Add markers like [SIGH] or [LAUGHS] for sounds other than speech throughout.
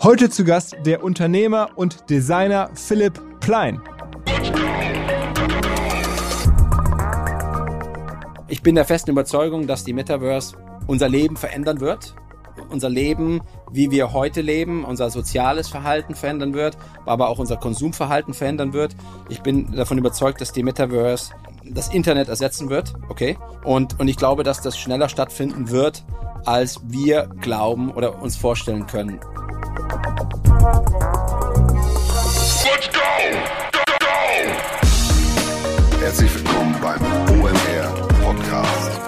Heute zu Gast der Unternehmer und Designer Philipp Plein. Ich bin der festen Überzeugung, dass die Metaverse unser Leben verändern wird. Unser Leben, wie wir heute leben, unser soziales Verhalten verändern wird, aber auch unser Konsumverhalten verändern wird. Ich bin davon überzeugt, dass die Metaverse das Internet ersetzen wird, okay? Und, und ich glaube, dass das schneller stattfinden wird, als wir glauben oder uns vorstellen können. Let's go! Go, go! Herzlich willkommen beim OMR Podcast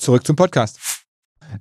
Zurück zum Podcast.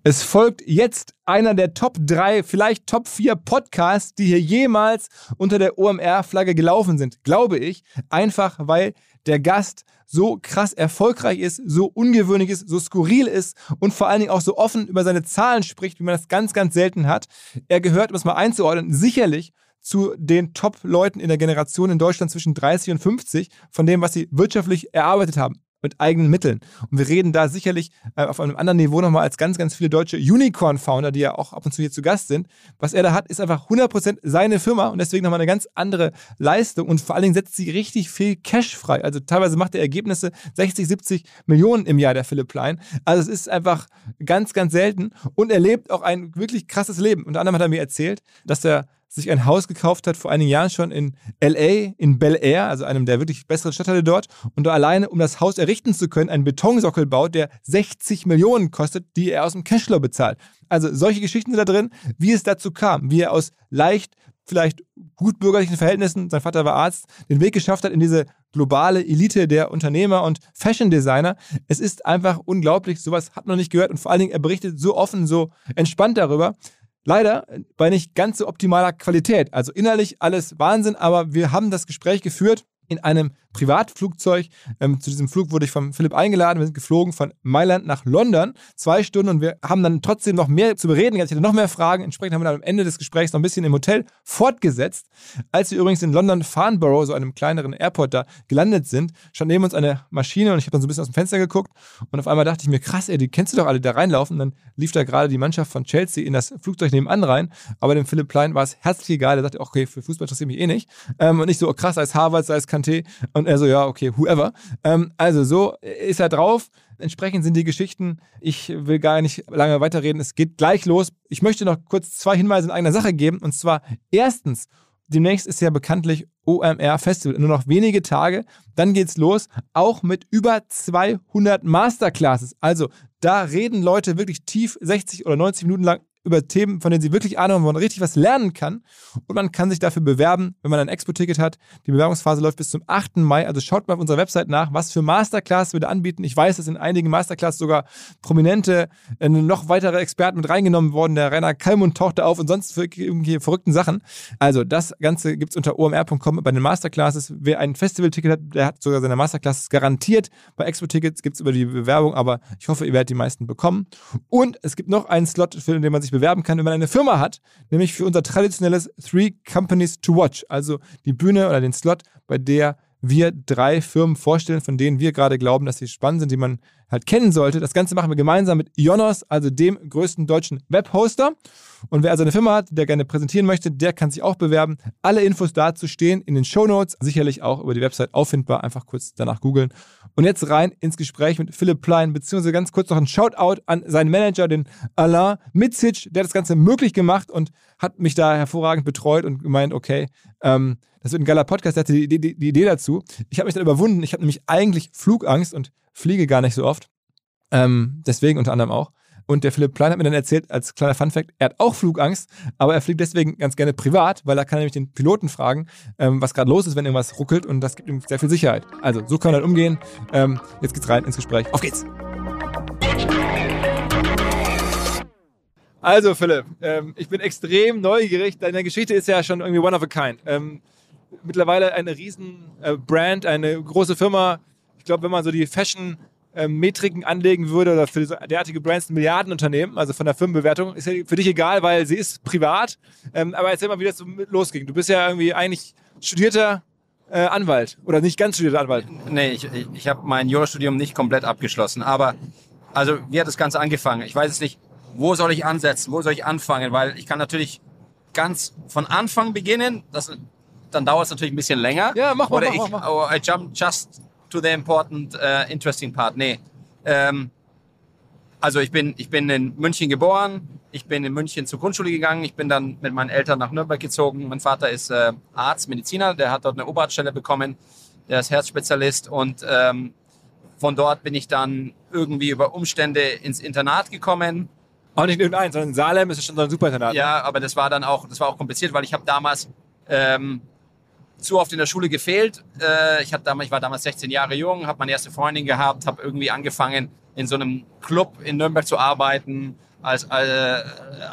Es folgt jetzt einer der Top 3, vielleicht Top 4 Podcasts, die hier jemals unter der OMR-Flagge gelaufen sind, glaube ich. Einfach weil der Gast so krass erfolgreich ist, so ungewöhnlich ist, so skurril ist und vor allen Dingen auch so offen über seine Zahlen spricht, wie man das ganz, ganz selten hat. Er gehört, um es mal einzuordnen, sicherlich zu den Top-Leuten in der Generation in Deutschland zwischen 30 und 50, von dem, was sie wirtschaftlich erarbeitet haben mit eigenen Mitteln. Und wir reden da sicherlich äh, auf einem anderen Niveau nochmal als ganz, ganz viele deutsche Unicorn-Founder, die ja auch ab und zu hier zu Gast sind. Was er da hat, ist einfach 100% seine Firma und deswegen nochmal eine ganz andere Leistung und vor allen Dingen setzt sie richtig viel Cash frei. Also teilweise macht er Ergebnisse 60, 70 Millionen im Jahr, der Philipp Plein. Also es ist einfach ganz, ganz selten und er lebt auch ein wirklich krasses Leben. Unter anderem hat er mir erzählt, dass er sich ein Haus gekauft hat, vor einigen Jahren schon in LA, in Bel Air, also einem der wirklich besseren Stadtteile dort, und da alleine, um das Haus errichten zu können, einen Betonsockel baut, der 60 Millionen kostet, die er aus dem Cashflow bezahlt. Also solche Geschichten sind da drin, wie es dazu kam, wie er aus leicht, vielleicht gut bürgerlichen Verhältnissen, sein Vater war Arzt, den Weg geschafft hat in diese globale Elite der Unternehmer und Fashion Designer. Es ist einfach unglaublich, sowas hat man noch nicht gehört und vor allen Dingen, er berichtet so offen, so entspannt darüber. Leider bei nicht ganz so optimaler Qualität. Also innerlich alles Wahnsinn, aber wir haben das Gespräch geführt in einem Privatflugzeug. Ähm, zu diesem Flug wurde ich von Philipp eingeladen. Wir sind geflogen von Mailand nach London. Zwei Stunden und wir haben dann trotzdem noch mehr zu bereden. Ich hatte noch mehr Fragen. Entsprechend haben wir dann am Ende des Gesprächs noch ein bisschen im Hotel fortgesetzt. Als wir übrigens in London Farnborough, so einem kleineren Airport da, gelandet sind, stand neben uns eine Maschine und ich habe dann so ein bisschen aus dem Fenster geguckt und auf einmal dachte ich mir, krass, ey, die kennst du doch alle, die da reinlaufen. Und dann lief da gerade die Mannschaft von Chelsea in das Flugzeug nebenan rein. Aber dem Philipp Plein war es herzlich egal. Er sagte, okay, für Fußball interessiert mich eh nicht. Ähm, und nicht so, oh, krass, als Harvard, sei es Kanté. Und er so, ja, okay, whoever. Ähm, also so ist er drauf. Entsprechend sind die Geschichten, ich will gar nicht lange weiterreden, es geht gleich los. Ich möchte noch kurz zwei Hinweise in eigener Sache geben. Und zwar erstens, demnächst ist ja bekanntlich OMR Festival, nur noch wenige Tage. Dann geht's los, auch mit über 200 Masterclasses. Also da reden Leute wirklich tief 60 oder 90 Minuten lang über Themen, von denen sie wirklich Ahnung haben, wo man richtig was lernen kann. Und man kann sich dafür bewerben, wenn man ein Expo-Ticket hat. Die Bewerbungsphase läuft bis zum 8. Mai. Also schaut mal auf unserer Website nach, was für Masterclass wir da anbieten. Ich weiß, dass in einigen Masterclass sogar prominente, äh, noch weitere Experten mit reingenommen worden. Der Rainer Kallmund tauchte auf und sonst für irgendwelche verrückten Sachen. Also das Ganze gibt es unter omr.com bei den Masterclasses. Wer ein Festival-Ticket hat, der hat sogar seine Masterclasses garantiert. Bei Expo-Tickets gibt es über die Bewerbung, aber ich hoffe, ihr werdet die meisten bekommen. Und es gibt noch einen Slot, für den man sich bewerben kann, wenn man eine Firma hat, nämlich für unser traditionelles Three Companies to Watch, also die Bühne oder den Slot, bei der wir drei Firmen vorstellen, von denen wir gerade glauben, dass sie spannend sind, die man halt kennen sollte. Das Ganze machen wir gemeinsam mit Ionos, also dem größten deutschen Webhoster. Und wer also eine Firma hat, der gerne präsentieren möchte, der kann sich auch bewerben. Alle Infos dazu stehen in den Show Notes, sicherlich auch über die Website auffindbar. Einfach kurz danach googeln. Und jetzt rein ins Gespräch mit Philipp Plein, beziehungsweise ganz kurz noch ein Shoutout an seinen Manager, den Alain Mitzic, der das Ganze möglich gemacht und hat mich da hervorragend betreut und gemeint, okay, ähm, das wird ein geiler Podcast, der hatte die, die, die Idee dazu. Ich habe mich dann überwunden. Ich habe nämlich eigentlich Flugangst und fliege gar nicht so oft. Ähm, deswegen unter anderem auch. Und der Philipp Plein hat mir dann erzählt, als kleiner Funfact, er hat auch Flugangst, aber er fliegt deswegen ganz gerne privat, weil er kann nämlich den Piloten fragen, ähm, was gerade los ist, wenn irgendwas ruckelt und das gibt ihm sehr viel Sicherheit. Also, so kann er dann umgehen. Ähm, jetzt geht's rein ins Gespräch. Auf geht's! Also, Philipp, ähm, ich bin extrem neugierig. Deine Geschichte ist ja schon irgendwie one of a kind. Ähm, mittlerweile eine riesen äh, Brand, eine große Firma. Ich glaube, wenn man so die Fashion Metriken anlegen würde oder für derartige Brands ein Milliardenunternehmen, also von der Firmenbewertung, ist ja für dich egal, weil sie ist privat. Ähm, aber erzähl mal, wie das so losging. Du bist ja irgendwie eigentlich studierter äh, Anwalt oder nicht ganz studierter Anwalt. Nee, ich, ich, ich habe mein Jurastudium nicht komplett abgeschlossen. Aber also wie hat das Ganze angefangen? Ich weiß es nicht, wo soll ich ansetzen, wo soll ich anfangen? Weil ich kann natürlich ganz von Anfang beginnen. Das, dann dauert es natürlich ein bisschen länger. Ja, mach mal. Oder mach, ich, mach, mach. oh, I jump just to the important, uh, interesting part. Nee. Ähm, also ich bin, ich bin in München geboren. Ich bin in München zur Grundschule gegangen. Ich bin dann mit meinen Eltern nach Nürnberg gezogen. Mein Vater ist äh, Arzt, Mediziner. Der hat dort eine Oberarztstelle bekommen. Der ist Herzspezialist. Und ähm, von dort bin ich dann irgendwie über Umstände ins Internat gekommen. Auch nicht irgendein, sondern in Salem ist es schon so ein Superinternat. Ja, aber das war dann auch, das war auch kompliziert, weil ich habe damals ähm, zu oft in der Schule gefehlt. Äh, ich, damals, ich war damals 16 Jahre jung, habe meine erste Freundin gehabt, habe irgendwie angefangen, in so einem Club in Nürnberg zu arbeiten. Als, äh,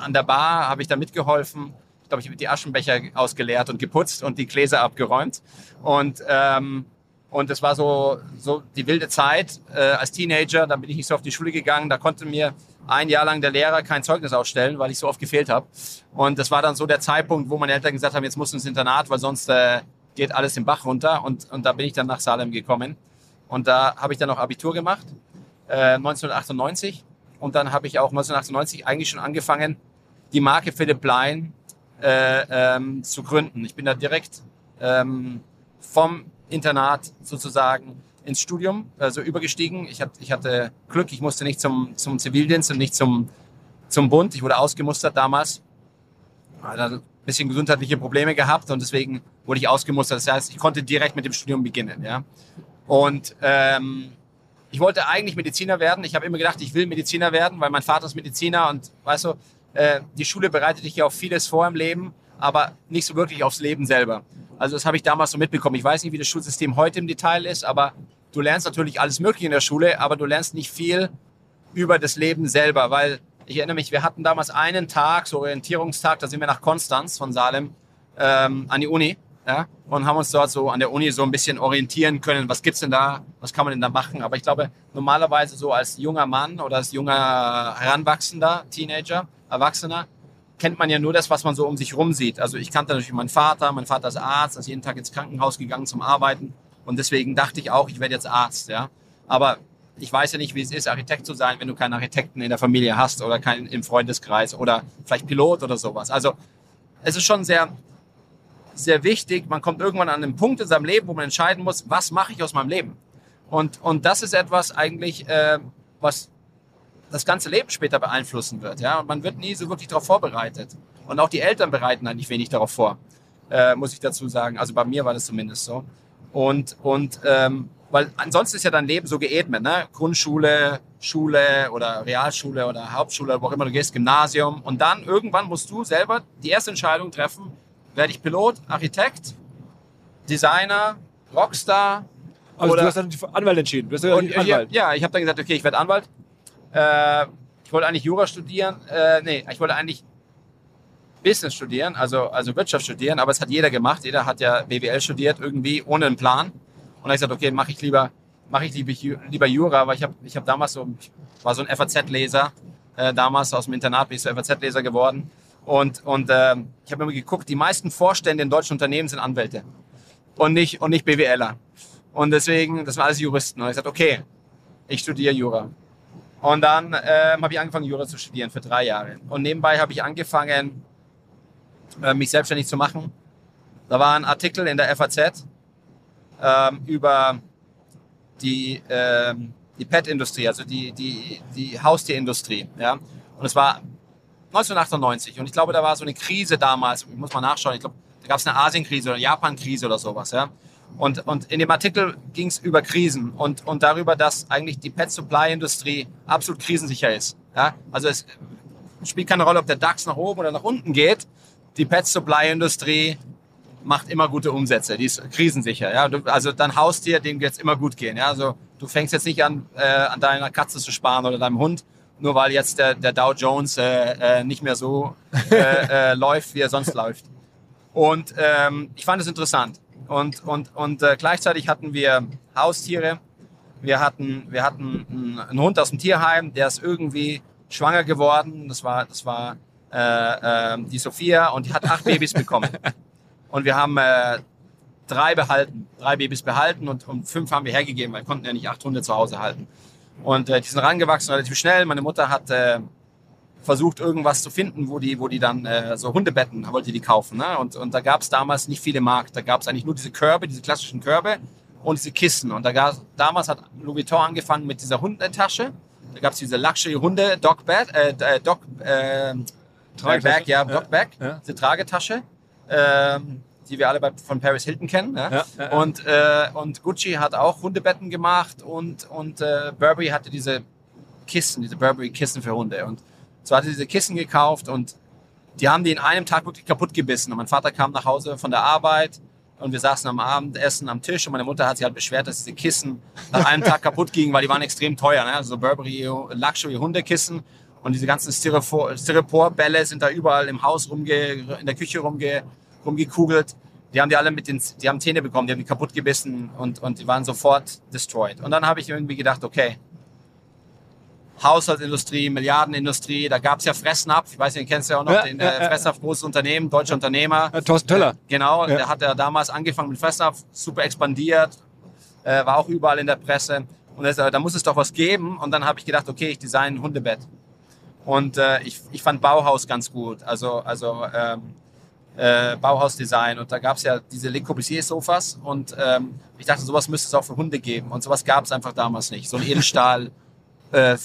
an der Bar habe ich da mitgeholfen. Ich glaube, ich habe die Aschenbecher ausgeleert und geputzt und die Gläser abgeräumt. Und, ähm, und das war so, so die wilde Zeit äh, als Teenager. Dann bin ich nicht so auf die Schule gegangen. Da konnte mir ein Jahr lang der Lehrer kein Zeugnis ausstellen, weil ich so oft gefehlt habe. Und das war dann so der Zeitpunkt, wo meine Eltern gesagt haben, jetzt musst du ins Internat, weil sonst äh, geht alles den Bach runter. Und, und da bin ich dann nach Salem gekommen. Und da habe ich dann noch Abitur gemacht, äh, 1998. Und dann habe ich auch 1998 eigentlich schon angefangen, die Marke Philipp Plein äh, ähm, zu gründen. Ich bin da direkt ähm, vom Internat sozusagen ins Studium, also übergestiegen. Ich, hat, ich hatte Glück, ich musste nicht zum, zum Zivildienst und nicht zum, zum Bund. Ich wurde ausgemustert damals. Hatte ein bisschen gesundheitliche Probleme gehabt und deswegen wurde ich ausgemustert. Das heißt, ich konnte direkt mit dem Studium beginnen. Ja? Und ähm, ich wollte eigentlich Mediziner werden. Ich habe immer gedacht, ich will Mediziner werden, weil mein Vater ist Mediziner und weißt du, äh, die Schule bereitet dich ja auf vieles vor im Leben, aber nicht so wirklich aufs Leben selber. Also das habe ich damals so mitbekommen. Ich weiß nicht, wie das Schulsystem heute im Detail ist, aber du lernst natürlich alles Mögliche in der Schule, aber du lernst nicht viel über das Leben selber, weil ich erinnere mich, wir hatten damals einen Tag, so Orientierungstag, da sind wir nach Konstanz von Salem ähm, an die Uni ja, und haben uns dort so an der Uni so ein bisschen orientieren können, was gibt's denn da, was kann man denn da machen. Aber ich glaube, normalerweise so als junger Mann oder als junger Heranwachsender, Teenager, Erwachsener, kennt man ja nur das, was man so um sich rum sieht. Also ich kannte natürlich meinen Vater, mein Vater ist Arzt, ist jeden Tag ins Krankenhaus gegangen zum Arbeiten und deswegen dachte ich auch, ich werde jetzt Arzt, ja. Aber ich weiß ja nicht, wie es ist, Architekt zu sein, wenn du keinen Architekten in der Familie hast oder keinen im Freundeskreis oder vielleicht Pilot oder sowas. Also es ist schon sehr, sehr wichtig. Man kommt irgendwann an einen Punkt in seinem Leben, wo man entscheiden muss, was mache ich aus meinem Leben? Und, und das ist etwas eigentlich, äh, was das ganze Leben später beeinflussen wird. Ja? Und man wird nie so wirklich darauf vorbereitet. Und auch die Eltern bereiten eigentlich wenig darauf vor, äh, muss ich dazu sagen. Also bei mir war das zumindest so. Und, und ähm, weil ansonsten ist ja dein Leben so geebnet, ne? Grundschule, Schule oder Realschule oder Hauptschule, wo auch immer du gehst, Gymnasium. Und dann irgendwann musst du selber die erste Entscheidung treffen, werde ich Pilot, Architekt, Designer, Rockstar. Also oder, du hast dann die Anwalt entschieden. Du hast ja Anwalt. Ja, ich habe dann gesagt, okay, ich werde Anwalt. Äh, ich wollte eigentlich Jura studieren. Äh, nee, ich wollte eigentlich Business studieren, also, also Wirtschaft studieren, aber es hat jeder gemacht. Jeder hat ja BWL studiert, irgendwie ohne einen Plan. Und dann habe ich gesagt, okay, mache ich lieber, mache ich lieber, Ju- lieber Jura, weil ich habe ich hab damals so, ich war so ein FAZ-Leser, äh, damals aus dem Internat bin ich so FAZ-Leser geworden. Und, und äh, ich habe immer geguckt, die meisten Vorstände in deutschen Unternehmen sind Anwälte und nicht, und nicht BWLer. Und deswegen, das waren alles Juristen. Und ich gesagt, okay, ich studiere Jura. Und dann ähm, habe ich angefangen, Jura zu studieren für drei Jahre. Und nebenbei habe ich angefangen, äh, mich selbstständig zu machen. Da war ein Artikel in der FAZ ähm, über die, ähm, die Pet-Industrie, also die, die, die Haustierindustrie. Ja? Und es war 1998 und ich glaube, da war so eine Krise damals, ich muss mal nachschauen, ich glaube, da gab es eine Asienkrise oder Japan-Krise oder sowas. Ja? Und, und in dem Artikel ging es über Krisen und, und darüber, dass eigentlich die Pet-Supply-Industrie absolut krisensicher ist. Ja? Also es spielt keine Rolle, ob der DAX nach oben oder nach unten geht. Die Pet-Supply-Industrie macht immer gute Umsätze, die ist krisensicher. Ja? Du, also dein Haustier, dem wird es immer gut gehen. Ja? Also du fängst jetzt nicht an, äh, an deiner Katze zu sparen oder deinem Hund, nur weil jetzt der, der Dow Jones äh, äh, nicht mehr so äh, äh, [LAUGHS] läuft, wie er sonst läuft. Und ähm, ich fand es interessant. Und, und, und äh, gleichzeitig hatten wir Haustiere. Wir hatten, wir hatten einen, Hund aus dem Tierheim, der ist irgendwie schwanger geworden. Das war, das war die Sophia und die hat acht Babys bekommen. [LAUGHS] Und wir haben äh, drei behalten, drei Babys behalten und, und fünf haben wir hergegeben, weil wir konnten ja nicht acht Hunde zu Hause halten. Und äh, die sind rangewachsen relativ schnell. Meine Mutter hat äh, versucht, irgendwas zu finden, wo die, wo die dann äh, so Hundebetten, wollte die kaufen. Ne? Und, und da gab es damals nicht viele Markt. Da gab es eigentlich nur diese Körbe, diese klassischen Körbe und diese Kissen. Und da gab, damals hat Louis Vuitton angefangen mit dieser Hundetasche. Da gab es diese Luxury Hunde Dog äh, äh, Dog, äh, Tragetasche? Bag, ja, Ja, Dog Bag, ja. diese Tragetasche, ähm, die wir alle bei, von Paris Hilton kennen. Ja? Ja. Und, äh, und Gucci hat auch Hundebetten gemacht und, und äh, Burberry hatte diese Kissen, diese Burberry-Kissen für Hunde. Und so hatte diese Kissen gekauft und die haben die in einem Tag wirklich kaputt gebissen. Und mein Vater kam nach Hause von der Arbeit und wir saßen am Abendessen am Tisch und meine Mutter hat sich halt beschwert, dass diese Kissen nach einem Tag kaputt gingen, weil die waren extrem teuer. Ne? Also Burberry Luxury Hundekissen und diese ganzen Styropor- Styroporbälle sind da überall im Haus rumge, in der Küche rumge, rumgekugelt. Die haben die alle mit den, die haben Zähne bekommen, die haben die kaputt gebissen und, und die waren sofort destroyed. Und dann habe ich irgendwie gedacht, okay, Haushaltsindustrie, Milliardenindustrie, da gab's ja Fressnapf, ich weiß nicht, den kennst du ja auch noch, Ja, den ja, äh, ja. Fressnapf, großes Unternehmen, deutscher Unternehmer. Ja, Thorsten Töller. Äh, genau, Ja. der hat ja damals angefangen mit Fressnapf, super expandiert, äh, war auch überall in der Presse. Und er sagt, da muss es doch was geben. Und dann habe ich gedacht, okay, ich design ein Hundebett. Und äh, ich, ich fand Bauhaus ganz gut, also, also ähm, äh, Bauhausdesign. Und da gab's ja diese Le Corbusier-Sofas. Und ähm, ich dachte, sowas müsste es auch für Hunde geben. Und sowas gab's einfach damals nicht. So ein Edelstahl [LAUGHS] äh,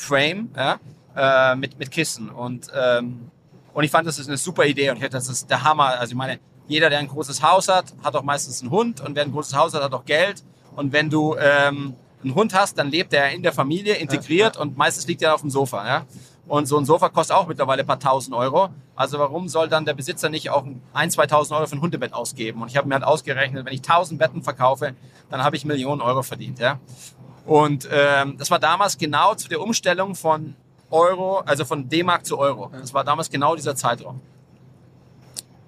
ja, äh, mit, mit Kissen. Und, ähm, und ich fand, das ist eine super Idee. Und ich dachte, das ist der Hammer. Also ich meine, jeder, der ein großes Haus hat, hat auch meistens einen Hund. Und wer ein großes Haus hat, hat auch Geld. Und wenn du ähm, einen Hund hast, dann lebt er in der Familie integriert und meistens liegt er auf dem Sofa. Ja? Und so ein Sofa kostet auch mittlerweile ein paar tausend Euro. Also warum soll dann der Besitzer nicht auch ein, 2.000 Euro für ein Hundebett ausgeben? Und ich habe mir halt ausgerechnet, wenn ich 1000 Betten verkaufe, dann habe ich Millionen Euro verdient. Ja? Und ähm, das war damals genau zu der Umstellung von Euro, also von D-Mark zu Euro. Das war damals genau dieser Zeitraum.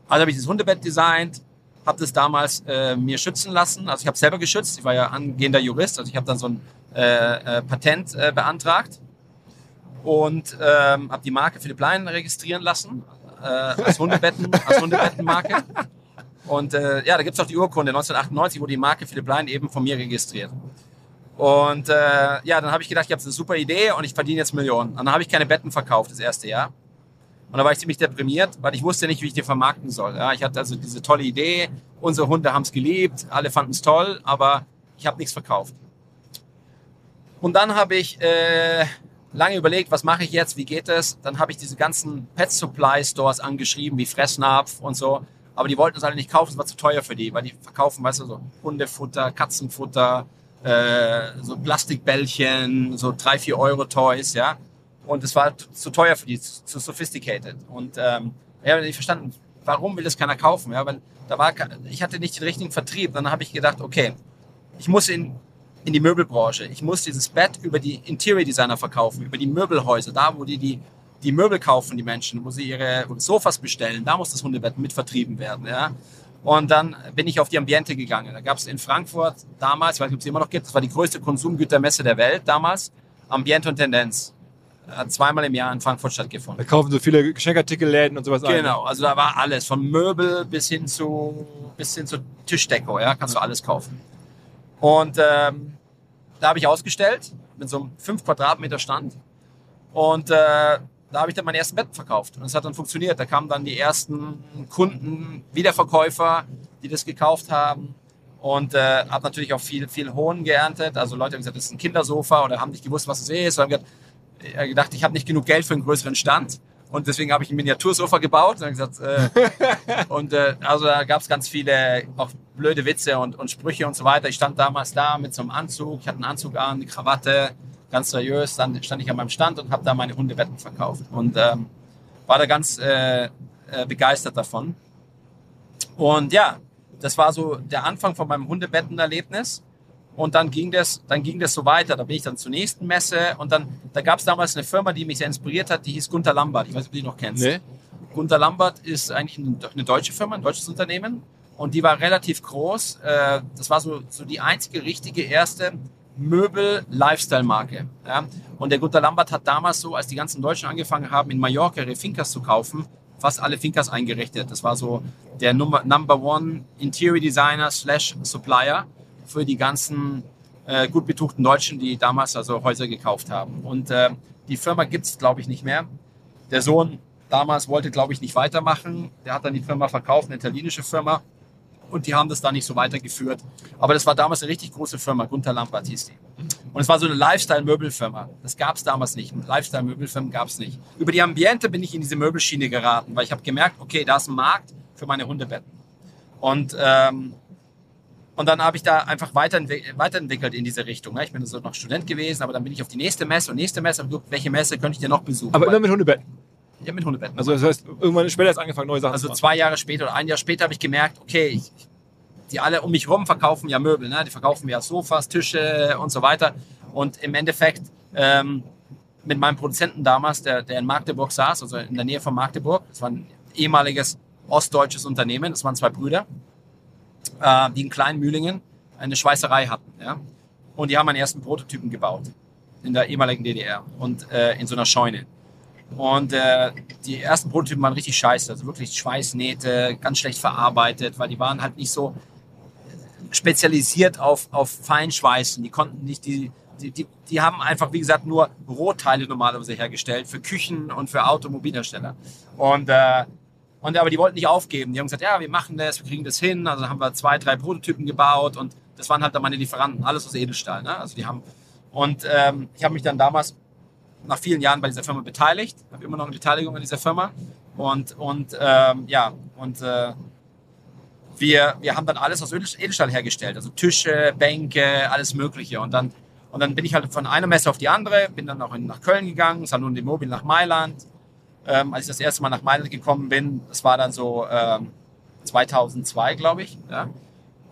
Also habe ich das Hundebett designt, habe das damals äh, mir schützen lassen. Also ich habe selber geschützt. Ich war ja angehender Jurist, also ich habe dann so ein äh, äh, Patent äh, beantragt und ähm, habe die Marke Philipp Lein registrieren lassen äh, als Hundebetten, als Hundebettenmarke. Und äh, ja, da gibt's auch die Urkunde 1998 wurde die Marke Philipp Lein eben von mir registriert. Und äh, ja, dann habe ich gedacht, ich habe eine super Idee und ich verdiene jetzt Millionen. Und dann habe ich keine Betten verkauft das erste Jahr. Und da war ich ziemlich deprimiert, weil ich wusste nicht, wie ich die vermarkten soll. Ja, ich hatte also diese tolle Idee, unsere Hunde haben es geliebt, alle fanden es toll, aber ich habe nichts verkauft. Und dann habe ich äh, lange überlegt, was mache ich jetzt, wie geht es? Dann habe ich diese ganzen Pet Supply Stores angeschrieben, wie Fressnapf und so. Aber die wollten es alle nicht kaufen, es war zu teuer für die, weil die verkaufen, weißt du, so Hundefutter, Katzenfutter, äh, so Plastikbällchen, so drei, vier Euro Toys, ja. Und es war zu teuer für die, zu, zu sophisticated. Und ähm, ich habe nicht verstanden, warum will das keiner kaufen? Ja, weil da war, ich hatte nicht den richtigen Vertrieb. Dann habe ich gedacht, okay, ich muss in, in die Möbelbranche. Ich muss dieses Bett über die Interior Designer verkaufen, über die Möbelhäuser, da wo die die, die Möbel kaufen, die Menschen, wo sie ihre Sofas bestellen. Da muss das Hundebett mit vertrieben werden. Ja. Und dann bin ich auf die Ambiente gegangen. Da gab es in Frankfurt damals, ich weiß nicht, ob es immer noch gibt, das war die größte Konsumgütermesse der Welt damals, Ambiente und Tendenz. Hat zweimal im Jahr in Frankfurt stattgefunden. Da kaufen so viele Geschenkartikelläden und sowas ein. Genau, also da war alles, von Möbel bis hin zu, bis hin zu Tischdeko, ja, kannst du alles kaufen. Und ähm, da habe ich ausgestellt mit so einem 5 Quadratmeter Stand. Und äh, da habe ich dann mein erstes Bett verkauft. Und es hat dann funktioniert. Da kamen dann die ersten Kunden, Wiederverkäufer, die das gekauft haben. Und äh, habe natürlich auch viel, viel Hohn geerntet. Also Leute haben gesagt, das ist ein Kindersofa oder haben nicht gewusst, was es ist. Oder haben gedacht, gedacht ich habe nicht genug Geld für einen größeren Stand. Und deswegen habe ich ein Miniatursofa gebaut. Und, gesagt, äh, [LAUGHS] und äh, also da gab es ganz viele auch blöde Witze und, und Sprüche und so weiter. Ich stand damals da mit so einem Anzug. Ich hatte einen Anzug an, eine Krawatte ganz seriös. Dann stand ich an meinem Stand und habe da meine Hundebetten verkauft und ähm, war da ganz äh, äh, begeistert davon. Und ja, das war so der Anfang von meinem Hundebettenerlebnis. Und dann ging das, dann ging das so weiter. Da bin ich dann zur nächsten Messe und dann, da gab es damals eine Firma, die mich sehr inspiriert hat, die hieß Gunther Lambert. Ich weiß nicht, ob du die noch kennst. Nee. Gunther Lambert ist eigentlich eine deutsche Firma, ein deutsches Unternehmen. Und die war relativ groß. Äh, das war so, so die einzige richtige erste Möbel-Lifestyle-Marke. Und der Gunther Lambert hat damals so, als die ganzen Deutschen angefangen haben, in Mallorca ihre Fincas zu kaufen, fast alle Fincas eingerichtet. Das war so der Number, Number One Interior Designer slash Supplier für die ganzen äh, gut betuchten Deutschen, die damals also Häuser gekauft haben. Und äh, die Firma gibt's glaube ich, nicht mehr. Der Sohn damals wollte, glaube ich, nicht weitermachen. Der hat dann die Firma verkauft, eine italienische Firma und die haben das da nicht so weitergeführt. Aber das war damals eine richtig große Firma, Gunther Lambert hieß die. Und es war so eine Lifestyle-Möbelfirma. Das gab es damals nicht. Lifestyle-Möbelfirmen gab es nicht. Über die Ambiente bin ich in diese Möbelschiene geraten, weil ich habe gemerkt, okay, da ist ein Markt für meine Hundebetten. Und, ähm, und dann habe ich da einfach weiterentwickelt, weiterentwickelt in diese Richtung. Ich bin so noch Student gewesen, aber dann bin ich auf die nächste Messe und nächste Messe. welche Messe könnte ich denn noch besuchen? Aber immer mit Hundebetten? Ja, mit Hundebetten. Also das heißt, irgendwann später ist angefangen, neue Sachen Also zwei Jahre später oder ein Jahr später habe ich gemerkt, okay, ich, die alle um mich rum verkaufen ja Möbel, ne? die verkaufen ja Sofas, Tische und so weiter. Und im Endeffekt ähm, mit meinem Produzenten damals, der, der in Magdeburg saß, also in der Nähe von Magdeburg, das war ein ehemaliges ostdeutsches Unternehmen, das waren zwei Brüder, äh, die in Kleinmühlingen eine Schweißerei hatten. Ja? Und die haben einen ersten Prototypen gebaut in der ehemaligen DDR und äh, in so einer Scheune. Und äh, die ersten Prototypen waren richtig scheiße, also wirklich Schweißnähte, ganz schlecht verarbeitet, weil die waren halt nicht so spezialisiert auf, auf Feinschweißen. Die konnten nicht die, die, die, die haben einfach, wie gesagt, nur Rohteile normalerweise hergestellt für Küchen und für Automobilhersteller. Und, äh, und aber die wollten nicht aufgeben. Die haben gesagt, ja, wir machen das, wir kriegen das hin. Also haben wir zwei, drei Prototypen gebaut und das waren halt dann meine Lieferanten, alles aus Edelstahl. Ne? Also die haben und ähm, ich habe mich dann damals nach vielen Jahren bei dieser Firma beteiligt, habe immer noch eine Beteiligung an dieser Firma und, und ähm, ja, und äh, wir, wir haben dann alles aus Edelstahl hergestellt, also Tische, Bänke, alles Mögliche und dann, und dann bin ich halt von einer Messe auf die andere, bin dann auch in, nach Köln gegangen, Salon de Mobil nach Mailand. Ähm, als ich das erste Mal nach Mailand gekommen bin, das war dann so ähm, 2002, glaube ich, ja?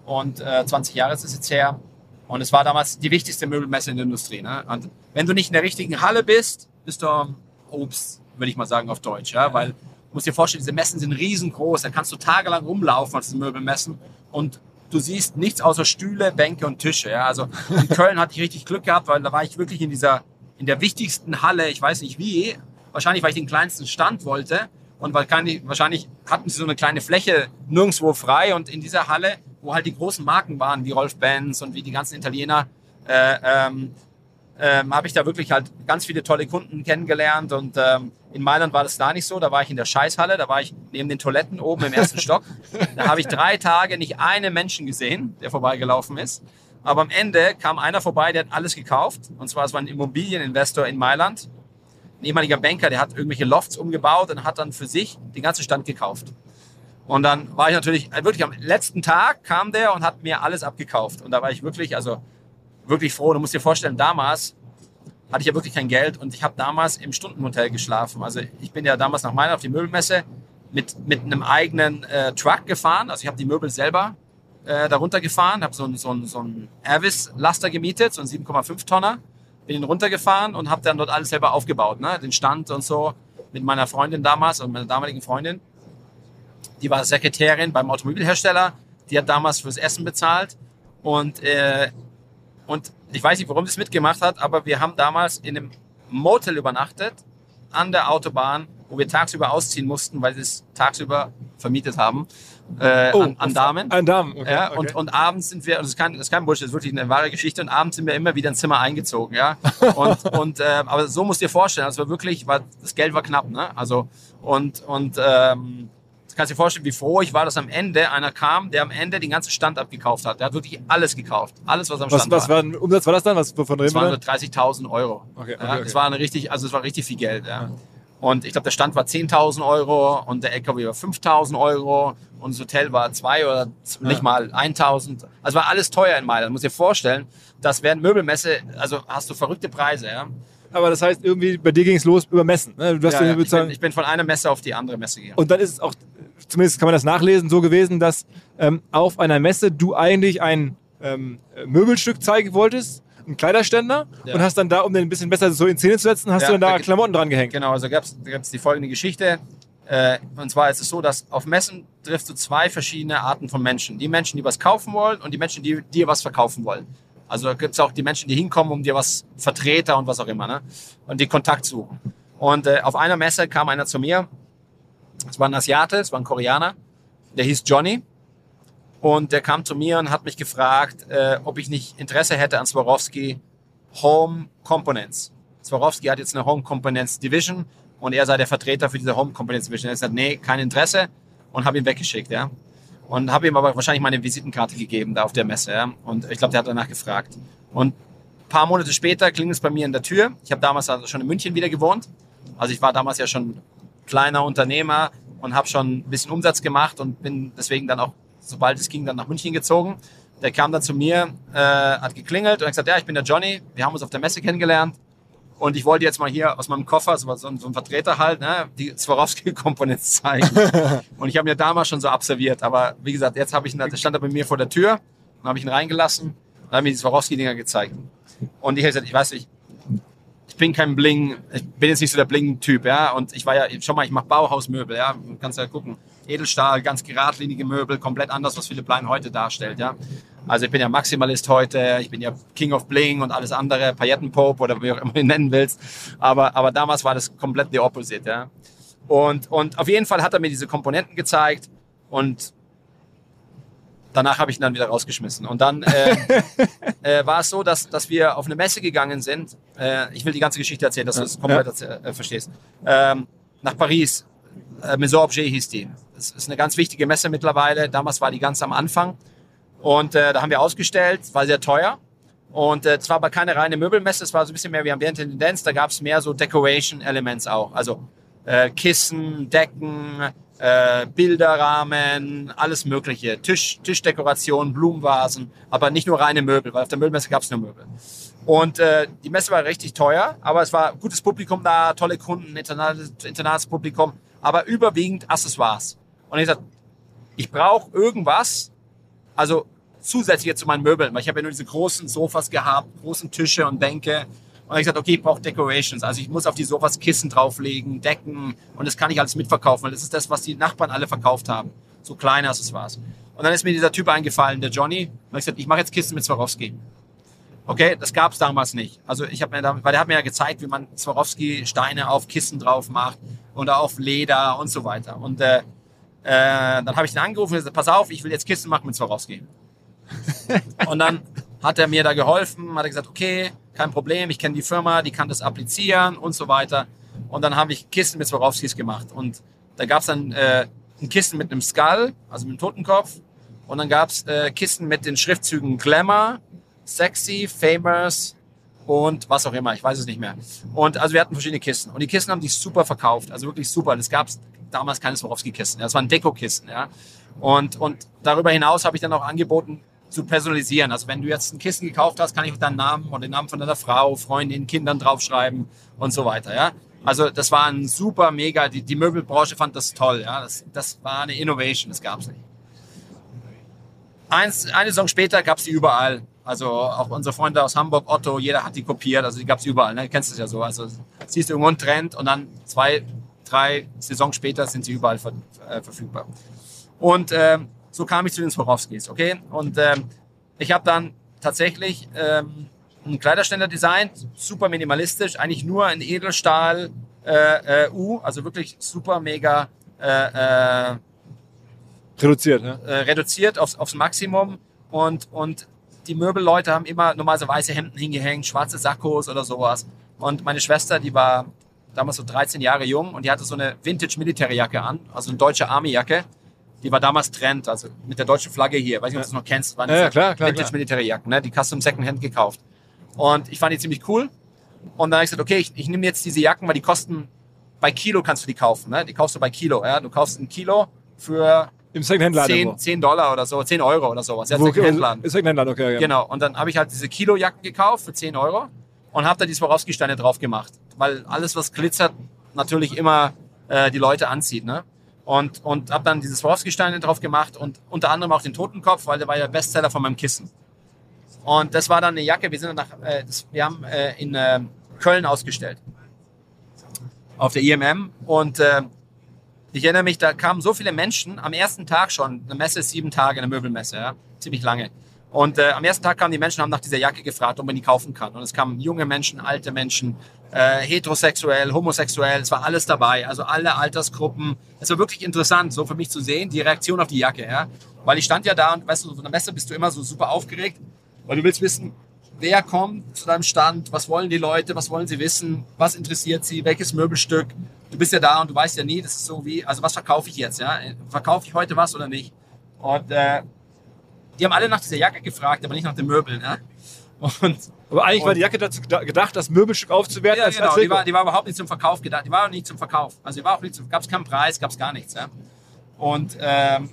und äh, 20 Jahre ist es jetzt her. Und es war damals die wichtigste Möbelmesse in der Industrie. Ne? Und wenn du nicht in der richtigen Halle bist, bist du Obst, würde ich mal sagen auf Deutsch. Ja? Weil du musst dir vorstellen, diese Messen sind riesengroß. Da kannst du tagelang rumlaufen als Möbelmessen und du siehst nichts außer Stühle, Bänke und Tische. Ja? Also in Köln hatte ich richtig Glück gehabt, weil da war ich wirklich in dieser, in der wichtigsten Halle, ich weiß nicht wie, wahrscheinlich weil ich den kleinsten Stand wollte und keine, wahrscheinlich hatten sie so eine kleine Fläche nirgendwo frei und in dieser Halle wo halt die großen Marken waren, wie Rolf Benz und wie die ganzen Italiener, äh, ähm, ähm, habe ich da wirklich halt ganz viele tolle Kunden kennengelernt. Und ähm, in Mailand war das da nicht so. Da war ich in der Scheißhalle, da war ich neben den Toiletten oben im ersten Stock. Da habe ich drei Tage nicht einen Menschen gesehen, der vorbeigelaufen ist. Aber am Ende kam einer vorbei, der hat alles gekauft. Und zwar, es war ein Immobilieninvestor in Mailand. Ein ehemaliger Banker, der hat irgendwelche Lofts umgebaut und hat dann für sich den ganzen Stand gekauft. Und dann war ich natürlich, äh, wirklich am letzten Tag kam der und hat mir alles abgekauft. Und da war ich wirklich, also wirklich froh. Du musst dir vorstellen, damals hatte ich ja wirklich kein Geld und ich habe damals im Stundenhotel geschlafen. Also ich bin ja damals nach Mailand auf die Möbelmesse mit, mit einem eigenen äh, Truck gefahren. Also ich habe die Möbel selber äh, darunter gefahren, habe so einen so so ein Avis-Laster gemietet, so einen 7,5 Tonner. Bin ihn runtergefahren und habe dann dort alles selber aufgebaut, ne? den Stand und so mit meiner Freundin damals und meiner damaligen Freundin. Die war Sekretärin beim Automobilhersteller. Die hat damals fürs Essen bezahlt und äh, und ich weiß nicht, warum sie es mitgemacht hat, aber wir haben damals in einem Motel übernachtet an der Autobahn, wo wir tagsüber ausziehen mussten, weil sie es tagsüber vermietet haben äh, Oh, an, an Damen. An Damen, okay, ja, okay. und, und abends sind wir, und das ist, kein, das ist kein Bullshit, das ist wirklich eine wahre Geschichte, und abends sind wir immer wieder ins Zimmer eingezogen, ja. [LAUGHS] Und, und äh, aber so musst du dir vorstellen, das war wirklich, war, das Geld war knapp, ne? Also, und, und ähm, du kannst dir vorstellen, wie froh ich war, dass am Ende einer kam, der am Ende den ganzen Stand abgekauft hat. Der hat wirklich alles gekauft. Alles, was am Was, Stand was war ein Umsatz war das dann? Was, wovon das reden wir waren da? nur 30.000 Euro. Okay, okay, ja, okay. Das war eine richtig, also es war richtig viel Geld. Ja. Und ich glaube, der Stand war 10.000 Euro und der LKW war 5.000 Euro und das Hotel war zwei oder z- nicht mal 1.000. Also war alles teuer in Mailand. Du musst dir vorstellen, dass während Möbelmesse, also hast du verrückte Preise. Ja. Aber das heißt, irgendwie bei dir ging es los über Messen. Ne? Du hast Ja, ja. Ich, bin, ich bin von einer Messe auf die andere Messe gegangen. Und dann ist es auch, zumindest kann man das nachlesen, so gewesen, dass ähm, auf einer Messe du eigentlich ein ähm, Möbelstück zeigen wolltest, einen Kleiderständer, Ja. und hast dann da, um den ein bisschen besser so in Szene zu setzen, hast Ja, du dann da da- Klamotten dran gehängt. Genau, also gab es die folgende Geschichte. Äh, und zwar ist es so, dass auf Messen triffst du zwei verschiedene Arten von Menschen. Die Menschen, die was kaufen wollen und die Menschen, die dir was verkaufen wollen. Also da gibt es auch die Menschen, die hinkommen, um dir was Vertreter und was auch immer, ne? Und die Kontakt suchen. Und äh, auf einer Messe kam einer zu mir. Es war ein Asiate, es war ein Koreaner. Der hieß Johnny. Und der kam zu mir und hat mich gefragt, äh, ob ich nicht Interesse hätte an Swarovski Home Components. Swarovski hat jetzt eine Home Components Division und er sei der Vertreter für diese Home Components Division. Er hat gesagt, nee, kein Interesse und habe ihn weggeschickt, ja. Und habe ihm aber wahrscheinlich meine Visitenkarte gegeben da auf der Messe, ja. Und ich glaube, der hat danach gefragt. Und ein paar Monate später klingelt es bei mir in der Tür. Ich habe damals also schon in München wieder gewohnt. Also ich war damals ja schon kleiner Unternehmer und habe schon ein bisschen Umsatz gemacht und bin deswegen dann auch, sobald es ging, dann nach München gezogen. Der kam dann zu mir, äh, hat geklingelt und hat gesagt, ja, ich bin der Johnny, wir haben uns auf der Messe kennengelernt und ich wollte jetzt mal hier aus meinem Koffer, so, so so ein Vertreter halt, ne, die Swarovski-Komponenten [LAUGHS] zeigen. und ich habe mir damals schon so observiert, aber wie gesagt, jetzt habe ich ihn, stand er bei mir vor der Tür und habe ich ihn reingelassen und habe mir die Swarovski-Dinger gezeigt. Und ich habe gesagt, ich weiß nicht, ich bin kein Bling, ich bin jetzt nicht so der Bling-Typ, ja. Und ich war ja, schon mal, ich mache Bauhausmöbel, ja. Kannst ja gucken. Edelstahl, ganz geradlinige Möbel, komplett anders, was Philipp Plein heute darstellt, ja. Also ich bin ja Maximalist heute, ich bin ja King of Bling und alles andere, Paillettenpope oder wie auch immer du ihn nennen willst. Aber, aber damals war das komplett the opposite, ja. Und, und auf jeden Fall hat er mir diese Komponenten gezeigt und danach habe ich ihn dann wieder rausgeschmissen. Und dann äh, [LAUGHS] äh, war es so, dass, dass wir auf eine Messe gegangen sind. Äh, ich will die ganze Geschichte erzählen, dass du es komplett erzäh- äh, verstehst. Ähm, nach Paris. Äh, Maison Objet hieß die. Das ist eine ganz wichtige Messe mittlerweile. Damals war die ganz am Anfang. Und äh, da haben wir ausgestellt, war sehr teuer. Und äh, zwar aber keine reine Möbelmesse, es war so ein bisschen mehr wie ambiente Tendenz. Da gab es mehr so Decoration Elements auch. Also äh, Kissen, Decken, äh, Bilderrahmen, alles Mögliche. Tisch, Tischdekoration, Blumenvasen, aber nicht nur reine Möbel, weil auf der Möbelmesse gab es nur Möbel. Und äh, die Messe war richtig teuer, aber es war gutes Publikum da, tolle Kunden, internationales, internationales Publikum, aber überwiegend Accessoires. Und ich gesagt, ich brauche irgendwas, also zusätzlich zu meinen Möbeln, weil ich habe ja nur diese großen Sofas gehabt, großen Tische und Bänke. Und ich gesagt, okay, ich brauche Decorations. Also ich muss auf die Sofas Kissen drauflegen, Decken und das kann ich alles mitverkaufen, weil das ist das, was die Nachbarn alle verkauft haben. So klein Accessoires. Und dann ist mir dieser Typ eingefallen, der Johnny. Und ich gesagt, ich mache jetzt Kisten mit Swarovski. Okay, das gab es damals nicht. Also ich habe mir da, weil der hat mir ja gezeigt, wie man Swarovski-Steine auf Kissen drauf macht oder auf Leder und so weiter. Und äh, äh, dann habe ich den angerufen und gesagt, pass auf, ich will jetzt Kisten machen mit Swarovski. [LAUGHS] und dann hat er mir da geholfen, hat er gesagt, okay, kein Problem, ich kenne die Firma, die kann das applizieren und so weiter. Und dann habe ich Kisten mit Swarovskis gemacht. Und da gab es dann äh, ein Kissen mit einem Skull, also mit einem Totenkopf. Und dann gab es äh, Kisten mit den Schriftzügen Glamour, Sexy, Famous und was auch immer, ich weiß es nicht mehr. Und also wir hatten verschiedene Kisten. Und die Kisten haben sich super verkauft, also wirklich super. Das gab damals keine Swarovski-Kisten, das waren Deko-Kisten. Ja. Und, und darüber hinaus habe ich dann auch angeboten, zu personalisieren. Also wenn du jetzt ein Kissen gekauft hast, kann ich deinen Namen und den Namen von deiner Frau, Freundin, Kindern draufschreiben und so weiter. Ja? Also das war ein super, mega, die, die Möbelbranche fand das toll. Ja? Das, das war eine Innovation, das gab es nicht. Eins, eine Saison später gab es die überall. Also auch unsere Freunde aus Hamburg, Otto, jeder hat die kopiert. Also die gab es überall. Ne? Du kennst es ja so. Also siehst du irgendwo einen Trend und dann zwei, drei Saisons später sind sie überall ver äh, verfügbar. Und ähm, so kam ich zu den Swarovskis, okay? Und ähm, ich habe dann tatsächlich ähm, einen Kleiderständer designt, super minimalistisch, eigentlich nur in Edelstahl äh, äh, U, also wirklich super mega äh, äh, Reduziert, ne? äh, reduziert aufs, aufs Maximum und, und die Möbelleute haben immer normalerweise weiße Hemden hingehängt, schwarze Sakkos oder sowas. Und meine Schwester, die war damals so 13 Jahre jung und die hatte so eine Vintage-Militärjacke an, also eine deutsche Army-Jacke. Die war damals Trend, also mit der deutschen Flagge hier. Weiß nicht, ob du es noch kennst. Waren Ja, klar, klar, Vintage-Militärjacken, ne? die Custom Secondhand gekauft. Und ich fand die ziemlich cool. Und dann habe ich gesagt, okay, ich, ich nehme jetzt diese Jacken, weil die kosten, bei Kilo kannst du die kaufen. Ne? Die kaufst du bei Kilo. Ja? Du kaufst ein Kilo für Im Secondhand-Laden. 10, 10 Dollar oder so, 10 Euro oder sowas. Ja, Secondhand-Laden. Ist Secondhand-Laden, okay. Ja. Genau. Und dann habe ich halt diese Kilojacken gekauft für 10 Euro und habe da die Swarovski-Steine drauf gemacht. Weil alles, was glitzert, natürlich immer äh, die Leute anzieht. Ne? Und, und habe dann diese Swarovski-Steine drauf gemacht und unter anderem auch den Totenkopf, weil der war ja Bestseller von meinem Kissen. Und das war dann eine Jacke, wir sind dann nach, äh, das, wir haben äh, in äh, Köln ausgestellt. Auf der IMM. Und äh, ich erinnere mich, da kamen so viele Menschen am ersten Tag schon. Eine Messe ist sieben Tage, eine Möbelmesse, ja, ziemlich lange. Und äh, am ersten Tag kamen die Menschen, haben nach dieser Jacke gefragt, ob man die kaufen kann. Und es kamen junge Menschen, alte Menschen, äh, heterosexuell, homosexuell, es war alles dabei, also alle Altersgruppen. Es war wirklich interessant, so für mich zu sehen, die Reaktion auf die Jacke, ja. Weil ich stand ja da und weißt du, von der Messe bist du immer so super aufgeregt, weil du willst wissen, wer kommt zu deinem Stand, was wollen die Leute, was wollen sie wissen, was interessiert sie, welches Möbelstück. Du bist ja da und du weißt ja nie, das ist so wie, also was verkaufe ich jetzt, ja? Verkaufe ich heute was oder nicht? Und äh, die haben alle nach dieser Jacke gefragt, aber nicht nach den Möbeln, ja? Und Aber eigentlich war Und- die Jacke dazu geda- gedacht, das Möbelstück aufzuwerten. ja, als- genau, als die war, die war überhaupt nicht zum Verkauf gedacht. Die war auch nicht zum Verkauf. Also die war auch nicht zum, gab es keinen Preis, gab es gar nichts. Ja? Und ähm,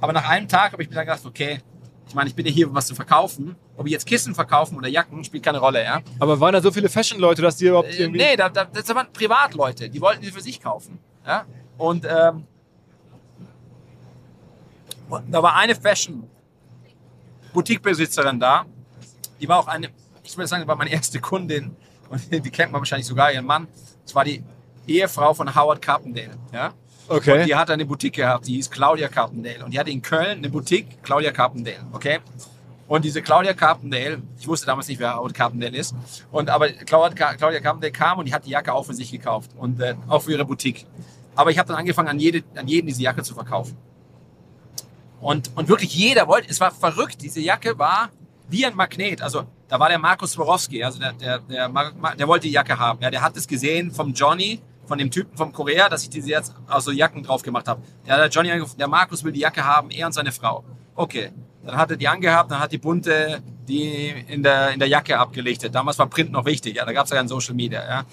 aber nach einem Tag habe ich mir dann gedacht, okay, ich meine, ich bin ja hier, um was zu verkaufen. Ob ich jetzt Kissen verkaufen oder Jacken, spielt keine Rolle, ja. Aber waren da so viele Fashion-Leute, dass die überhaupt Äh, irgendwie... nee, da, da, das waren Privatleute, die wollten die für sich kaufen. Ja? Und ähm, da war eine Fashion-Boutique-Besitzerin da, die war auch eine, ich würde sagen, war meine erste Kundin und [LAUGHS] die kennt man wahrscheinlich sogar, ihren Mann. Das war die Ehefrau von Howard Carpendale. Ja? Okay. Und die hat eine Boutique gehabt, die hieß Claudia Carpendale. Und die hatte in Köln eine Boutique, Claudia Carpendale. Okay? Und diese Claudia Carpendale, ich wusste damals nicht, wer Howard Carpendale ist, und aber Claudia, Claudia Carpendale kam und die hat die Jacke auch für sich gekauft und äh, auch für ihre Boutique. Aber ich habe dann angefangen, an, jede, an jeden diese Jacke zu verkaufen. Und, und wirklich jeder wollte, es war verrückt, diese Jacke war wie ein Magnet. Also da war der Markus Swarovski, also der, der, der, der wollte die Jacke haben. Ja, der hat es gesehen vom Johnny, von dem Typen vom Korea, dass ich diese jetzt aus so Jacken drauf gemacht habe. Hat der Johnny angerufen, der Markus will die Jacke haben, er und seine Frau. Okay. Dann hat er die angehabt, dann hat die bunte die in der, in der Jacke abgelichtet. Damals war Print noch wichtig, ja, da gab es ja kein Social Media. Ja.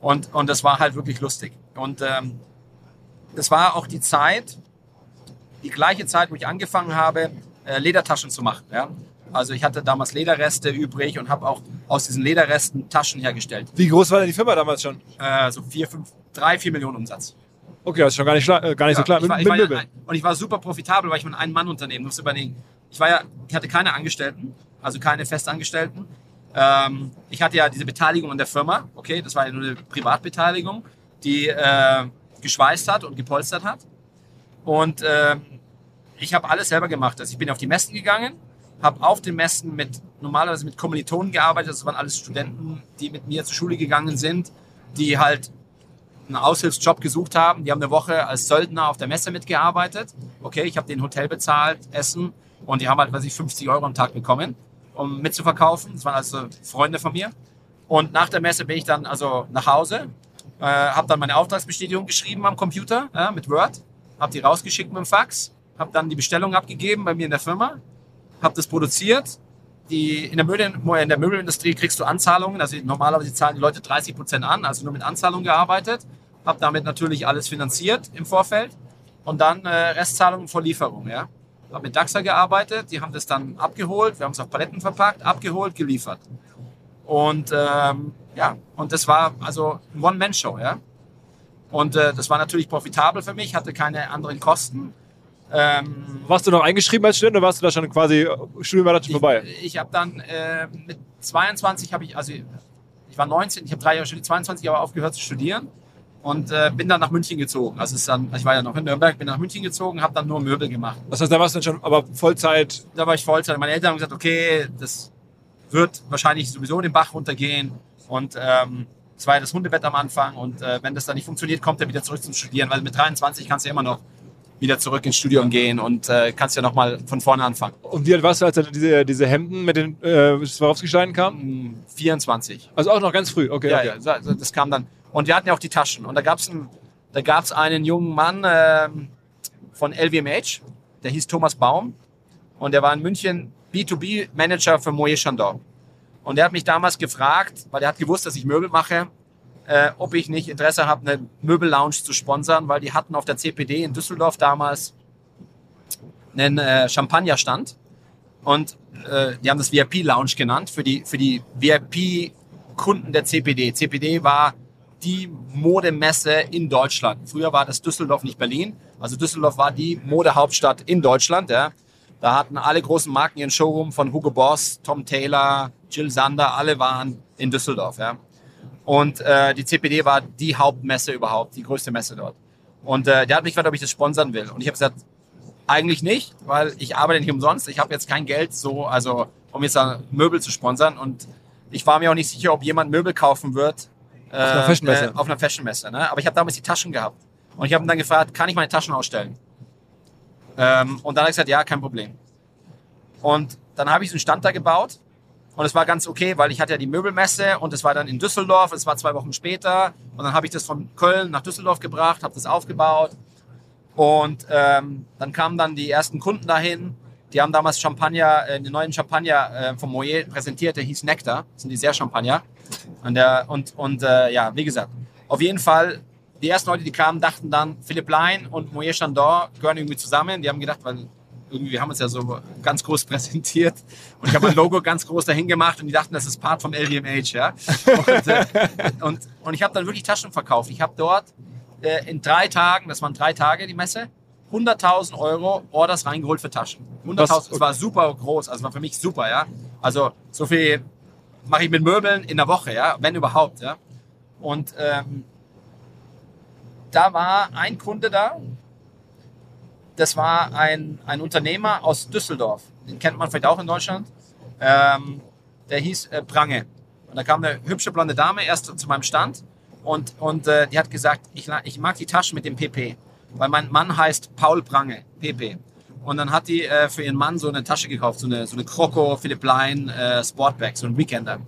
Und, und das war halt wirklich lustig. Und ähm, das war auch die Zeit, die gleiche Zeit, wo ich angefangen habe, äh, Ledertaschen zu machen. Ja? Also ich hatte damals Lederreste übrig und habe auch aus diesen Lederresten Taschen hergestellt. Wie groß war denn die Firma damals schon? Äh, so vier, fünf, drei, vier Millionen Umsatz. Okay, das ist schon gar nicht, äh, gar nicht so klar. Ich war, ich war ja, und ich war super profitabel, weil ich ein Ein-Mann-Unternehmen musste überlegen. Ich war ja, ich hatte keine Angestellten, also keine Festangestellten. Ähm, ich hatte ja diese Beteiligung an der Firma, okay, das war ja nur eine Privatbeteiligung, die äh, geschweißt hat und gepolstert hat. Und ähm, ich habe alles selber gemacht. Also ich bin auf die Messen gegangen, habe auf den Messen mit normalerweise mit Kommilitonen gearbeitet. Das waren alles Studenten, die mit mir zur Schule gegangen sind, die halt einen Aushilfsjob gesucht haben. Die haben eine Woche als Söldner auf der Messe mitgearbeitet. Okay, ich habe den Hotel bezahlt, Essen und die haben halt, weiß ich, 50 Euro am Tag bekommen, um mitzuverkaufen. Das waren also Freunde von mir. Und nach der Messe bin ich dann also nach Hause, äh, habe dann meine Auftragsbestätigung geschrieben am Computer ja, mit Word, habe die rausgeschickt mit dem Fax, habe dann die Bestellung abgegeben bei mir in der Firma, habe das produziert. Die, in, der in der Möbelindustrie kriegst du Anzahlungen, also normalerweise zahlen die Leute 30 Prozent an, also nur mit Anzahlung gearbeitet, habe damit natürlich alles finanziert im Vorfeld und dann äh, Restzahlungen vor Lieferung. Ja? habe mit DAXA gearbeitet, die haben das dann abgeholt, wir haben es auf Paletten verpackt, abgeholt, geliefert. Und ähm, ja, und das war also ein One-Man-Show, ja. Und äh, das war natürlich profitabel für mich, hatte keine anderen Kosten. Ähm, Warst du noch eingeschrieben als Student oder warst du da schon quasi, Studium war da schon vorbei? ich, ich habe dann äh, mit 22 habe ich, also ich war 19, ich habe drei Jahre studiert, 22 Jahre aufgehört zu studieren und äh, bin dann nach München gezogen. Also ist dann, ich war ja noch in Nürnberg, bin nach München gezogen, habe dann nur Möbel gemacht. Das heißt, da warst du dann schon aber Vollzeit. Da war ich Vollzeit. Meine Eltern haben gesagt, okay, das wird wahrscheinlich sowieso den Bach runtergehen und ähm, es war ja das Hundebett am Anfang und äh, wenn das dann nicht funktioniert, kommt er wieder zurück zum Studieren, weil mit 23 kannst du ja immer noch wieder zurück ins Studium gehen und äh, kannst ja nochmal von vorne anfangen. Und wie alt warst du, als dann diese, diese Hemden mit den äh, Swarovski-Steinen kamen? Hm, 24. Also auch noch ganz früh, okay. Ja, okay. ja, das kam dann. Und wir hatten ja auch die Taschen. Und da gab es da gab's einen jungen Mann ähm, von LVMH, der hieß Thomas Baum. Und der war in München B2B-Manager für Moët Chandon. Und der hat mich damals gefragt, weil er hat gewusst, dass ich Möbel mache, äh, ob ich nicht Interesse habe, eine Möbel-Lounge zu sponsern, weil die hatten auf der CPD in Düsseldorf damals einen äh, Champagnerstand. Und äh, die haben das VIP-Lounge genannt für die, für die VIP-Kunden der CPD. CPD war die Modemesse in Deutschland. Früher war das Düsseldorf, nicht Berlin. Also Düsseldorf war die Modehauptstadt in Deutschland. Ja. Da hatten alle großen Marken ihren Showroom von Hugo Boss, Tom Taylor, Jill Sander, alle waren in Düsseldorf. Ja. Und äh, die CPD war die Hauptmesse überhaupt, die größte Messe dort. Und äh, der hat mich gefragt, ob ich das sponsern will. Und ich habe gesagt, eigentlich nicht, weil ich arbeite nicht umsonst. Ich habe jetzt kein Geld so, also um jetzt Möbel zu sponsern. Und ich war mir auch nicht sicher, ob jemand Möbel kaufen wird. Äh, auf einer Fashionmesse. Auf einer Fashionmesse. Ne? Aber ich habe damals die Taschen gehabt. Und ich habe ihn dann gefragt, kann ich meine Taschen ausstellen? Ähm, und dann hat er gesagt, ja, kein Problem. Und dann habe ich so einen Stand da gebaut. Und es war ganz okay, weil ich hatte ja die Möbelmesse und es war dann in Düsseldorf. Es war zwei Wochen später. Und dann habe ich das von Köln nach Düsseldorf gebracht, habe das aufgebaut. Und ähm, dann kamen dann die ersten Kunden dahin. Die haben damals Champagner, äh, den neuen Champagner äh, von Moet präsentiert, der hieß Nectar. Das sind die sehr Champagner. Und, der, und, und äh, ja, wie gesagt, auf jeden Fall, die ersten Leute, die kamen, dachten dann, Philipp Lein und Moet Chandon gehören irgendwie zusammen. Die haben gedacht, weil irgendwie, wir haben uns ja so ganz groß [LAUGHS] präsentiert und ich habe mein Logo ganz groß dahin gemacht und die dachten, das ist Part vom LVMH, ja. Und, äh, und, und ich habe dann wirklich Taschen verkauft. Ich habe dort äh, in drei Tagen, das waren drei Tage die Messe, 100.000 Euro Orders reingeholt für Taschen. 100.000, es war super groß, also war für mich super, ja. Also so viel mache ich mit Möbeln in der Woche, ja, wenn überhaupt, ja. Und ähm, da war ein Kunde da, das war ein, ein Unternehmer aus Düsseldorf. Den kennt man vielleicht auch in Deutschland. Ähm, der hieß äh, Prange. Und da kam eine hübsche blonde Dame erst zu meinem Stand und, und äh, die hat gesagt, ich, ich mag die Taschen mit dem PP. Weil mein Mann heißt Paul Prange, PP. Und dann hat die äh, für ihren Mann so eine Tasche gekauft, so eine, so eine Croco Philipp Line äh, Sportbag, so ein Weekender.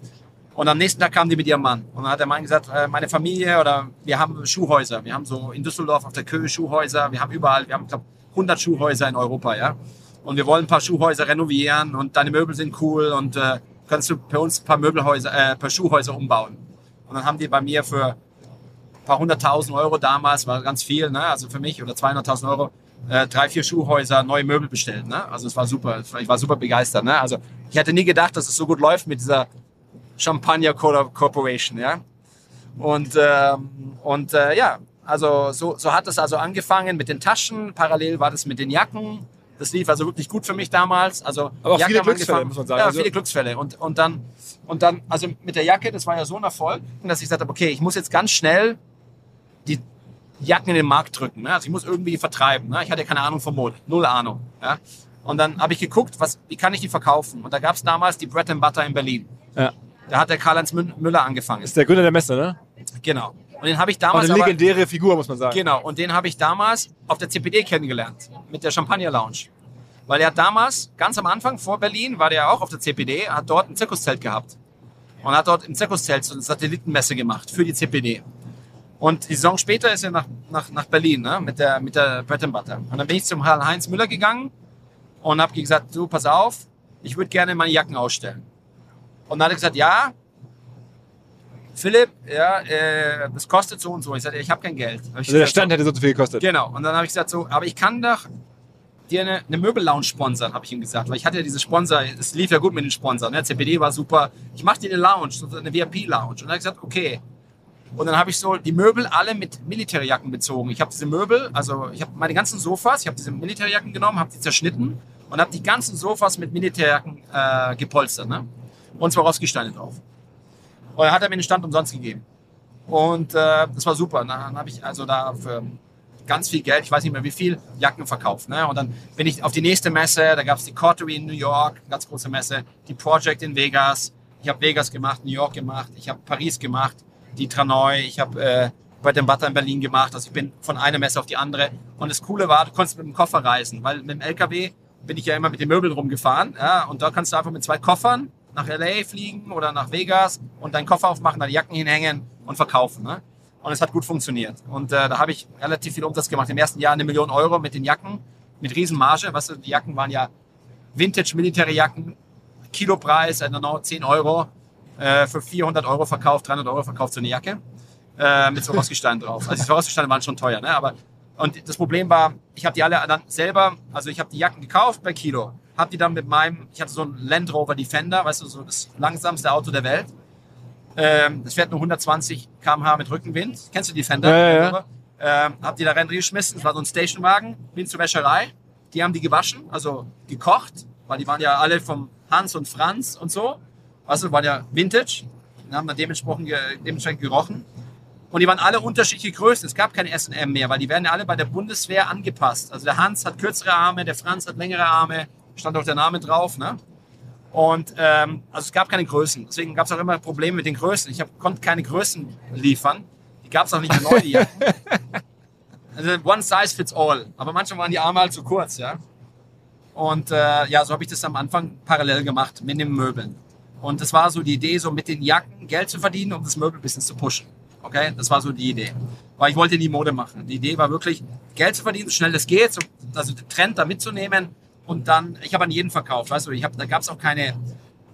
Und am nächsten Tag kam die mit ihrem Mann. Und dann hat der Mann gesagt, äh, meine Familie oder wir haben Schuhhäuser. Wir haben so in Düsseldorf auf der Köhe Schuhhäuser. Wir haben überall, wir haben, glaube 100 Schuhhäuser in Europa, ja. Und wir wollen ein paar Schuhhäuser renovieren und deine Möbel sind cool und äh, kannst du bei uns ein paar Möbelhäuser, äh, paar Schuhhäuser umbauen. Und dann haben die bei mir für ein paar hunderttausend Euro damals, war ganz viel, ne? also für mich, oder 200.000 Euro, äh, drei, vier Schuhhäuser, neue Möbel bestellt. Ne? Also es war super, ich war super begeistert. Ne? Also ich hätte nie gedacht, dass es so gut läuft mit dieser Champagner Cor- Corporation. Ja? Und, ähm, und äh, ja, also so, so hat es also angefangen mit den Taschen, parallel war das mit den Jacken. Das lief also wirklich gut für mich damals. Also Aber auch viele Glücksfälle, muss man sagen. Ja, Also- viele Glücksfälle. Und, und dann, und dann, also mit der Jacke, das war ja so ein Erfolg, dass ich gesagt habe, okay, ich muss jetzt ganz schnell die Jacken in den Markt drücken. Ne? Also ich muss irgendwie vertreiben. Ne? Ich hatte ja keine Ahnung vom Mode, null Ahnung. Ja? Und dann habe ich geguckt, was, wie kann ich die verkaufen? Und da gab es damals die Bread and Butter in Berlin. Ja. Da hat der Karl-Heinz Müller angefangen. Ist der Gründer der Messe, ne? Genau. Und den habe ich Auch damals eine aber, legendäre Figur, muss man sagen. Genau, und den habe ich damals auf der CPD kennengelernt, mit der Champagner Lounge. Weil er hat damals, ganz am Anfang vor Berlin, war der auch auf der CPD, hat dort ein Zirkuszelt gehabt. Und hat dort im Zirkuszelt so eine Satellitenmesse gemacht für die CPD. Und die Saison später ist er nach, nach, nach Berlin ne, mit der, mit der Bread and Butter. Und dann bin ich zum Heinz Müller gegangen und habe gesagt, du, pass auf, ich würde gerne meine Jacken ausstellen. Und dann hat er gesagt, ja, Philipp, ja, äh, das kostet so und so. Ich sagte, ich habe kein Geld. Hab Also der Stand hätte so viel gekostet. Genau. Und dann habe ich gesagt, so, aber ich kann doch dir eine, eine Möbellounge sponsern, habe ich ihm gesagt. Weil ich hatte ja diese Sponsor, es lief ja gut mit den Sponsoren. Ne? CPD war super. Ich mache dir eine Lounge, so eine VIP-Lounge. Und dann habe ich gesagt, okay. Und dann habe ich so die Möbel alle mit Militärjacken bezogen. Ich habe diese Möbel, also ich habe meine ganzen Sofas, ich habe diese Militärjacken genommen, habe die zerschnitten und habe die ganzen Sofas mit Militärjacken äh, gepolstert. Ne? Und zwar Swarovski-Steine drauf. Und dann hat er mir den Stand umsonst gegeben. Und äh, das war super. Dann habe ich also da für ganz viel Geld, ich weiß nicht mehr wie viel, Jacken verkauft. Ne? Und dann bin ich auf die nächste Messe, da gab es die Cottery in New York, ganz große Messe, die Project in Vegas. Ich habe Vegas gemacht, New York gemacht, ich habe Paris gemacht, die Tranoy, ich habe äh, bei dem Butter in Berlin gemacht. Also ich bin von einer Messe auf die andere. Und das Coole war, du konntest mit dem Koffer reisen, weil mit dem LKW bin ich ja immer mit den Möbeln rumgefahren. Ja? Und da kannst du einfach mit zwei Koffern nach LA fliegen oder nach Vegas und deinen Koffer aufmachen, da Jacken hinhängen und verkaufen. Ne? Und es hat gut funktioniert. Und äh, da habe ich relativ viel Umsatz gemacht. Im ersten Jahr eine Million Euro mit den Jacken, mit Riesenmarge. Weißt du, die Jacken waren ja Vintage-Military-Jacken, Kilopreis, I don't know, 10 Euro, äh, für 400 Euro verkauft, 300 Euro verkauft so eine Jacke äh, mit Swarovski-Steinen drauf. Also die Swarovski-Steine waren schon teuer, ne? aber und das Problem war, ich habe die alle dann selber, also ich habe die Jacken gekauft bei Kilo, habe die dann mit meinem, ich hatte so einen Land Rover Defender, weißt du, so das langsamste Auto der Welt. Ähm, das fährt nur 120 km/h mit Rückenwind. Kennst du Defender? Ja, ja, ja. Ähm, hab die da rein geschmissen. Das war so ein Stationwagen. Bin zur Wäscherei. Die haben die gewaschen, also gekocht, weil die waren ja alle vom Hans und Franz und so. Also waren ja Vintage. Die haben dann dementsprechend, dementsprechend gerochen. Und die waren alle unterschiedliche Größen. Es gab keine S&M mehr, weil die werden ja alle bei der Bundeswehr angepasst. Also der Hans hat kürzere Arme, der Franz hat längere Arme. Stand auch der Name drauf. Ne? Und ähm, also es gab keine Größen. Deswegen gab es auch immer Probleme mit den Größen. Ich hab, konnte keine Größen liefern. Die gab es auch nicht mehr neu, die Jacken. [LAUGHS] Also one size fits all. Aber manchmal waren die Arme halt zu kurz, ja. Und äh, ja, so habe ich das am Anfang parallel gemacht mit den Möbeln. Und das war so die Idee, so mit den Jacken Geld zu verdienen, um das Möbelbusiness zu pushen. Okay, das war so die Idee. Weil ich wollte nie Mode machen. Die Idee war wirklich, Geld zu verdienen, so schnell es geht, so, also den Trend da mitzunehmen. Und dann, ich habe an jeden verkauft, weißt du, ich hab, da gab es auch keine,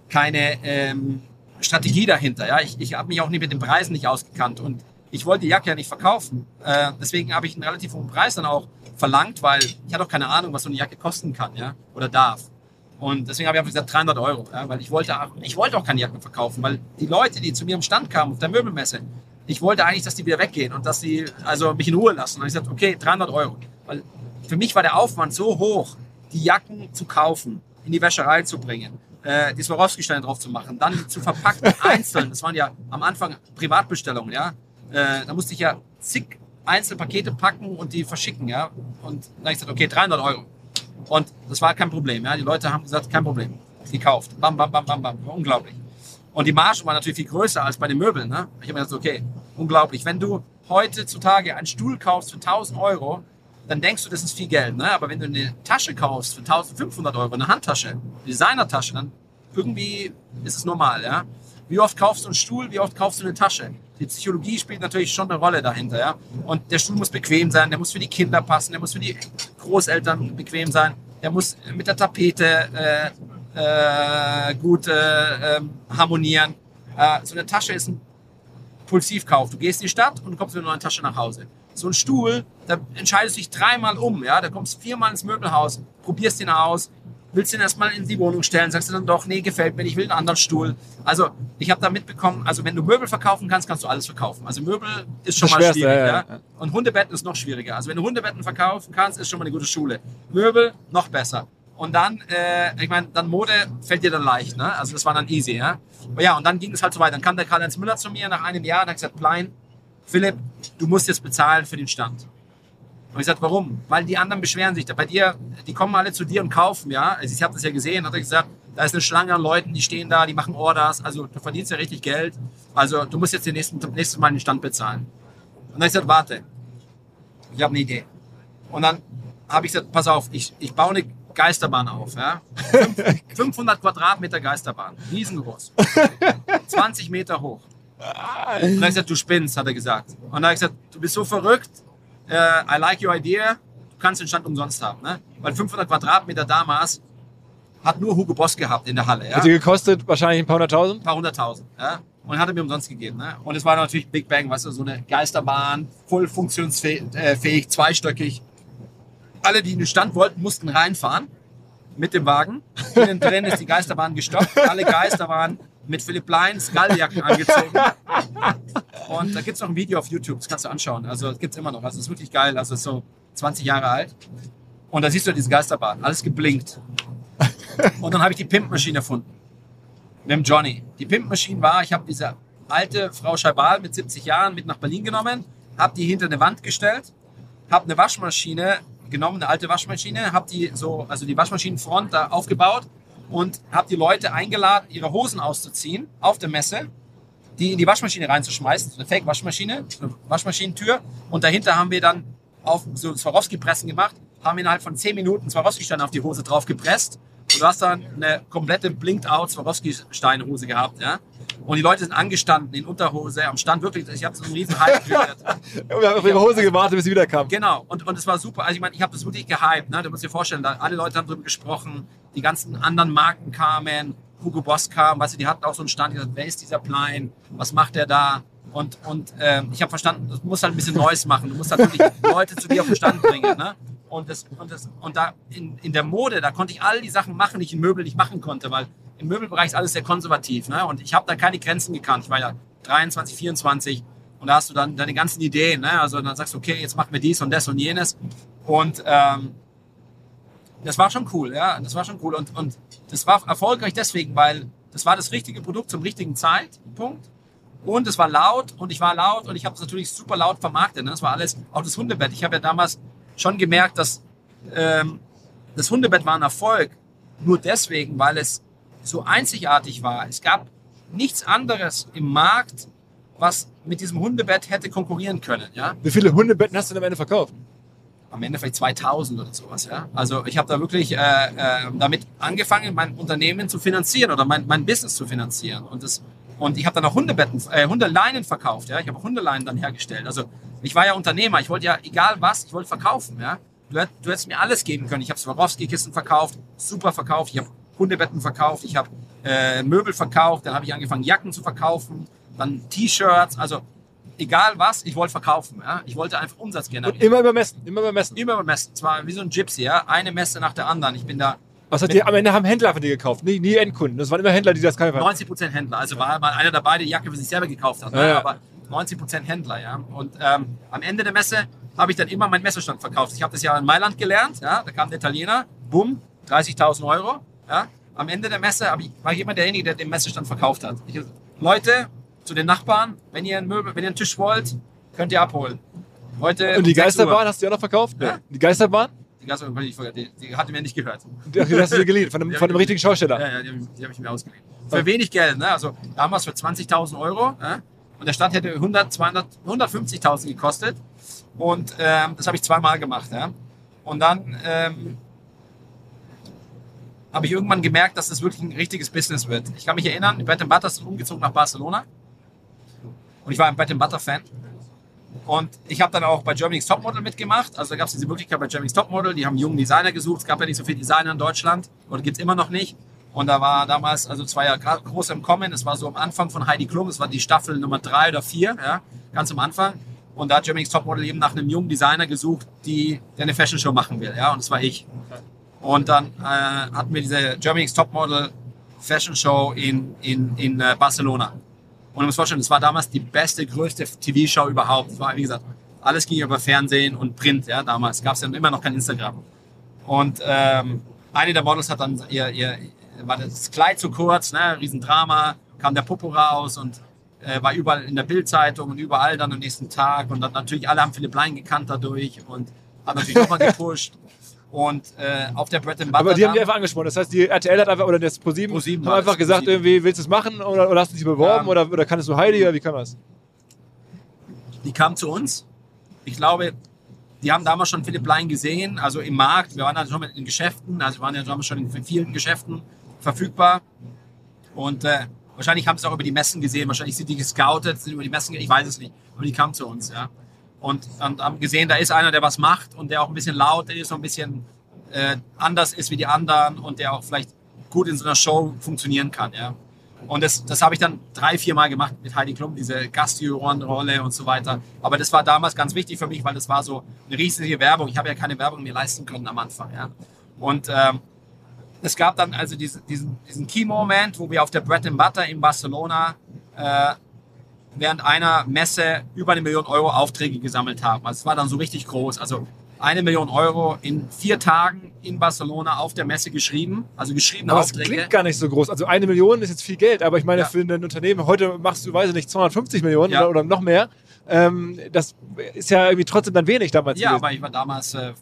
keine ähm, Strategie dahinter. Ja? Ich, ich habe mich auch nie mit den Preisen nicht ausgekannt. Und ich wollte die Jacke ja nicht verkaufen. Äh, deswegen habe ich einen relativ hohen Preis dann auch verlangt, weil ich hatte auch keine Ahnung, was so eine Jacke kosten kann ja? oder darf. Und deswegen habe ich einfach gesagt 300 Euro, ja? weil ich wollte, auch, ich wollte auch keine Jacken verkaufen, weil die Leute, die zu mir im Stand kamen auf der Möbelmesse, ich wollte eigentlich, dass die wieder weggehen und dass sie also mich in Ruhe lassen. Und ich sagte, okay, 300 Euro. Weil für mich war der Aufwand so hoch, die Jacken zu kaufen, in die Wäscherei zu bringen, äh, die Swarovski-Steine drauf zu machen, dann die zu verpacken, [LAUGHS] einzeln. Das waren ja am Anfang Privatbestellungen, ja. Äh, da musste ich ja zig Einzelpakete packen und die verschicken, ja. Und dann habe ich gesagt, okay, 300 Euro. Und das war kein Problem, ja. Die Leute haben gesagt, kein Problem. Gekauft. Bam, bam, bam, bam, bam. War unglaublich. Und die Marge war natürlich viel größer als bei den Möbeln. Ne? Ich habe mir gedacht, okay, unglaublich. Wenn du heutzutage einen Stuhl kaufst für 1000 Euro, dann denkst du, das ist viel Geld. Ne? Aber wenn du eine Tasche kaufst für 1500 Euro, eine Handtasche, Designertasche, dann irgendwie ist es normal. Ja? Wie oft kaufst du einen Stuhl, wie oft kaufst du eine Tasche? Die Psychologie spielt natürlich schon eine Rolle dahinter. Ja? Und der Stuhl muss bequem sein, der muss für die Kinder passen, der muss für die Großeltern bequem sein, der muss mit der Tapete äh, äh, gut äh, ähm, harmonieren. Äh, so eine Tasche ist ein Pulsivkauf. Du gehst in die Stadt und kommst mit einer neuen Tasche nach Hause. So ein Stuhl, da entscheidest du dich dreimal um. Ja? Da kommst viermal ins Möbelhaus, probierst den aus, willst den erstmal in die Wohnung stellen, sagst du dann doch, nee, gefällt mir, ich will einen anderen Stuhl. Also ich habe da mitbekommen, also wenn du Möbel verkaufen kannst, kannst du alles verkaufen. Also Möbel ist schon Das mal schwierig. ja, Ja, ja. Und Hundebetten ist noch schwieriger. Also wenn du Hundebetten verkaufen kannst, ist schon mal eine gute Schule. Möbel noch besser. Und dann, äh, ich meine, dann Mode fällt dir dann leicht, ne? Also das war dann easy, ja. Aber ja, und dann ging es halt so weiter. Dann kam der Karl-Heinz Müller zu mir nach einem Jahr und hat gesagt, Plein, Philipp, du musst jetzt bezahlen für den Stand. Und ich sagte, warum? Weil die anderen beschweren sich. Da bei dir, die kommen alle zu dir und kaufen, ja. Also ich habe das ja gesehen, hat er gesagt, da ist eine Schlange an Leuten, die stehen da, die machen Orders. Also du verdienst ja richtig Geld. Also du musst jetzt den nächsten, nächstes Mal den Stand bezahlen. Und dann habe ich gesagt, warte, ich habe eine Idee. Und dann habe ich gesagt, pass auf, ich, ich baue eine Geisterbahn auf. Ja? [LAUGHS] Fünf- 500 Quadratmeter Geisterbahn, riesengroß, [LAUGHS] 20 Meter hoch. Und dann habe ich gesagt, du spinnst, hat er gesagt. Und dann habe ich gesagt, du bist so verrückt, äh, I like your idea, du kannst den Stand umsonst haben. Ne? Weil 500 Quadratmeter damals hat nur Hugo Boss gehabt in der Halle. Ja? Hat die gekostet wahrscheinlich ein paar hunderttausend? ein paar hunderttausend. Ja? Und hat er mir umsonst gegeben. Ne? Und es war natürlich Big Bang, weißt du, so eine Geisterbahn, voll funktionsfähig, äh, zweistöckig. Alle, die in den Stand wollten, mussten reinfahren mit dem Wagen. Innen drin ist die Geisterbahn gestoppt. Alle Geister waren mit Philipp Lein Skulljacken angezogen. Und da gibt es noch ein Video auf YouTube, das kannst du anschauen. Also das gibt es immer noch. Also es ist wirklich geil. Also es so 20 Jahre alt. Und da siehst du diese Geisterbahn, alles geblinkt. Und dann habe ich die Pimpmaschine erfunden. Mit dem Johnny. Die Pimpmaschine war, ich habe diese alte Frau Scheibal mit 70 Jahren mit nach Berlin genommen, habe die hinter eine Wand gestellt, habe eine Waschmaschine genommen, eine alte Waschmaschine, habe die so, also die Waschmaschinenfront da aufgebaut und habe die Leute eingeladen, ihre Hosen auszuziehen auf der Messe, die in die Waschmaschine reinzuschmeißen, so eine Fake-Waschmaschine, eine Waschmaschinentür und dahinter haben wir dann auf so Swarovski-Pressen gemacht, haben innerhalb von 10 Minuten Swarovski-Steine auf die Hose drauf gepresst und du hast dann eine komplette Blinked-Out Swarovski-Steinhose gehabt, ja. Und die Leute sind angestanden in Unterhose am Stand wirklich. Ich habe so einen riesen Hype gekriegt. [LAUGHS] Wir haben auf ihre Hose gewartet, bis sie wiederkam. Genau, und, und es war super. Also ich meine, ich habe das wirklich gehypt. Ne? Du musst dir vorstellen, da alle Leute haben drüber gesprochen, die ganzen anderen Marken kamen, Hugo Boss kam, weißt du, die hatten auch so einen Stand, die gesagt, wer ist dieser Plein, was macht der da? Und, und ähm, ich habe verstanden, du musst halt ein bisschen Neues machen. Du musst halt wirklich [LAUGHS] Leute zu dir auf den Stand bringen. Ne? Und, das, und, das, und da in, in der Mode, da konnte ich all die Sachen machen, die ich in Möbel nicht machen konnte, weil im Möbelbereich ist alles sehr konservativ. Ne? Und ich habe da keine Grenzen gekannt. Ich war ja 23, 24 und da hast du dann deine ganzen Ideen. Ne? Also dann sagst du, okay, jetzt machen wir dies und das und jenes. Und ähm, das war schon cool, ja, das war schon cool. Und, und das war erfolgreich deswegen, weil das war das richtige Produkt zum richtigen Zeitpunkt. Und es war laut und ich war laut und ich habe es natürlich super laut vermarktet. Ne? Das war alles, auch das Hundebett. Ich habe ja damals schon gemerkt, dass ähm, das Hundebett war ein Erfolg. Nur deswegen, weil es so einzigartig war. Es gab nichts anderes im Markt, was mit diesem Hundebett hätte konkurrieren können. Ja? Wie viele Hundebetten hast du denn am Ende verkauft? Am Ende vielleicht 2000 oder sowas. Ja? Also ich habe da wirklich äh, äh, damit angefangen, mein Unternehmen zu finanzieren oder mein, mein Business zu finanzieren. Und, das, und ich habe dann auch Hundebetten, äh, Hundeleinen verkauft. Ja? Ich habe Hundeleinen dann hergestellt. Also ich war ja Unternehmer. Ich wollte ja, egal was, ich wollte verkaufen. Ja? Du, hätt, du hättest mir alles geben können. Ich habe Swarovski-Kisten verkauft, super verkauft. Ich habe Hundebetten verkauft, ich habe äh, Möbel verkauft, dann habe ich angefangen, Jacken zu verkaufen, dann T-Shirts, also egal was, ich wollte verkaufen. Ja? Ich wollte einfach Umsatz generieren. Und immer übermessen, immer übermessen. Immer übermessen. Zwar wie so ein Gypsy, ja? eine Messe nach der anderen. Ich bin da Was hat die, am Ende haben Händler von dir gekauft, nie, nie Endkunden. Das waren immer Händler, die das gekauft haben. 90% Händler. Also war mal einer dabei, der die Jacke für sich selber gekauft hat. Ja, ne? ja. Aber 90% Händler, ja. Und ähm, am Ende der Messe habe ich dann immer meinen Messestand verkauft. Ich habe das ja in Mailand gelernt, ja. Da kam der Italiener, bumm, 30.000 Euro, ja. Am Ende der Messe ich, war ich immer derjenige, der den Messestand verkauft hat. Ich, Leute, zu den Nachbarn, wenn ihr einen Möbel, wenn ihr einen Tisch wollt, könnt ihr abholen. Heute Und die um 6 Uhr. Geisterbahn hast du ja noch verkauft? Ja. Die Geisterbahn? Die Geisterbahn, die, die hatte mir nicht gehört. Die die hast du dir geliehen, von dem, von dem richtigen Schausteller. Ja, ja, die, die habe ich mir ausgeliehen. Für wenig Geld, ne? Also damals für 20.000 Euro. Ne? Und der Stand hätte 100, 200, 150.000 gekostet. Und ähm, das habe ich zweimal gemacht. Ja? Und dann ähm, habe ich irgendwann gemerkt, dass das wirklich ein richtiges Business wird. Ich kann mich erinnern, Bread and Butter ist umgezogen nach Barcelona. Und ich war ein Bread Butter Fan. Und ich habe dann auch bei Germany's Topmodel mitgemacht. Also da gab es diese Möglichkeit bei Germany's Topmodel. Die haben jungen Designer gesucht. Es gab ja nicht so viele Designer in Deutschland. Oder gibt es immer noch nicht. Und da war damals, also zwei Jahre groß im Kommen. Es war so am Anfang von Heidi Klum. Es war die Staffel Nummer drei oder vier, ja, ganz am Anfang. Und da hat Germany's Topmodel eben nach einem jungen Designer gesucht, die, der eine Fashion Show machen will. Ja, und das war ich. Und dann äh, hatten wir diese Germany's Topmodel Fashion Show in, in, in äh, Barcelona. Und du musst vorstellen, das war damals die beste, größte TV-Show überhaupt. Es war, wie gesagt, alles ging über Fernsehen und Print, ja, damals. Gab es ja immer noch kein Instagram. Und ähm, eine der Models hat dann ihr, ihr war das Kleid zu kurz, ne, Riesendrama, kam der Popo raus und äh, war überall in der Bildzeitung und überall dann am nächsten Tag. Und dann natürlich alle haben Philipp Lein gekannt dadurch und hat natürlich nochmal gepusht. [LAUGHS] Und äh, auf der Bread and Butter. Aber die haben die einfach angesprochen. Das heißt, die RTL hat einfach, oder das ProSieben, ProSieben haben war einfach gesagt, ProSieben. irgendwie, willst du es machen oder, oder hast du dich beworben Ja. oder, oder kannst du Heidi oder wie kann das? die kam zu uns. Ich glaube, die haben damals schon Philipp Lein gesehen, also im Markt. Wir waren ja schon in Geschäften, also wir waren ja damals schon in vielen Geschäften verfügbar. Und äh, wahrscheinlich haben sie auch über die Messen gesehen, wahrscheinlich sind die gescoutet, sind über die Messen, ich weiß es nicht. Aber die kam zu uns, ja. Und, und haben gesehen, da ist einer, der was macht und der auch ein bisschen laut ist und ein bisschen äh, anders ist wie die anderen und der auch vielleicht gut in so einer Show funktionieren kann, ja. Und das, das habe ich dann drei, vier Mal gemacht mit Heidi Klum, diese Gastjurorenrolle und so weiter. Aber das war damals ganz wichtig für mich, weil das war so eine riesige Werbung. Ich habe ja keine Werbung mehr leisten können am Anfang. Ja. Und ähm, es gab dann also diesen, diesen, diesen Key-Moment, wo wir auf der Bread and Butter in Barcelona äh, während einer Messe über eine Million Euro Aufträge gesammelt haben. Also es war dann so richtig groß. Also eine Million Euro in vier Tagen in Barcelona auf der Messe geschrieben, also geschriebene aber Aufträge. Das klingt gar nicht so groß. Also eine Million ist jetzt viel Geld, aber ich meine, Ja. für ein Unternehmen, heute machst du, weiß ich nicht, 250 Millionen Ja. oder, oder noch mehr. Ähm, das ist ja irgendwie trotzdem dann wenig damals. Ja, gewesen. aber ich war damals äh,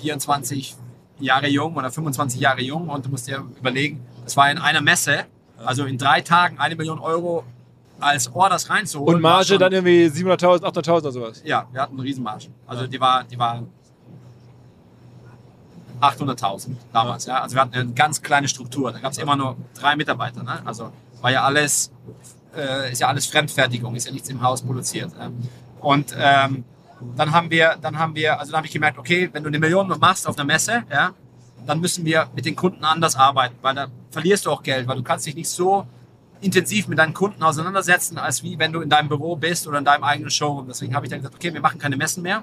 24 Jahre jung oder 25 Jahre jung und du musst dir überlegen, es war in einer Messe, also in drei Tagen eine Million Euro als Orders reinzuholen. Und Marge schon- dann irgendwie 700.000, 800.000 oder sowas. Ja, wir hatten eine Riesenmarge. Also die war, die war 800.000 damals. Ja. Also wir hatten eine ganz kleine Struktur. Da gab es immer nur drei Mitarbeiter. Ne? Also war ja alles, äh, ist ja alles Fremdfertigung, ist ja nichts im Haus produziert. Ja. Und ähm, dann haben wir, dann haben wir, also dann habe ich gemerkt, okay, wenn du eine Million noch machst auf einer Messe, ja, dann müssen wir mit den Kunden anders arbeiten, weil da verlierst du auch Geld, weil du kannst dich nicht so intensiv mit deinen Kunden auseinandersetzen, als wie wenn du in deinem Büro bist oder in deinem eigenen Showroom. Deswegen habe ich dann gesagt, okay, wir machen keine Messen mehr.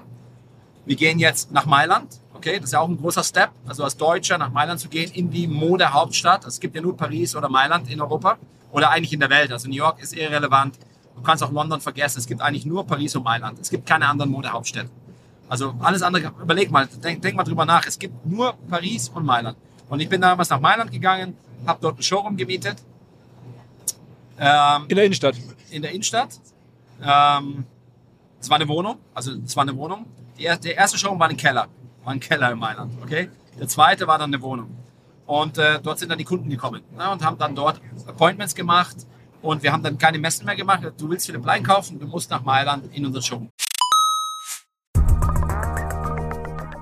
Wir gehen jetzt nach Mailand. Okay, das ist ja auch ein großer Step. Also als Deutscher nach Mailand zu gehen, in die Modehauptstadt. Es gibt ja nur Paris oder Mailand in Europa oder eigentlich in der Welt. Also New York ist irrelevant. Du kannst auch London vergessen. Es gibt eigentlich nur Paris und Mailand. Es gibt keine anderen Modehauptstädte. Also alles andere, überleg mal, denk, denk mal drüber nach. Es gibt nur Paris und Mailand. Und ich bin damals nach Mailand gegangen, habe dort ein Showroom gemietet. Ähm, In der Innenstadt. in der Innenstadt. Ähm, es war eine Wohnung, also es war eine Wohnung. Die er, der erste Showroom war ein Keller, war ein Keller in Mailand, okay? Der zweite war dann eine Wohnung. Und äh, dort sind dann die Kunden gekommen ne, und haben dann dort Appointments gemacht. Und wir haben dann keine Messen mehr gemacht. Du willst Philipp Plein kaufen, du musst nach Mailand in unser Showroom.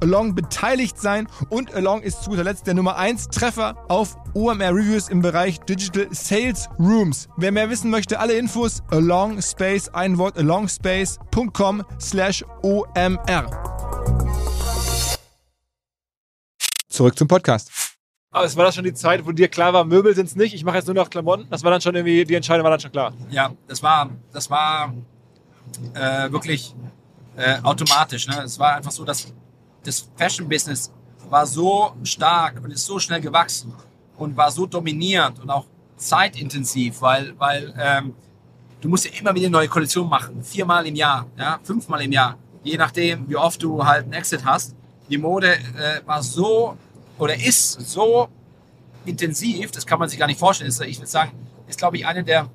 Along beteiligt sein und Along ist zu guter Letzt der Nummer 1 Treffer auf OMR Reviews im Bereich Digital Sales Rooms. Wer mehr wissen möchte, alle Infos Along Space, ein Wort alongspace.com slash OMR. Zurück zum Podcast. Aber es war das schon die Zeit, wo dir klar war, Möbel sind es nicht, ich mache jetzt nur noch Klamotten. Das war dann schon irgendwie, die Entscheidung war dann schon klar. Ja, das war, das war äh, wirklich äh, automatisch. Ne? Es war einfach so, dass das Fashion-Business war so stark und ist so schnell gewachsen und war so dominierend und auch zeitintensiv, weil, weil ähm, du musst ja immer wieder neue Kollektion machen. Viermal im Jahr, ja, fünfmal im Jahr. Je nachdem, wie oft du halt einen Exit hast. Die Mode äh, war so oder ist so intensiv, das kann man sich gar nicht vorstellen. Ich würde sagen, ist, glaube ich, eine der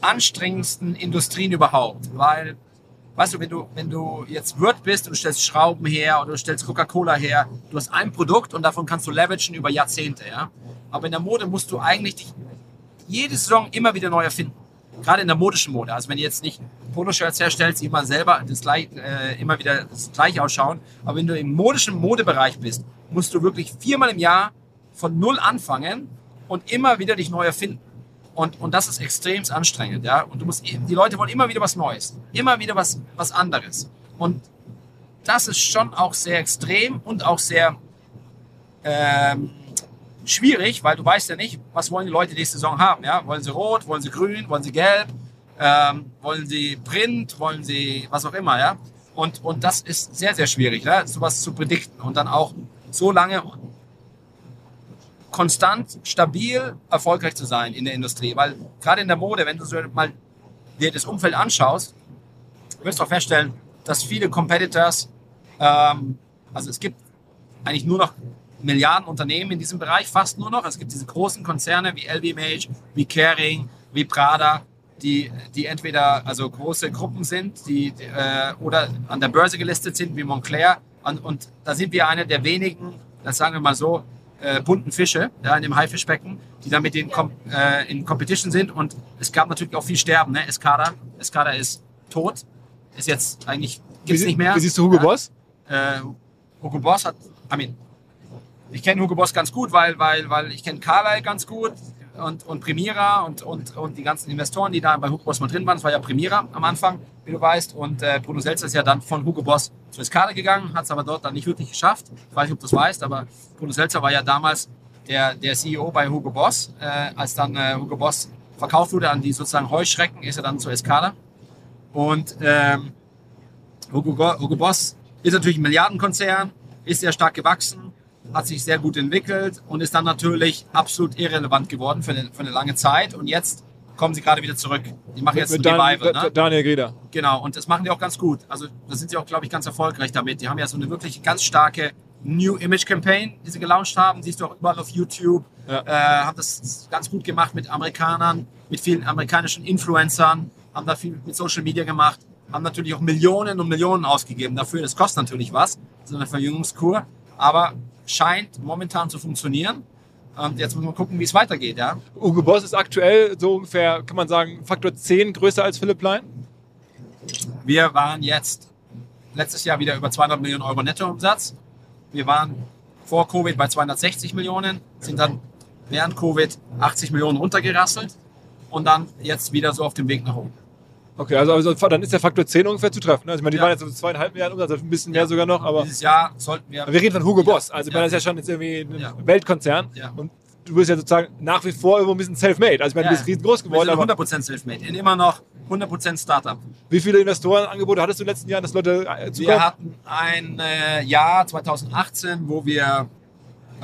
anstrengendsten Industrien überhaupt. Weil, weißt du, wenn du, wenn du jetzt Wirt bist und du stellst Schrauben her oder du stellst Coca-Cola her, du hast ein Produkt und davon kannst du leveragen über Jahrzehnte, ja. Aber in der Mode musst du eigentlich dich jede Saison immer wieder neu erfinden. Gerade in der modischen Mode. Also wenn du jetzt nicht Poloshirts herstellst, immer selber das gleich, äh, immer wieder das gleich ausschauen. Aber wenn du im modischen Modebereich bist, musst du wirklich viermal im Jahr von null anfangen und immer wieder dich neu erfinden. Und, und das ist extrem anstrengend, ja. Und du musst, die Leute wollen immer wieder was Neues. Immer wieder was, was anderes. Und das ist schon auch sehr extrem und auch sehr, ähm, schwierig, weil du weißt ja nicht, was wollen die Leute die Saison haben. Ja? Wollen sie rot, wollen sie grün, wollen sie gelb? Ähm, wollen sie Print? Wollen sie was auch immer, ja? Und, und das ist sehr, sehr schwierig, ne? sowas zu predikten und dann auch so lange konstant, stabil, erfolgreich zu sein in der Industrie. Weil gerade in der Mode, wenn du so mal dir das Umfeld anschaust, wirst du auch feststellen, dass viele Competitors, ähm, also es gibt eigentlich nur noch Milliarden Unternehmen in diesem Bereich, fast nur noch. Es gibt diese großen Konzerne wie LVMH, wie Kering, wie Prada, die, die entweder also große Gruppen sind, die, äh, oder an der Börse gelistet sind, wie Montclair. Und, und da sind wir eine der wenigen, das sagen wir mal so, äh, bunten Fische ja, in dem Haifischbecken, die da mit denen kom äh, in Competition sind. Und es gab natürlich auch viel Sterben. Ne? Escada, Escada ist tot, ist jetzt eigentlich, gibt es nicht mehr. Wie siehst du Hugo ja? Boss? Äh, Hugo Boss hat, I mean, ich kenne Hugo Boss ganz gut, weil, weil, weil ich kenne Carlyle ganz gut und, und Primera und, und, und die ganzen Investoren, die da bei Hugo Boss mal drin waren. Das war ja Primera am Anfang, wie du weißt. Und äh, Bruno Selzer ist ja dann von Hugo Boss zu Escada gegangen, hat es aber dort dann nicht wirklich geschafft. Ich weiß nicht, ob du es weißt, aber Bruno Selzer war ja damals der, der CEO bei Hugo Boss. Äh, als dann äh, Hugo Boss verkauft wurde an die sozusagen Heuschrecken, ist er dann zu Escada. Und ähm, Hugo, Hugo Boss ist natürlich ein Milliardenkonzern, ist sehr stark gewachsen, hat sich sehr gut entwickelt und ist dann natürlich absolut irrelevant geworden für eine, für eine lange Zeit. Und jetzt kommen sie gerade wieder zurück. Die machen jetzt ein Mit Dan, Revival. Ne? Daniel Grieder. Genau, und das machen die auch ganz gut. Also da sind sie auch, glaube ich, ganz erfolgreich damit. Die haben ja so eine wirklich ganz starke New Image Campaign, die sie gelauncht haben. Siehst du auch überall auf YouTube. Ja. Äh, haben das ganz gut gemacht mit Amerikanern, mit vielen amerikanischen Influencern, haben da viel mit Social Media gemacht, haben natürlich auch Millionen und Millionen ausgegeben dafür. Das kostet natürlich was, so eine Verjüngungskur, aber scheint momentan zu funktionieren. Und jetzt muss man gucken, wie es weitergeht. Ja? Hugo Boss ist aktuell so ungefähr, kann man sagen, Faktor 10 größer als Philipp Plein. Wir waren jetzt letztes Jahr wieder über 200 Millionen Euro Nettoumsatz. Wir waren vor Covid bei 260 Millionen, sind dann während Covid 80 Millionen runtergerasselt und dann jetzt wieder so auf dem Weg nach oben. Okay, also, also dann ist der Faktor 10 ungefähr zu treffen. ne? Also ich meine, die Ja. waren jetzt so zweieinhalb Milliarden Umsatz, also ein bisschen mehr sogar noch, aber Dieses Jahr sollten wir. wir reden von Hugo. Boss. Also ich meine, das ist ja schon jetzt irgendwie ein. Weltkonzern. Und du bist ja sozusagen nach wie vor irgendwo ein bisschen self-made. Also ich meine, du bist riesengroß wir geworden, sind aber 100% Selfmade. Immer noch 100% Startup. wie viele Investorenangebote hattest du in den letzten Jahren, dass Leute äh, Wir zukommen? hatten ein äh, Jahr 2018, wo wir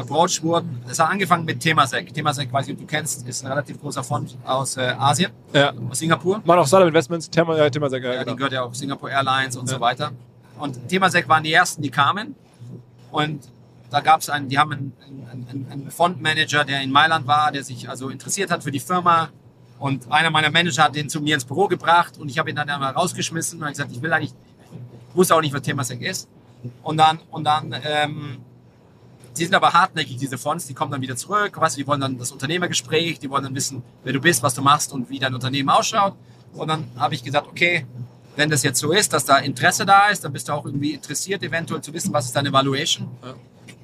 wurden. Es hat angefangen mit Temasek. Temasek, weiß ich, ob du kennst, ist ein relativ großer Fonds aus äh, Asien, Ja. aus Singapur. Machen auch Startup Investments, Thema, ja, Thema sehr Ja, geil. die genau. gehört ja auch Singapore Airlines und Ja. so weiter. Und Temasek waren die ersten, die kamen. Und da gab es einen, die haben einen, einen, einen Fondmanager, der in Mailand war, der sich also interessiert hat für die Firma. Und einer meiner Manager hat den zu mir ins Büro gebracht und ich habe ihn dann einmal rausgeschmissen und gesagt, ich will eigentlich, ich wusste auch nicht, was Temasek ist. Und dann, und dann, ähm, die sind aber hartnäckig, diese Fonds, die kommen dann wieder zurück, du, die wollen dann das Unternehmergespräch, die wollen dann wissen, wer du bist, was du machst und wie dein Unternehmen ausschaut. Und dann habe ich gesagt, okay, wenn das jetzt so ist, dass da Interesse da ist, dann bist du auch irgendwie interessiert, eventuell zu wissen, was ist deine Valuation.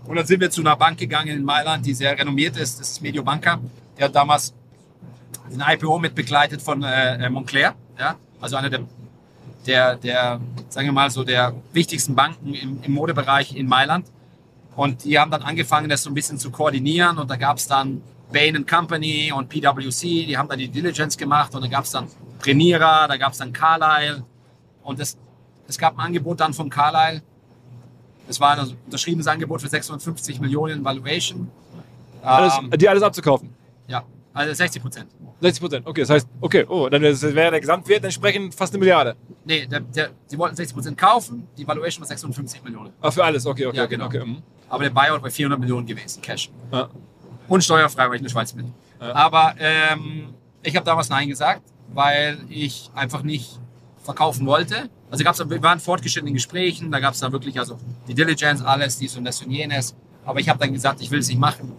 Und dann sind wir zu einer Bank gegangen in Mailand, die sehr renommiert ist, das ist Mediobanca. Der hat damals ein IPO mit begleitet von äh, Montclair, ja, also einer der, der, der, sagen wir mal so, der wichtigsten Banken im, im Modebereich in Mailand. Und die haben dann angefangen, das so ein bisschen zu koordinieren. Und da gab es dann Bain Company und PwC, die haben da die Diligence gemacht. Und da gab es dann Premiera, da gab es dann Carlyle. Und es, es gab ein Angebot dann von Carlyle. Es war ein unterschriebenes Angebot für 650 Millionen Valuation. Alles, Ähm, die alles abzukaufen. ja, also 60 Prozent. 60 Prozent. Okay, das heißt, okay, oh, dann wäre der Gesamtwert entsprechend fast eine Milliarde. Nee, der, der, sie wollten 60 Prozent kaufen, die Valuation war 650 Millionen. Ah, für alles, okay, okay, Ja, okay, genau. okay. mhm. Aber der Buyout war 400 Millionen gewesen, Cash. Ja. Und steuerfrei, weil ich in der Schweiz bin. Ja. Aber ähm, ich habe damals Nein gesagt, weil ich einfach nicht verkaufen wollte. Also gab's, wir waren fortgeschritten in Gesprächen, da gab es dann wirklich also die Diligence, alles, dies und das und jenes. Aber ich habe dann gesagt, ich will es nicht machen,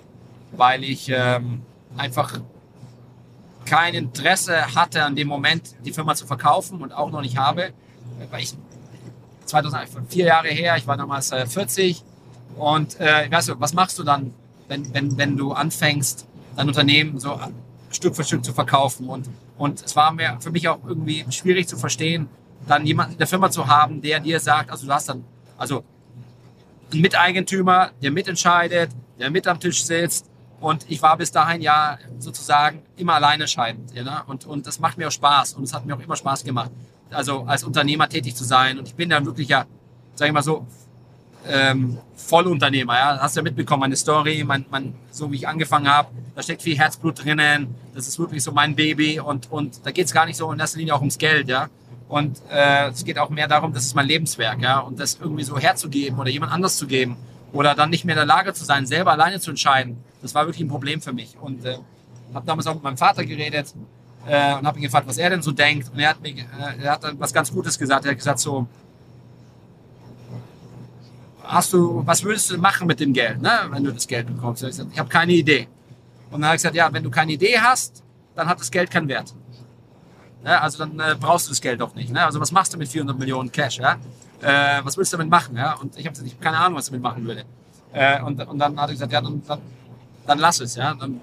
weil ich ähm, einfach kein Interesse hatte, an dem Moment die Firma zu verkaufen und auch noch nicht habe. Weil ich 2000, vier Jahre her, ich war damals äh, 40 und äh, weißt du, was machst du dann, wenn, wenn, wenn du anfängst, dein Unternehmen so Stück für Stück zu verkaufen? Und, und es war mir für mich auch irgendwie schwierig zu verstehen, dann jemanden in der Firma zu haben, der dir sagt, also du hast dann, also einen Miteigentümer, der mitentscheidet, der mit am Tisch sitzt Und ich war bis dahin ja sozusagen immer alleine scheidend. Ja, ne? und, und das macht mir auch Spaß. Und es hat mir auch immer Spaß gemacht, also als Unternehmer tätig zu sein. Und ich bin dann wirklich ja, sag ich mal so, ähm, Vollunternehmer. Ja? Hast ja mitbekommen, meine Story, mein, mein, so wie ich angefangen habe. Da steckt viel Herzblut drinnen. Das ist wirklich so mein Baby. Und, und da geht es gar nicht so in erster Linie auch ums Geld. Ja? Und äh, es geht auch mehr darum, das ist mein Lebenswerk. Ja? Und das irgendwie so herzugeben oder jemand anders zu geben oder dann nicht mehr in der Lage zu sein, selber alleine zu entscheiden, das war wirklich ein Problem für mich. Und äh, habe damals auch mit meinem Vater geredet äh, und habe ihn gefragt, was er denn so denkt. Und er hat, mir, äh, er hat dann was ganz Gutes gesagt. Er hat gesagt so, hast du, was würdest du machen mit dem Geld, ne, wenn du das Geld bekommst? Ich, ich habe keine Idee. Und dann habe ich gesagt, ja, wenn du keine Idee hast, dann hat das Geld keinen Wert. Ja, also dann äh, brauchst du das Geld auch nicht. Ne? Also was machst du mit 400 Millionen Cash? Ja? Äh, was willst du damit machen? Ja? Und ich habe hab keine Ahnung, was ich damit machen würde. Äh, und, und dann hat er gesagt, ja, dann, dann, dann lass es. Ja? Dann,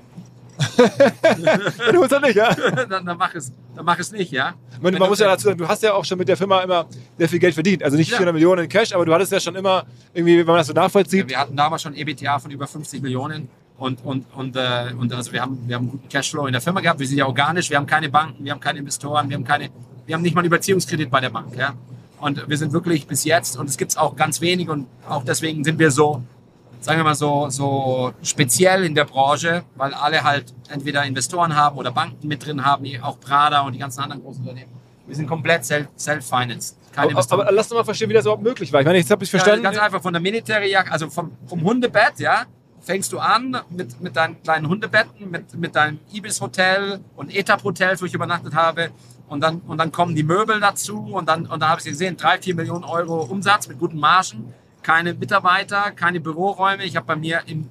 [LAUGHS] du musst nicht, ja? [LAUGHS] dann, dann, mach es, dann mach es nicht, ja. Man, man muss ja dazu sagen, du hast ja auch schon mit der Firma immer sehr viel Geld verdient. Also nicht ja. 400 Millionen in Cash, aber du hattest ja schon immer irgendwie, wenn man das so nachvollzieht. Ja, wir hatten damals schon EBTA von über 50 Millionen. Und, und, und, äh, und also wir haben, wir haben guten Cashflow in der Firma gehabt. Wir sind ja organisch, wir haben keine Banken, wir haben keine Investoren, wir haben, keine, wir haben nicht mal einen Überziehungskredit bei der Bank. Ja? Und wir sind wirklich bis jetzt, und es gibt es auch ganz wenig, und auch deswegen sind wir so, sagen wir mal so, so speziell in der Branche, weil alle halt entweder Investoren haben oder Banken mit drin haben, auch Prada und die ganzen anderen großen Unternehmen. Wir sind komplett self-financed. Aber, aber, lass uns mal verstehen, wie das überhaupt möglich war. Ich meine, jetzt habe ich verstanden. Ja, ganz einfach von der Militärjagd, also vom, vom Hundebett, ja, fängst du an mit, mit deinen kleinen Hundebetten, mit, mit deinem Ibis-Hotel und Etap-Hotel, wo ich übernachtet habe. Und dann, und dann kommen die Möbel dazu und dann, und dann habe ich gesehen, drei, vier Millionen Euro Umsatz mit guten Margen, keine Mitarbeiter, keine Büroräume. Ich habe bei mir im,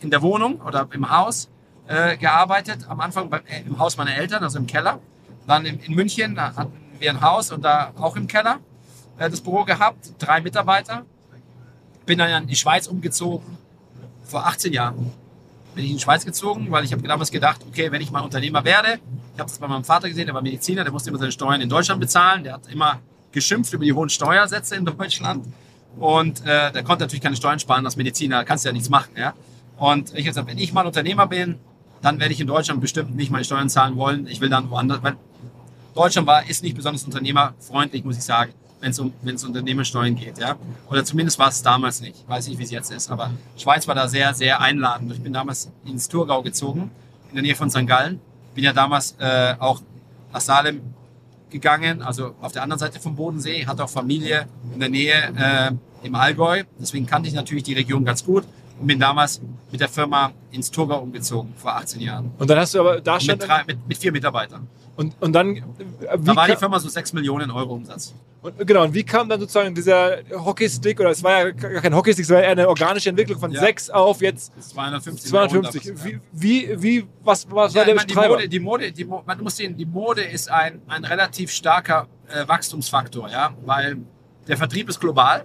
in der Wohnung oder im Haus äh, gearbeitet, am Anfang bei, äh, im Haus meiner Eltern, also im Keller. Dann in, in München da hatten wir ein Haus und da auch im Keller äh, das Büro gehabt, drei Mitarbeiter. Bin dann in die Schweiz umgezogen, vor 18 Jahren bin ich in die Schweiz gezogen, weil ich habe damals gedacht, okay, wenn ich mal Unternehmer werde, ich habe das bei meinem Vater gesehen, der war Mediziner, der musste immer seine Steuern in Deutschland bezahlen, der hat immer geschimpft über die hohen Steuersätze in Deutschland und äh, der konnte natürlich keine Steuern sparen als Mediziner, kannst du ja nichts machen, ja. Und ich habe gesagt, wenn ich mal Unternehmer bin, dann werde ich in Deutschland bestimmt nicht meine Steuern zahlen wollen. Ich will dann woanders, weil Deutschland war, ist nicht besonders unternehmerfreundlich, muss ich sagen wenn es um, wenn's Unternehmersteuern geht. Ja? Oder zumindest war es damals nicht. Ich weiß nicht, wie es jetzt ist. Aber Schweiz war da sehr, sehr einladend. Ich bin damals ins Thurgau gezogen, in der Nähe von St. Gallen. Bin ja damals äh, auch nach Salem gegangen, also auf der anderen Seite vom Bodensee, hatte auch Familie in der Nähe äh, im Allgäu. Deswegen kannte ich natürlich die Region ganz gut und bin damals mit der Firma ins Thurgau umgezogen, vor 18 Jahren. Und dann hast du aber da schon... Mit, mit, mit vier Mitarbeitern. Und, und dann. da war die Firma so 6 Millionen Euro Umsatz. Und, genau, und wie kam dann sozusagen dieser Hockeystick, oder es war ja gar kein Hockeystick, es war eher eine organische Entwicklung von ja. 6 auf jetzt 250. 250. Wie, wie, wie, was, was ja, war der meine, die Mode, die Mode, die man muss sehen, die Mode ist ein, ein relativ starker äh, Wachstumsfaktor, ja, weil der Vertrieb ist global.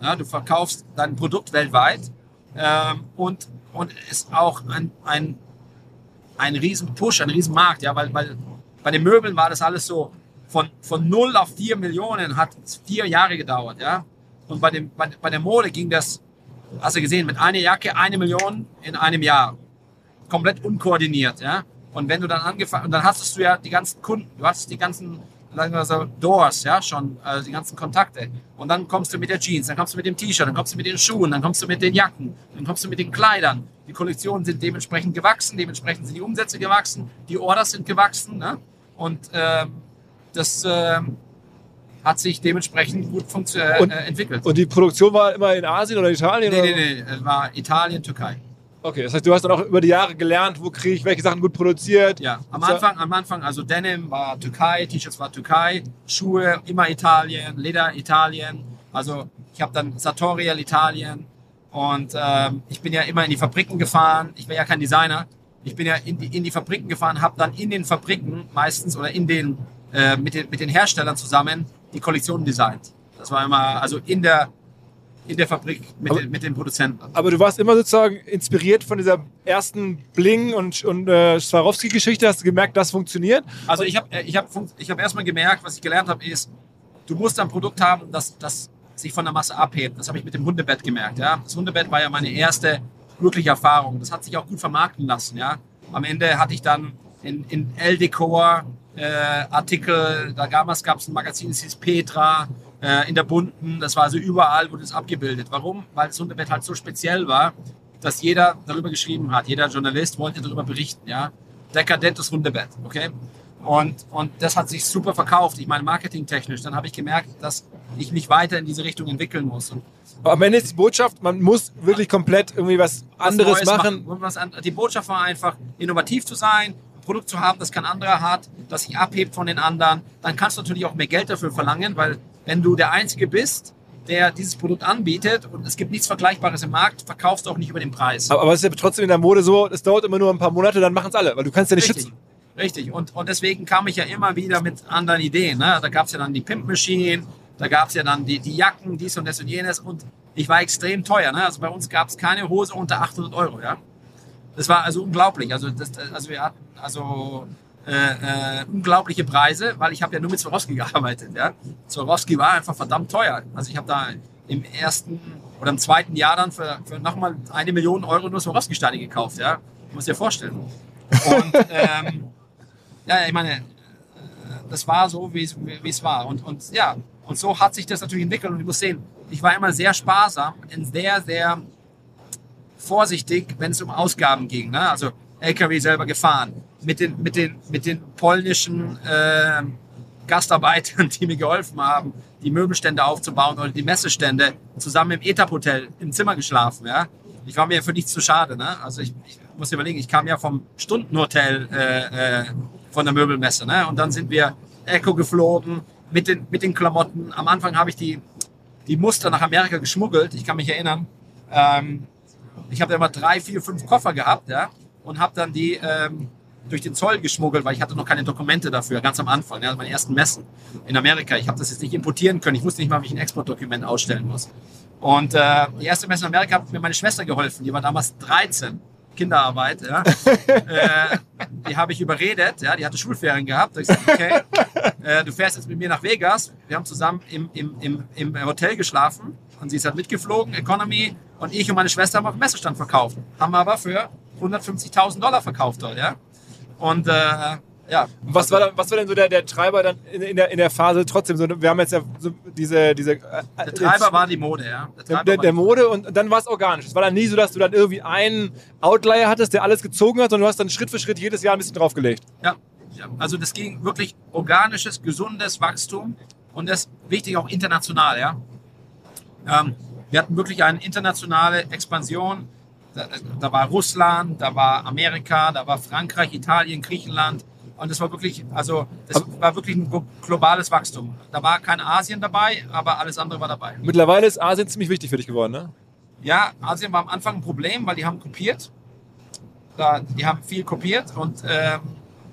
Ja, du verkaufst dein Produkt weltweit ähm, und, und ist auch ein, ein, ein riesen Push, ein riesen Markt, ja, weil, weil bei den Möbeln war das alles so, von, von 0 auf 4 Millionen hat vier Jahre gedauert, ja. Und bei, dem, bei, bei der Mode ging das, hast du gesehen, mit einer Jacke eine Million in einem Jahr. Komplett unkoordiniert, ja. Und wenn du dann angefangen, und dann hattest du ja die ganzen Kunden, du hattest die ganzen, sagen wir so, Doors, ja, schon, also die ganzen Kontakte. Und dann kommst du mit der Jeans, dann kommst du mit dem T-Shirt, dann kommst du mit den Schuhen, dann kommst du mit den Jacken, dann kommst du mit den Kleidern. Die Kollektionen sind dementsprechend gewachsen, dementsprechend sind die Umsätze gewachsen, die Orders sind gewachsen, ne? Und äh, das äh, hat sich dementsprechend gut äh, und, entwickelt. Und die Produktion war immer in Asien oder Italien? Nee, oder? nee, nee, es war Italien, Türkei. Okay, das heißt, du hast dann auch über die Jahre gelernt, wo kriege ich welche Sachen gut produziert. Ja, am Anfang, am Anfang, also Denim war Türkei, T-Shirts war Türkei, Schuhe immer Italien, Leder Italien. Also ich habe dann Sartorial Italien und ähm, ich bin ja immer in die Fabriken gefahren. Ich war ja kein Designer, ich bin ja in die, in die Fabriken gefahren, habe dann in den Fabriken meistens oder in den, äh, mit, den, mit den Herstellern zusammen die Kollektionen designt. Das war immer, also in der, in der Fabrik mit, aber, den, mit den Produzenten. Aber du warst immer sozusagen inspiriert von dieser ersten Bling- und, und äh, Swarovski-Geschichte. Hast du gemerkt, das funktioniert? Also ich habe ich hab, ich hab erstmal gemerkt, was ich gelernt habe, ist, du musst ein Produkt haben, das, das sich von der Masse abhebt. Das habe ich mit dem Hundebett gemerkt. Ja? Das Hundebett war ja meine erste wirkliche Erfahrung. Das hat sich auch gut vermarkten lassen. Ja. Am Ende hatte ich dann in, in El-Decor äh, Artikel, da damals gab es ein Magazin, das hieß Petra, äh, in der Bunten, das war also überall, wurde es abgebildet. Warum? Weil das Hundebett halt so speziell war, dass jeder darüber geschrieben hat. Jeder Journalist wollte darüber berichten. Ja. Dekadentes Hundebett, okay? Und, und das hat sich super verkauft. Ich meine, marketingtechnisch. Dann habe ich gemerkt, dass ich mich weiter in diese Richtung entwickeln muss. Und Aber am Ende ist die Botschaft, man muss wirklich komplett irgendwie was anderes Neues machen. Was an- Die Botschaft war einfach, innovativ zu sein, ein Produkt zu haben, das kein anderer hat, das sich abhebt von den anderen. Dann kannst du natürlich auch mehr Geld dafür verlangen, weil wenn du der Einzige bist, der dieses Produkt anbietet und es gibt nichts Vergleichbares im Markt, verkaufst du auch nicht über den Preis. Aber, aber es ist ja trotzdem in der Mode so, es dauert immer nur ein paar Monate, dann machen es alle, weil du kannst ja nicht Richtig. schützen. Richtig. Und, und deswegen kam ich ja immer wieder mit anderen Ideen. Ne? Da gab es ja dann die Pimp Machine, da gab es ja dann die, die Jacken, dies und das und jenes. Und ich war extrem teuer. Ne? Also bei uns gab es keine Hose unter 800 Euro. Ja? Das war also unglaublich. Also, das, also wir hatten also äh, äh, unglaubliche Preise, weil ich habe ja nur mit Swarovski [LAUGHS] gearbeitet. Ja? Swarovski war einfach verdammt teuer. Also ich habe da im ersten oder im zweiten Jahr dann für, für nochmal eine Million Euro nur Swarovski-Steine gekauft. Ja? Muss dir vorstellen. Und [LAUGHS] ähm, ja, ich meine, äh, das war so, wie es, wie es war. Und, und ja, und so hat sich das natürlich entwickelt. Und ich muss sehen, ich war immer sehr sparsam und sehr, sehr vorsichtig, wenn es um Ausgaben ging. Ne? Also LKW selber gefahren. Mit den, mit den, mit den polnischen äh, Gastarbeitern, [LAUGHS] die mir geholfen haben, die Möbelstände aufzubauen oder die Messestände, zusammen im Etap-Hotel im Zimmer geschlafen. Ja? Ich war mir für nichts zu schade. Ne? Also ich, ich muss überlegen, ich kam ja vom Stundenhotel äh, äh, von der Möbelmesse. Ne? Und dann sind wir Echo geflogen mit den, mit den Klamotten. Am Anfang habe ich die, die Muster nach Amerika geschmuggelt. Ich kann mich erinnern. Ähm, ich habe immer drei, vier, fünf Koffer gehabt ja, und habe dann die ähm, durch den Zoll geschmuggelt, weil ich hatte noch keine Dokumente dafür, ganz am Anfang, ja, meine ersten Messen in Amerika. Ich habe das jetzt nicht importieren können. Ich wusste nicht mal, wie ich ein Exportdokument ausstellen muss. Und äh, die erste Messe in Amerika hat mir meine Schwester geholfen. Die war damals 13. Kinderarbeit, ja. [LAUGHS] äh, die habe ich überredet, ja, die hatte Schulferien gehabt. Da ich gesagt, okay, äh, du fährst jetzt mit mir nach Vegas. Wir haben zusammen im, im, im, im Hotel geschlafen und sie ist halt mitgeflogen, Economy. Und ich und meine Schwester haben auf dem Messestand verkauft. Haben aber für 150.000 Dollar verkauft dort, ja. Und äh, ja. Was war, da, was war denn so der, der Treiber dann in, in, der, in der Phase trotzdem? So, wir haben jetzt ja so diese. diese äh, Der Treiber war die Mode, ja. Der, der, der, Mode und dann war es organisch. Es war dann nie so, dass du dann irgendwie einen Outlier hattest, der alles gezogen hat, sondern du hast dann Schritt für Schritt jedes Jahr ein bisschen draufgelegt. Ja, ja, also das ging wirklich organisches, gesundes Wachstum und das wichtig auch international, ja. Ähm, wir hatten wirklich eine internationale Expansion. Da, da war Russland, da war Amerika, da war Frankreich, Italien, Griechenland. Und das war wirklich, also das war wirklich ein glo- globales Wachstum. Da war kein Asien dabei, aber alles andere war dabei. Mittlerweile ist Asien ziemlich wichtig für dich geworden, ne? Ja, Asien war am Anfang ein Problem, weil die haben kopiert. Da, die haben viel kopiert und ähm,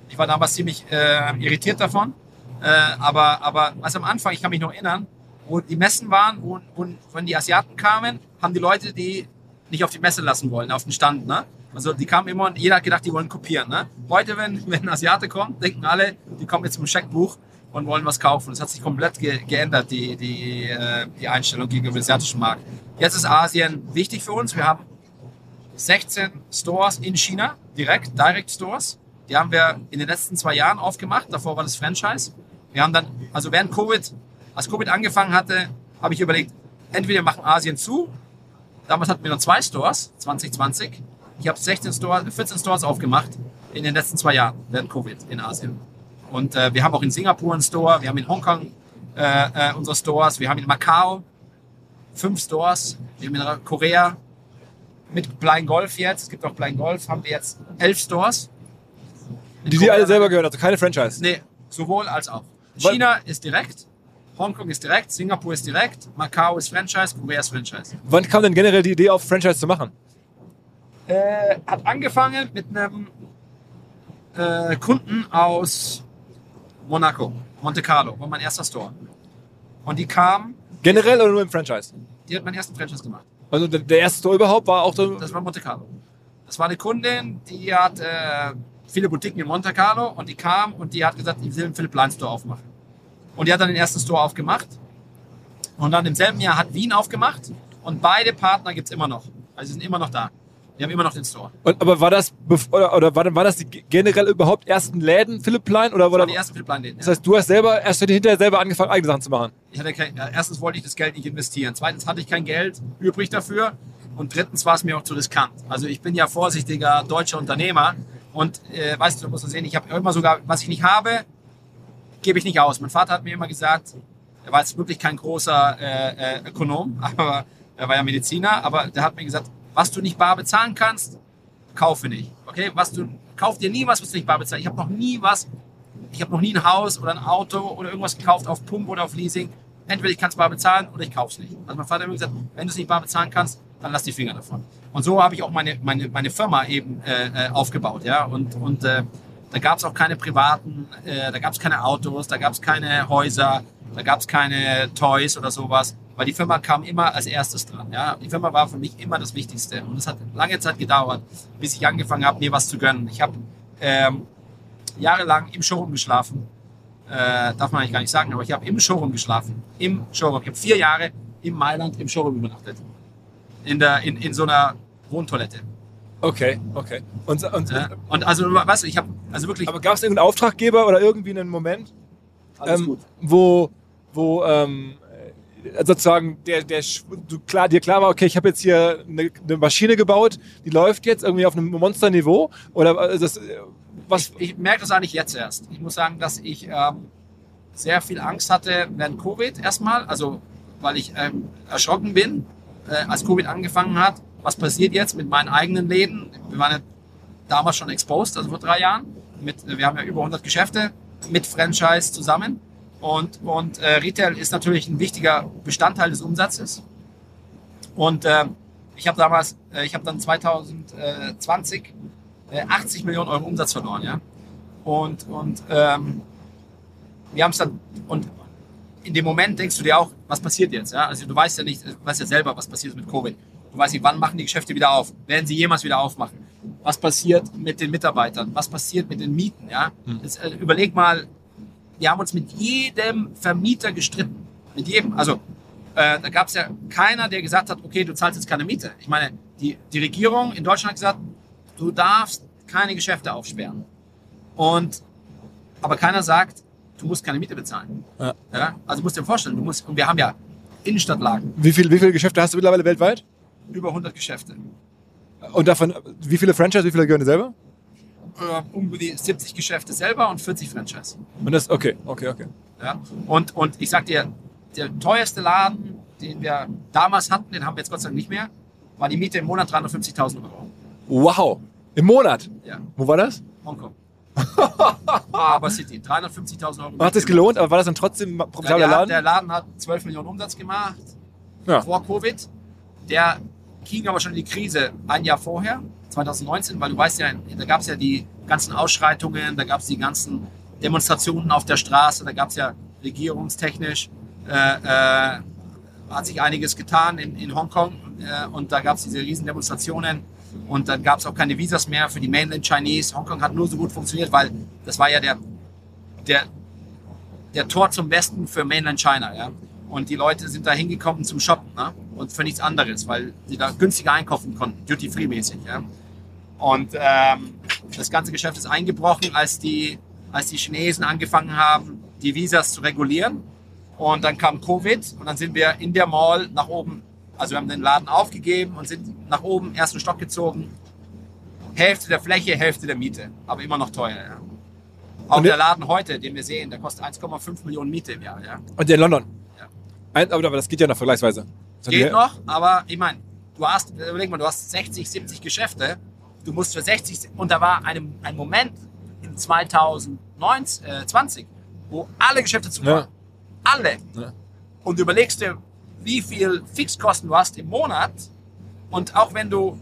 ich war damals ziemlich äh, irritiert davon. Äh, aber, aber also am Anfang, ich kann mich noch erinnern, wo die Messen waren und, und wenn die Asiaten kamen, haben die Leute die nicht auf die Messe lassen wollen, auf den Stand. Ne? Also die kamen immer und jeder hat gedacht, die wollen kopieren. Ne? Heute, wenn, [LAUGHS] wenn Asiate kommt, denken alle, die kommen jetzt zum Scheckbuch und wollen was kaufen. Das hat sich komplett ge geändert, die, die, äh, die Einstellung gegenüber dem asiatischen Markt. Jetzt ist Asien wichtig für uns. Wir haben 16 Stores in China, direkt, Direct Stores. Die haben wir in den letzten zwei Jahren aufgemacht. Davor war das Franchise. Wir haben dann, also während Covid, als Covid angefangen hatte, habe ich überlegt, entweder machen Asien zu. Damals hatten wir noch zwei Stores, 2020. Ich habe 16 Stores, 14 Stores aufgemacht in den letzten zwei Jahren während Covid in Asien. Und äh, wir haben auch in Singapur einen Store, wir haben in Hongkong äh, äh, unsere Stores, wir haben in Macau fünf Stores, wir haben in Korea mit Blind Golf jetzt, es gibt auch Blind Golf, haben wir jetzt elf Stores. In Die dir alle Korea- selber gehören, also keine Franchise. Nee, sowohl als auch. Weil- China ist direkt, Hongkong ist direkt, Singapur ist direkt, Macau ist Franchise, Korea ist Franchise. Wann kam denn generell die Idee auf, Franchise zu machen? Äh, hat angefangen mit einem äh, Kunden aus Monaco, Monte Carlo, war mein erster Store. Und die kam, Generell oder nur im Franchise? die hat meinen ersten Franchise gemacht. Also der, der erste Store überhaupt war auch so. Das war Monte Carlo. Das war eine Kundin, die hat äh, viele Boutiquen in Monte Carlo und die kam und die hat gesagt, ich will einen Philipp Plein Store aufmachen. Und die hat dann den ersten Store aufgemacht. Und dann im selben Jahr hat Wien aufgemacht und beide Partner gibt es immer noch. Also sie sind immer noch da. Wir haben immer noch den Store. Und, aber war das, oder, oder war, war das die generell überhaupt ersten Läden, Philipp Plein? Oder, Das oder waren die ersten Philipp-Läden. das heißt, du hast selber erst hinterher selber angefangen, eigene Sachen zu machen. Ich hatte kein, ja, erstens wollte ich das Geld nicht investieren. Zweitens hatte ich kein Geld übrig dafür. Und drittens war es mir auch zu riskant. Also ich bin ja vorsichtiger deutscher Unternehmer. Und äh, weißt du, du musst sehen, ich habe immer sogar, was ich nicht habe, gebe ich nicht aus. Mein Vater hat mir immer gesagt, er war jetzt wirklich kein großer äh, äh, Ökonom, [LAUGHS] aber er war ja Mediziner, aber der hat mir gesagt, was du nicht bar bezahlen kannst, kaufe nicht. Okay, was du kauf dir nie was, was du nicht bar bezahlen. Ich habe noch nie was ich habe noch nie ein Haus oder ein Auto oder irgendwas gekauft auf Pump oder auf Leasing. Entweder ich kann es bar bezahlen oder ich kaufe es nicht. Also mein Vater hat immer gesagt, wenn du es nicht bar bezahlen kannst, dann lass die Finger davon. Und so habe ich auch meine, meine, meine Firma eben äh, äh, aufgebaut. Ja? Und, und äh, da gab es auch keine privaten, äh, da gab es keine Autos, da gab es keine Häuser, da gab es keine Toys oder sowas. Weil die Firma kam immer als erstes dran. Ja? Die Firma war für mich immer das Wichtigste. Und es hat lange Zeit gedauert, bis ich angefangen habe, mir was zu gönnen. Ich habe ähm, jahrelang im Showroom geschlafen. Äh, darf man eigentlich gar nicht sagen, aber ich habe im Showroom geschlafen. Im Showroom. Ich habe vier Jahre in Mailand im Showroom übernachtet. In, der, in, in so einer Wohntoilette. Okay, okay. Und, und, Ja? Und also, weißt du, ich habe also wirklich aber gab es irgendeinen Auftraggeber oder irgendwie einen Moment, ähm, wo, wo ähm, äh, sozusagen der, der, du klar, dir klar war, okay, ich habe jetzt hier eine, eine Maschine gebaut, die läuft jetzt irgendwie auf einem Monsterniveau? Oder äh, das, äh, was? Ich, ich merke das eigentlich jetzt erst. Ich muss sagen, dass ich ähm, sehr viel Angst hatte während Covid erstmal, also weil ich ähm, erschrocken bin, äh, als Covid angefangen hat. Was passiert jetzt mit meinen eigenen Läden? Wir waren ja damals schon exposed, also vor drei Jahren. Mit, wir haben ja über 100 Geschäfte mit Franchise zusammen. Und, und äh, Retail ist natürlich ein wichtiger Bestandteil des Umsatzes. Und äh, ich habe damals, äh, ich habe dann 2020 äh, 80 Millionen Euro Umsatz verloren, ja. Und, und ähm, wir haben es dann, und in dem Moment denkst du dir auch, was passiert jetzt? Ja? Also du weißt ja nicht, du weißt ja selber, was passiert mit Covid. Du weißt nicht, wann machen die Geschäfte wieder auf? Werden sie jemals wieder aufmachen? Was passiert mit den Mitarbeitern? Was passiert mit den Mieten? Ja? Jetzt, äh, überleg mal, wir haben uns mit jedem Vermieter gestritten. Mit jedem. Also äh, da gab es ja keiner, der gesagt hat, okay, du zahlst jetzt keine Miete. Ich meine, die, die Regierung in Deutschland hat gesagt, du darfst keine Geschäfte aufsperren. Und aber keiner sagt, du musst keine Miete bezahlen. Ja. Ja? Also musst dir vorstellen, du musst, und wir haben ja Innenstadtlagen, Wie, viel, wie viele Geschäfte hast du mittlerweile weltweit? Über 100 Geschäfte. Und davon, wie viele Franchise, wie viele gehören dir selber? Äh, um die 70 Geschäfte selber und 40 Franchise. Und das, okay, okay, okay. Ja? Und, und ich sag dir, der teuerste Laden, den wir damals hatten, den haben wir jetzt Gott sei Dank nicht mehr, war die Miete im Monat 350.000 Euro. Wow. Im Monat? Ja, Wo war das? Hongkong. [LAUGHS] Aber City, 350.000 Euro. Hat das gelohnt, aber war das dann trotzdem profitabler der, Laden? der Laden hat 12 Millionen Umsatz gemacht Ja. vor Covid. Der ging aber schon in die Krise ein Jahr vorher, 2019, weil du weißt ja, da gab es ja die ganzen Ausschreitungen, da gab es die ganzen Demonstrationen auf der Straße, da gab es ja regierungstechnisch, äh, äh, hat sich einiges getan in, in Hongkong äh, und da gab es diese riesen Demonstrationen und dann gab es auch keine Visas mehr für die Mainland Chinese. Hongkong hat nur so gut funktioniert, weil das war ja der, der, der Tor zum Westen für Mainland China. Ja? Und die Leute sind da hingekommen zum Shoppen ne? Und für nichts anderes, weil sie da günstiger einkaufen konnten, duty-free-mäßig. Ja? Und ähm, das ganze Geschäft ist eingebrochen, als die, als die Chinesen angefangen haben, die Visas zu regulieren. Und dann kam Covid und dann sind wir in der Mall nach oben, also wir haben den Laden aufgegeben und sind nach oben, ersten Stock gezogen. Hälfte der Fläche, Hälfte der Miete, aber immer noch teuer. Ja? Auch Und der Laden heute, den wir sehen, der kostet 1,5 Millionen Miete im Jahr. Ja? Und der in London? Ja. Aber das geht ja noch vergleichsweise. Geht noch, aber ich meine, du hast, überleg mal, du hast 60, 70 Geschäfte, du musst für 60, und da war ein, ein Moment in 2020, äh, wo alle Geschäfte zu Ja. waren. Alle. Ja. Und du überlegst dir, wie viel Fixkosten du hast im Monat und auch wenn du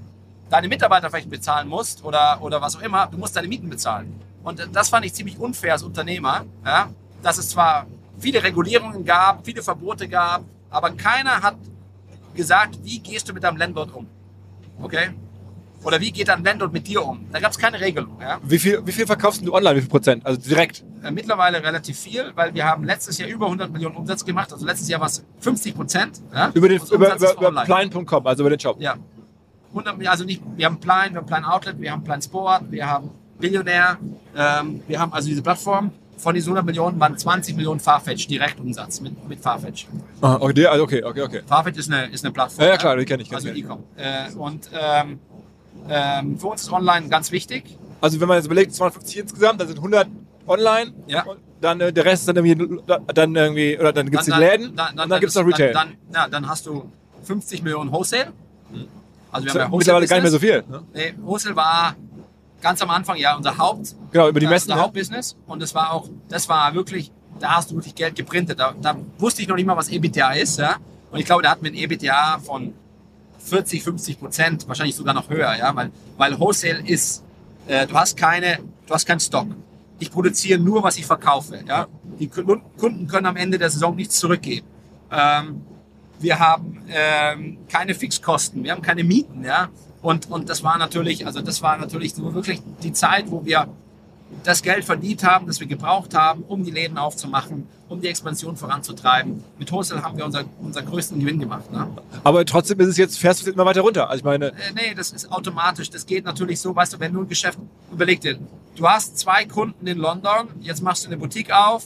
deine Mitarbeiter vielleicht bezahlen musst oder, oder was auch immer, du musst deine Mieten bezahlen. Und das fand ich ziemlich unfair als Unternehmer, ja? dass es zwar viele Regulierungen gab, viele Verbote gab, aber keiner hat gesagt, wie gehst du mit deinem Landlord um? Okay? Oder wie geht dein Landlord mit dir um? Da gab es keine Regelung. Ja? Wie viel, wie viel verkaufst du online? Wie viel Prozent? Also direkt? Äh, Mittlerweile relativ viel, weil wir haben letztes Jahr über 100 Millionen Umsatz gemacht. Also letztes Jahr war es 50 Prozent. Ja? Über, den, über, über, über. Plein.com, also über den Shop. Ja. 100, also nicht, wir haben Plan, wir haben Plan Outlet, wir haben Plan Sport, wir haben Billionär, ähm, wir haben also diese Plattform. Von diesen 100 Millionen waren 20 Millionen Farfetch Direktumsatz mit, mit Farfetch. Ah, okay, also okay, okay, okay. Farfetch ist eine, ist eine Plattform. Ja, ja, klar, die kenn ich, kenn Also. E-Com. Äh, und ähm, ähm, für uns ist online ganz wichtig. Also wenn man jetzt überlegt, 250 insgesamt, dann sind 100 online. Ja. Dann äh, der Rest ist dann irgendwie, dann irgendwie oder dann gibt es die Läden dann- dann- und dann gibt es noch Retail. Dann, dann, ja, dann hast du 50 Millionen Wholesale. Also wir haben ja mittlerweile gar nicht mehr so viel. Ne? Nee, Wholesale war ganz am Anfang ja unser Haupt, Genau, über die äh, Messen. unser ne? Hauptbusiness. Und das war auch, das war wirklich, da hast du wirklich Geld geprintet. Da, da wusste ich noch nicht mal, was EBITDA ist. Ja? Und ich glaube, da hatten wir ein EBITDA von 40, 50 Prozent, wahrscheinlich sogar noch höher, ja, weil, weil Wholesale ist, äh, du hast keine, du hast keinen Stock. Ich produziere nur, was ich verkaufe, ja. Die Kun- Kunden können am Ende der Saison nichts zurückgeben. Ähm, wir haben ähm, keine Fixkosten, wir haben keine Mieten, ja. Und, und das war natürlich, also das war natürlich so wirklich die Zeit, wo wir das Geld verdient haben, das wir gebraucht haben, um die Läden aufzumachen, um die Expansion voranzutreiben. Mit Wholesale haben wir unser, unseren größten Gewinn gemacht. Ne? Aber trotzdem ist es jetzt, fährst du immer weiter runter. Also ich meine, Äh, nee, das ist automatisch. Das geht natürlich so, weißt du, wenn du ein Geschäft, überleg dir, du hast zwei Kunden in London, jetzt machst du eine Boutique auf,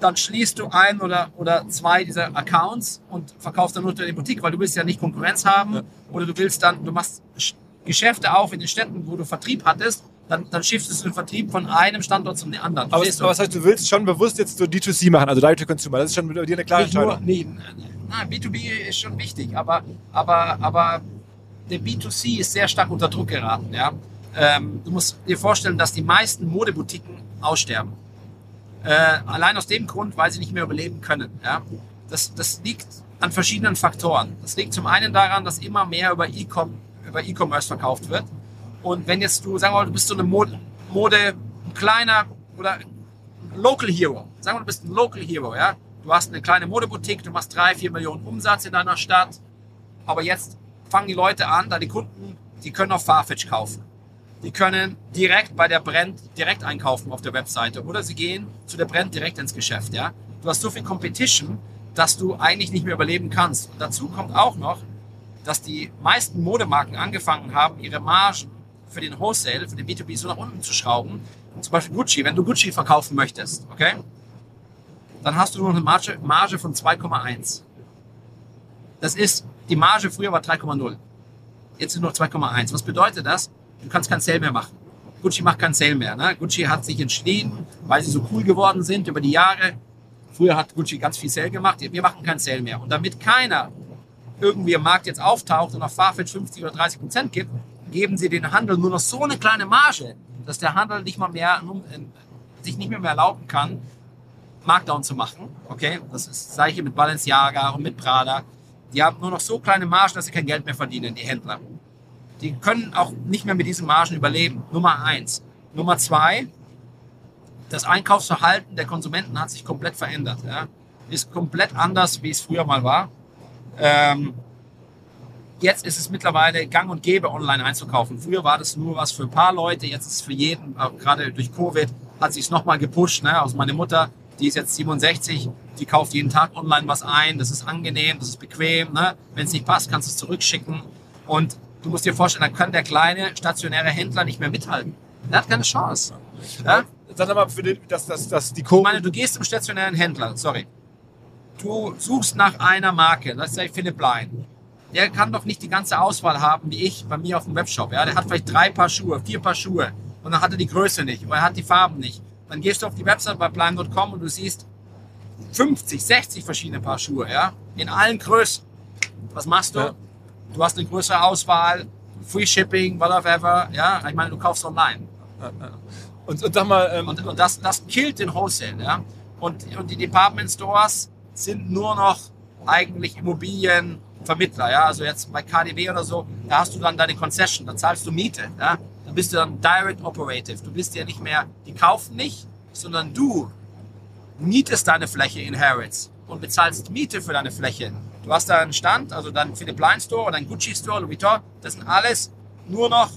dann schließt du ein oder, oder zwei dieser Accounts und verkaufst dann nur die Boutique, weil du willst ja nicht Konkurrenz haben oder du willst dann, du machst Sch- Geschäfte auf in den Städten, wo du Vertrieb hattest, dann, dann shiftest du den Vertrieb von einem Standort zum anderen. aber, aber was heißt, du willst schon bewusst jetzt so D2C machen, also Direct to Consumer. Das ist schon bei dir eine klare nicht nur, Entscheidung. nee, nein, B2B ist schon wichtig, aber, aber, aber der B2C ist sehr stark unter Druck geraten. Ja? Ähm, du musst dir vorstellen, dass die meisten Modeboutiquen aussterben. Äh, allein aus dem Grund, weil sie nicht mehr überleben können. Ja? Das, das liegt an verschiedenen Faktoren. Das liegt zum einen daran, dass immer mehr über E-Com über E-Commerce verkauft wird. Und wenn jetzt du, sagen wir mal, du bist so eine Mode, Mode ein kleiner oder Local Hero. Sagen wir, du bist ein Local Hero, ja. Du hast eine kleine Modeboutique, du machst drei, vier Millionen Umsatz in deiner Stadt. Aber jetzt fangen die Leute an, da die Kunden, die können auf Farfetch kaufen. Die können direkt bei der Brand direkt einkaufen auf der Webseite oder sie gehen zu der Brand direkt ins Geschäft, ja. Du hast so viel Competition, dass du eigentlich nicht mehr überleben kannst. Und dazu kommt auch noch, dass die meisten Modemarken angefangen haben, ihre Margen für den Wholesale, für den B2B so nach unten zu schrauben. Zum Beispiel Gucci, wenn du Gucci verkaufen möchtest, okay? Dann hast du nur eine Marge, Marge von 2,1. Das ist, die Marge früher war 3,0. Jetzt sind noch 2,1. Was bedeutet das? Du kannst kein Sale mehr machen. Gucci macht kein Sale mehr. Ne? Gucci hat sich entschieden, weil sie so cool geworden sind über die Jahre. Früher hat Gucci ganz viel Sale gemacht. Wir machen kein Sale mehr. Und damit keiner irgendwie im Markt jetzt auftaucht und auf Farfetch 50 oder 30 Prozent gibt, geben sie den Handel nur noch so eine kleine Marge, dass der Handel nicht mal mehr, äh, sich nicht mehr, mehr erlauben kann, Markdown zu machen. Okay, das ist das gleiche mit Balenciaga und mit Prada. Die haben nur noch so kleine Margen, dass sie kein Geld mehr verdienen, die Händler. Die können auch nicht mehr mit diesen Margen überleben. Nummer eins. Nummer zwei, das Einkaufsverhalten der Konsumenten hat sich komplett verändert. Ja? Ist komplett anders, wie es früher mal war. Ähm, jetzt ist es mittlerweile gang und gäbe, online einzukaufen. Früher war das nur was für ein paar Leute, jetzt ist es für jeden, gerade durch Covid, hat sich es nochmal gepusht. Ne? Also meine Mutter, die ist jetzt 67, die kauft jeden Tag online was ein. Das ist angenehm, das ist bequem. Ne? Wenn es nicht passt, kannst du es zurückschicken. Und du musst dir vorstellen, dann kann der kleine stationäre Händler nicht mehr mithalten. Der hat keine Chance. Ja? Sag mal, für den, dass, dass, dass die Ich Co. meine, du gehst zum stationären Händler, sorry. Du suchst nach einer Marke, das ist Philipp Line. Der kann doch nicht die ganze Auswahl haben, wie ich bei mir auf dem Webshop. Ja? Der hat vielleicht drei Paar Schuhe, vier Paar Schuhe und dann hat er die Größe nicht oder er hat die Farben nicht. Dann gehst du auf die Website bei Plan.com und du siehst 50, 60 verschiedene Paar Schuhe, ja, in allen Größen. Was machst du? Ja. Du hast eine größere Auswahl, Free Shipping, whatever, ja. Ich meine, du kaufst online. Und, und sag mal, ähm, Und, und das, das killt den Wholesale. Ja? Und, und die Department Stores sind nur noch eigentlich Immobilienvermittler. Ja? Also jetzt bei KDW oder so, da hast du dann deine Concession, da zahlst du Miete. Ja? Da bist du dann Direct Operative. Du bist ja nicht mehr, die kaufen nicht, sondern du mietest deine Fläche in Harrods und bezahlst Miete für deine Fläche. Du hast da einen Stand, also dein Philipp Line Store oder ein Gucci Store, Louis Vuitton, das sind alles nur noch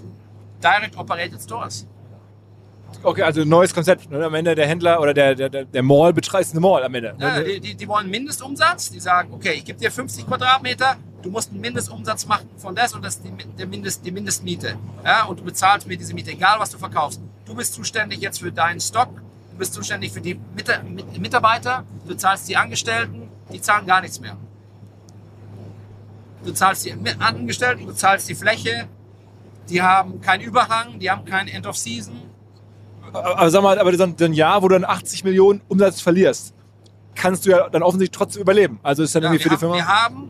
Direct Operated Stores. okay, also ein neues Konzept. Ne? Am Ende der Händler oder der, der, der- Mall betreibt eine Mall am Ende. Ja, Ne? die, die, die wollen Mindestumsatz. Die sagen, okay, ich gebe dir 50 Quadratmeter, du musst einen Mindestumsatz machen von das und das ist die, der Mindest, die Mindestmiete. Ja, und du bezahlst mir diese Miete, egal was du verkaufst. Du bist zuständig jetzt für deinen Stock, du bist zuständig für die Mit Mitarbeiter, du zahlst die Angestellten, die zahlen gar nichts mehr. Du zahlst die Angestellten, du zahlst die Fläche, die haben keinen Überhang, die haben kein End of Season. Aber sag mal, aber so ein Jahr, wo du dann 80 Millionen Umsatz verlierst, kannst du ja dann offensichtlich trotzdem überleben. Also ist dann Ja, irgendwie für die Firma wir haben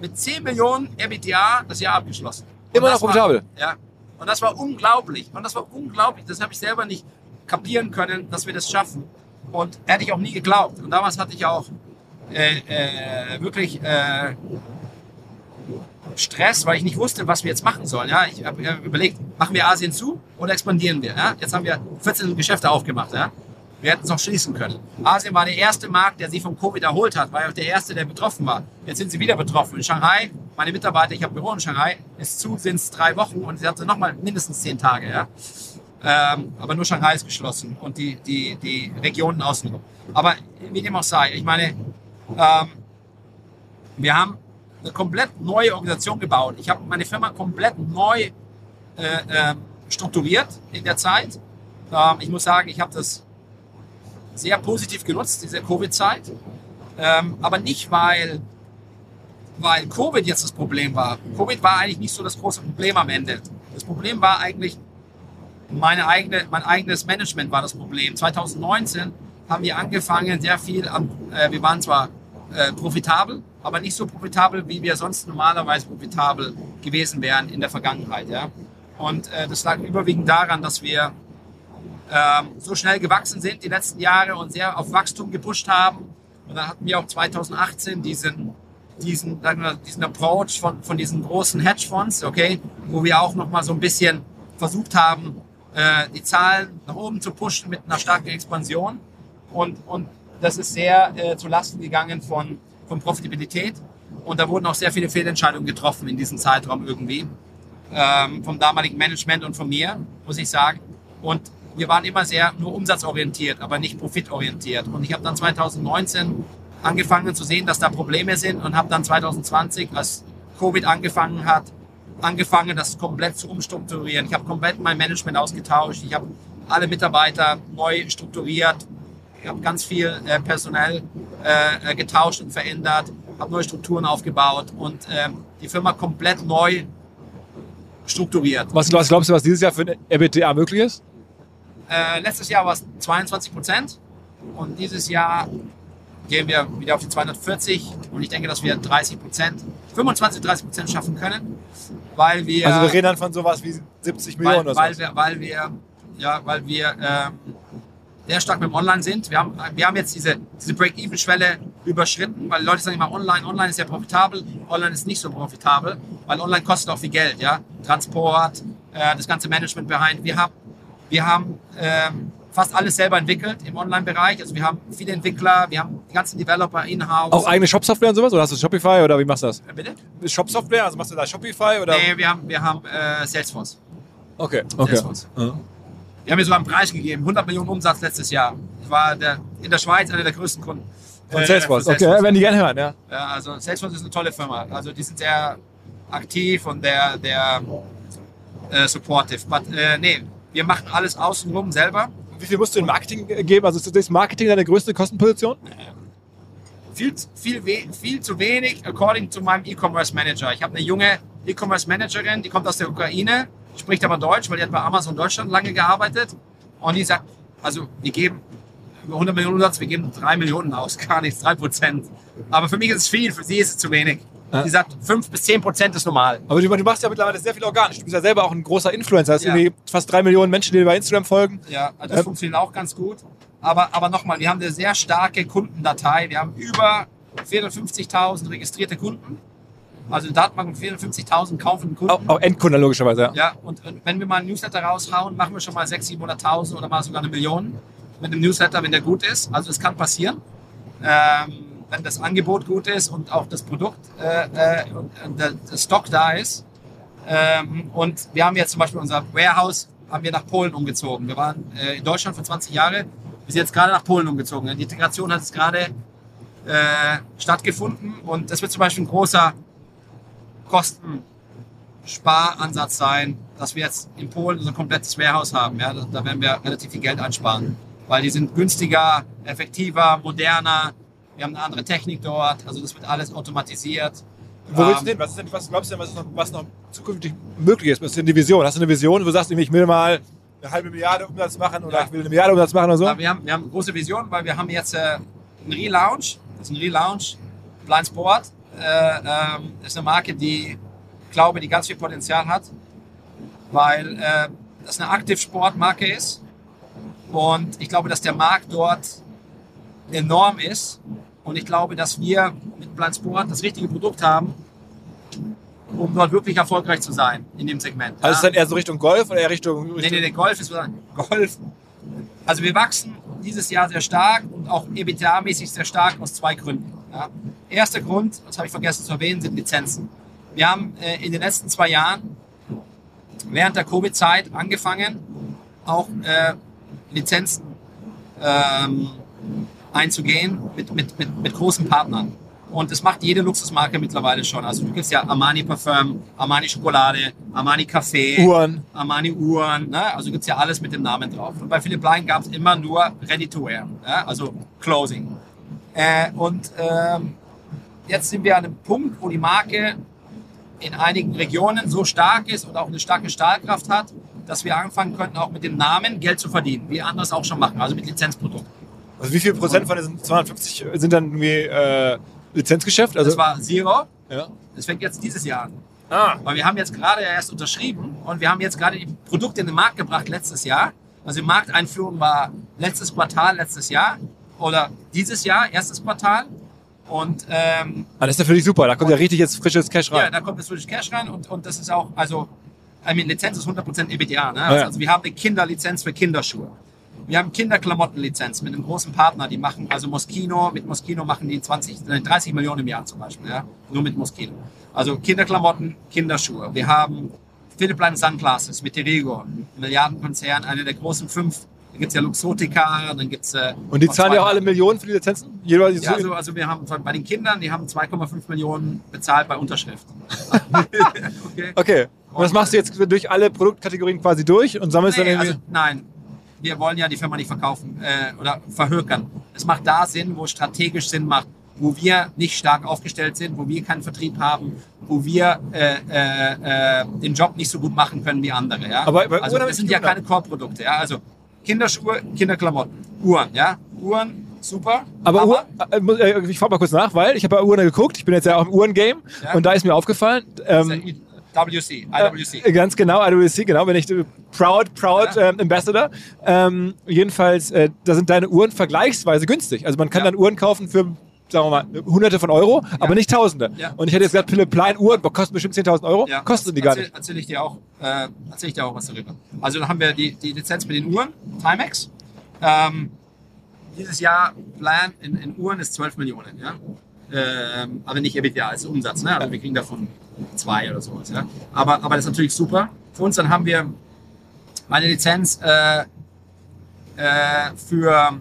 mit 10 Millionen EBITDA das Jahr abgeschlossen. Und Immer noch war- profitabel? Ja. Und das war unglaublich. Und das war unglaublich. Das habe ich selber nicht kapieren können, dass wir das schaffen. Und hätte ich auch nie geglaubt. Und damals hatte ich auch äh, äh, wirklich äh, Stress, weil ich nicht wusste, was wir jetzt machen sollen. Ja, ich habe überlegt, machen wir Asien zu oder expandieren wir? Ja? Jetzt haben wir 14 Geschäfte aufgemacht. Ja? Wir hätten es noch schließen können. Asien war der erste Markt, der sich vom Covid erholt hat, war auch der erste, der betroffen war. Jetzt sind sie wieder betroffen. In Shanghai, meine Mitarbeiter, ich habe Büro in Shanghai, ist zu, sind es drei Wochen und sie hatte nochmal mindestens zehn Tage. Ja? Ähm, aber nur Shanghai ist geschlossen und die, die, die Regionen außenrum. Aber wie dem auch sei, ich meine, ähm, wir haben eine komplett neue Organisation gebaut. Ich habe meine Firma komplett neu äh, ähm, strukturiert in der Zeit. Ähm, ich muss sagen, ich habe das sehr positiv genutzt, diese Covid-Zeit. Ähm, aber nicht, weil, weil Covid jetzt das Problem war. Covid war eigentlich nicht so das große Problem am Ende. Das Problem war eigentlich, meine eigene, mein eigenes Management war das Problem. 2019 haben wir angefangen, sehr viel an, äh, wir waren zwar äh, profitabel, aber nicht so profitabel, wie wir sonst normalerweise profitabel gewesen wären in der Vergangenheit. Ja? Und äh, das lag überwiegend daran, dass wir ähm, so schnell gewachsen sind die letzten Jahre und sehr auf Wachstum gepusht haben. Und dann hatten wir auch 2018 diesen, diesen, sagen wir, diesen Approach von, von diesen großen Hedgefonds, okay, wo wir auch nochmal so ein bisschen versucht haben, äh, die Zahlen nach oben zu pushen mit einer starken Expansion. Und, und das ist sehr äh, zu Lasten gegangen von, von Profitabilität. Und da wurden auch sehr viele Fehlentscheidungen getroffen in diesem Zeitraum irgendwie. Ähm, vom damaligen Management und von mir, muss ich sagen. Und wir waren immer sehr nur umsatzorientiert, aber nicht profitorientiert. Und ich habe dann 2019 angefangen zu sehen, dass da Probleme sind und habe dann 2020, als Covid angefangen hat, angefangen, das komplett zu umstrukturieren. Ich habe komplett mein Management ausgetauscht. Ich habe alle Mitarbeiter neu strukturiert. Ich habe ganz viel äh, personell äh, getauscht und verändert, habe neue Strukturen aufgebaut und ähm, die Firma komplett neu strukturiert. Was, was glaubst du, was dieses Jahr für ein EBITDA möglich ist? Äh, letztes Jahr war es 22 Prozent und dieses Jahr gehen wir wieder auf die 240 und ich denke, dass wir 30 Prozent, 25, 30 Prozent schaffen können, weil wir, Also wir reden dann von sowas wie 70 Millionen weil, oder weil so. wir, weil wir, ja, weil wir ähm, sehr stark mit dem Online sind. Wir haben, wir haben jetzt diese, diese Break-Even-Schwelle überschritten, weil Leute sagen immer, online, online ist ja profitabel, online ist nicht so profitabel, weil online kostet auch viel Geld, ja, Transport, äh, das ganze Management behind. Wir haben, wir haben ähm, fast alles selber entwickelt im Online-Bereich. Also wir haben viele Entwickler, wir haben die ganzen Developer in-house. Auch eigene Shop-Software und sowas? Oder hast du Shopify oder wie machst du das? Äh, Bitte? Shop-Software? Also machst du da Shopify oder? Nee, wir haben, wir haben äh, Salesforce. Okay, okay. Salesforce. Ja. Wir haben mir sogar einen Preis gegeben, 100 Millionen Umsatz letztes Jahr. Ich war der, in der Schweiz einer der größten Kunden. Von äh, Salesforce. von Okay, ja, werden die gerne hören, ja. Ja, also Salesforce ist eine tolle Firma. Also die sind sehr aktiv und der, der äh, supportive. But, äh, nee, wir machen alles außenrum selber. Wie viel musst du in Marketing geben? Also ist das Marketing deine größte Kostenposition? Viel, viel, we- viel zu wenig according to meinem E-Commerce Manager. Ich habe eine junge E-Commerce Managerin, die kommt aus der Ukraine, spricht aber Deutsch, weil die hat bei Amazon Deutschland lange gearbeitet. Und die sagt, also wir geben über 100 Millionen Umsatz, wir geben 3 Millionen aus, [LAUGHS] gar nichts, 3 Prozent. Aber für mich ist es viel, für sie ist es zu wenig. Ja. Sie sagt, 5 bis 10 Prozent ist normal. Aber du, du machst ja mittlerweile sehr viel organisch. Du bist ja selber auch ein großer Influencer. Hast Ja. irgendwie fast drei Millionen Menschen, die dir bei Instagram folgen. Ja, das Ähm. funktioniert auch ganz gut. Aber, aber nochmal, wir haben eine sehr starke Kundendatei. Wir haben über 450.000 registrierte Kunden. Also eine Datenbank mit 450.000 kaufenden Kunden. Auch, auch Endkunden logischerweise, ja. Ja, und, und wenn wir mal einen Newsletter raushauen, machen wir schon mal 600.000, 700.000 oder mal sogar eine Million mit einem Newsletter, wenn der gut ist. Also es kann passieren, ähm, wenn das Angebot gut ist und auch das Produkt äh, äh, und, und der, der Stock da ist. Ähm, und wir haben jetzt zum Beispiel unser Warehouse haben wir nach Polen umgezogen. Wir waren äh, in Deutschland für 20 Jahre, wir sind jetzt gerade nach Polen umgezogen. Die Integration hat jetzt gerade äh, stattgefunden und das wird zum Beispiel ein großer Kostensparansatz sein, dass wir jetzt in Polen unser komplettes Warehouse haben. Ja, da, werden wir relativ viel Geld einsparen, weil die sind günstiger, effektiver, moderner. Wir haben eine andere Technik dort, also das wird alles automatisiert. Wo willst du Ähm, hin? Was, ist denn, was glaubst du denn, was noch, was noch zukünftig möglich ist? Was ist denn die Vision? Hast du eine Vision, wo du sagst, ich will mal eine halbe Milliarde Umsatz machen oder Ja. ich will eine Milliarde Umsatz machen oder so? Aber wir haben, wir haben eine große Vision, weil wir haben jetzt äh, einen Relaunch. Das ist ein Relaunch. Blind Sport äh, ähm, ist eine Marke, die glaube, die ganz viel Potenzial hat, weil äh, das eine Aktivsportmarke ist. Und ich glaube, dass der Markt dort enorm ist. Und ich glaube, dass wir mit Blind Sport das richtige Produkt haben, um dort wirklich erfolgreich zu sein in dem Segment. Also ist Ja. dann eher so Richtung Golf oder eher Richtung. Nee, Richtung nee, der Golf ist Golf. Also wir wachsen dieses Jahr sehr stark und auch EBITDA-mäßig sehr stark aus zwei Gründen. Ja. Erster Grund, das habe ich vergessen zu erwähnen, sind Lizenzen. Wir haben äh, in den letzten zwei Jahren während der Covid-Zeit angefangen, auch äh, Lizenzen ähm, einzugehen mit, mit, mit, mit großen Partnern. Und das macht jede Luxusmarke mittlerweile schon. Also du gibst ja Armani Parfum, Armani Schokolade, Armani Kaffee, Uhren. Armani Uhren, ne? also gibt's ja alles mit dem Namen drauf. Und bei Philipp Line gab's immer nur Ready to Wear, ja? also Closing. Äh, und ähm, jetzt sind wir an einem Punkt, wo die Marke in einigen Regionen so stark ist und auch eine starke Stahlkraft hat, dass wir anfangen könnten, auch mit dem Namen Geld zu verdienen, wie andere es auch schon machen, also mit Lizenzprodukten. Also wie viel Prozent von diesen 250 sind dann irgendwie äh, Lizenzgeschäft? Also, Das war Zero, ja. das fängt jetzt dieses Jahr an. Ah, Weil wir haben jetzt gerade erst unterschrieben und wir haben jetzt gerade die Produkte in den Markt gebracht letztes Jahr. Also die Markteinführung war letztes Quartal letztes Jahr oder dieses Jahr, erstes Quartal. Und ähm, ah, das ist ja für dich super. Da kommt ja richtig jetzt frisches Cash ja, rein. da kommt jetzt wirklich Cash rein und, und das ist auch, also, I mean, Lizenz ist 100% EBTA. Ne? Also, Ja. also wir haben eine Kinderlizenz für Kinderschuhe. Wir haben Kinderklamottenlizenz mit einem großen Partner, die machen, also Moschino, mit Moschino machen die 20, äh, 30 Millionen im Jahr zum Beispiel, ja? nur mit Moschino. Also Kinderklamotten, Kinderschuhe. Wir haben Philipp Line Sunglasses mit Derigo, ein Milliardenkonzern, einer der großen fünf. Da gibt's ja Luxotica, dann gibt's äh, Und die zahlen ja auch alle Millionen für die Lizenzen? Jeder, ja, also, also wir haben von- bei den Kindern, die haben 2,5 Millionen bezahlt bei Unterschrift. [LAUGHS] okay. okay. Und das machst du jetzt durch alle Produktkategorien quasi durch und sammelst Nee, dann irgendwie. also, nein, wir wollen ja die Firma nicht verkaufen äh, oder verhökern. Es macht da Sinn, wo es strategisch Sinn macht, wo wir nicht stark aufgestellt sind, wo wir keinen Vertrieb haben, wo wir äh, äh, äh, den Job nicht so gut machen können wie andere. Ja? Aber bei also Uhren das sind ja keine Core-Produkte. Ja? Also Kinderschuhe, Kinderklamotten, Uhren. Ja? Uhren, super. Aber Uhr, äh, äh, ich frage mal kurz nach, weil ich habe bei Uhren geguckt. Ich bin jetzt ja auch im Uhrengame Ja. und da ist mir aufgefallen. Ähm, ist ja WC, IWC. Äh, Ganz genau, IWC, genau, bin ich proud, proud Ja. ähm, Ambassador. Ähm, jedenfalls, äh, da sind deine Uhren vergleichsweise günstig. Also man kann Ja. dann Uhren kaufen für, sagen wir mal, hunderte von Euro, aber nicht tausende. Ja. Und ich hätte jetzt gesagt, Philipp Plein Uhren kosten bestimmt 10.000 Euro, Ja, kosten die gar erzähl, nicht. Erzähle ich dir auch, äh, erzähl ich dir auch was darüber. Also dann haben wir die, die Lizenz mit den Uhren, Timex. Ähm, dieses Jahr Plan in, in Uhren ist 12 Millionen, ja. Ähm, aber nicht EBITDA, ist Umsatz, ne? Also wir kriegen davon zwei oder sowas, ja. Aber, aber das ist natürlich super. Für uns dann haben wir eine Lizenz äh, äh, für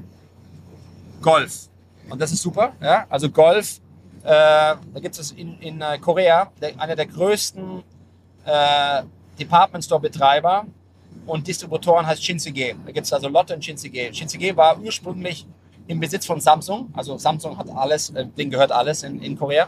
Golf. Und das ist super, ja. Also Golf, äh, da gibt es in, in äh, Korea der, einer der größten äh, Department Store Betreiber und Distributoren heißt Shinsegae. Da gibt es also Lotte und Shinsegae. Shinsegae war ursprünglich im Besitz von Samsung. Also Samsung hat alles, äh, denen gehört alles in, in Korea.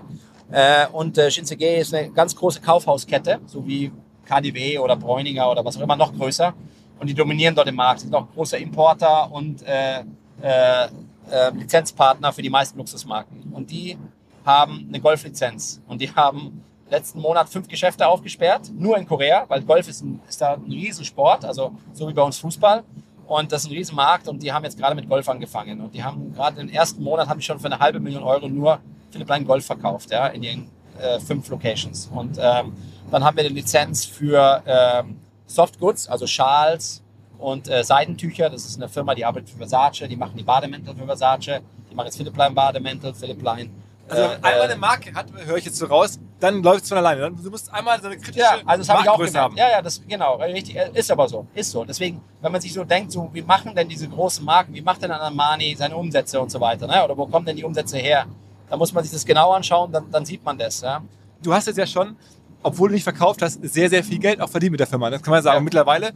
Äh, und äh, Shinsegae ist eine ganz große Kaufhauskette, so wie KDW oder Bräuninger oder was auch immer, noch größer. Und die dominieren dort den Markt, sind auch großer Importer und äh, äh, äh, Lizenzpartner für die meisten Luxusmarken. Und die haben eine Golflizenz. Und die haben letzten Monat fünf Geschäfte aufgesperrt, nur in Korea, weil Golf ist, ein, ist da ein Riesensport, also so wie bei uns Fußball. Und das ist ein Riesenmarkt und die haben jetzt gerade mit Golf angefangen. Und die haben gerade im ersten Monat haben die schon für eine halbe Million Euro nur Philipp Plein Golf verkauft, ja, in ihren äh, fünf Locations. Und ähm, dann haben wir eine Lizenz für ähm, Softgoods, also Schals und äh, Seidentücher. Das ist eine Firma, die arbeitet für Versace, die machen die Bademäntel für Versace, die machen jetzt Philipp Plein Bademäntel, Philipp Plein. Also äh, wenn man einmal äh, eine Marke hat, höre ich jetzt so raus, dann läuft es von alleine. Du musst einmal so eine kritische Ja, also das habe ich auch gemerkt. Ja, ja, das genau, richtig, äh, ist aber so, ist so. Deswegen, wenn man sich so denkt, so wie machen denn diese großen Marken, wie macht denn Armani seine Umsätze und so weiter, ne? Oder wo kommen denn die Umsätze her? Da muss man sich das genau anschauen, dann, dann sieht man das, ja. du hast jetzt ja schon obwohl du nicht verkauft hast, sehr, sehr viel Geld auch verdient mit der Firma. Das kann man sagen. Ja. Mittlerweile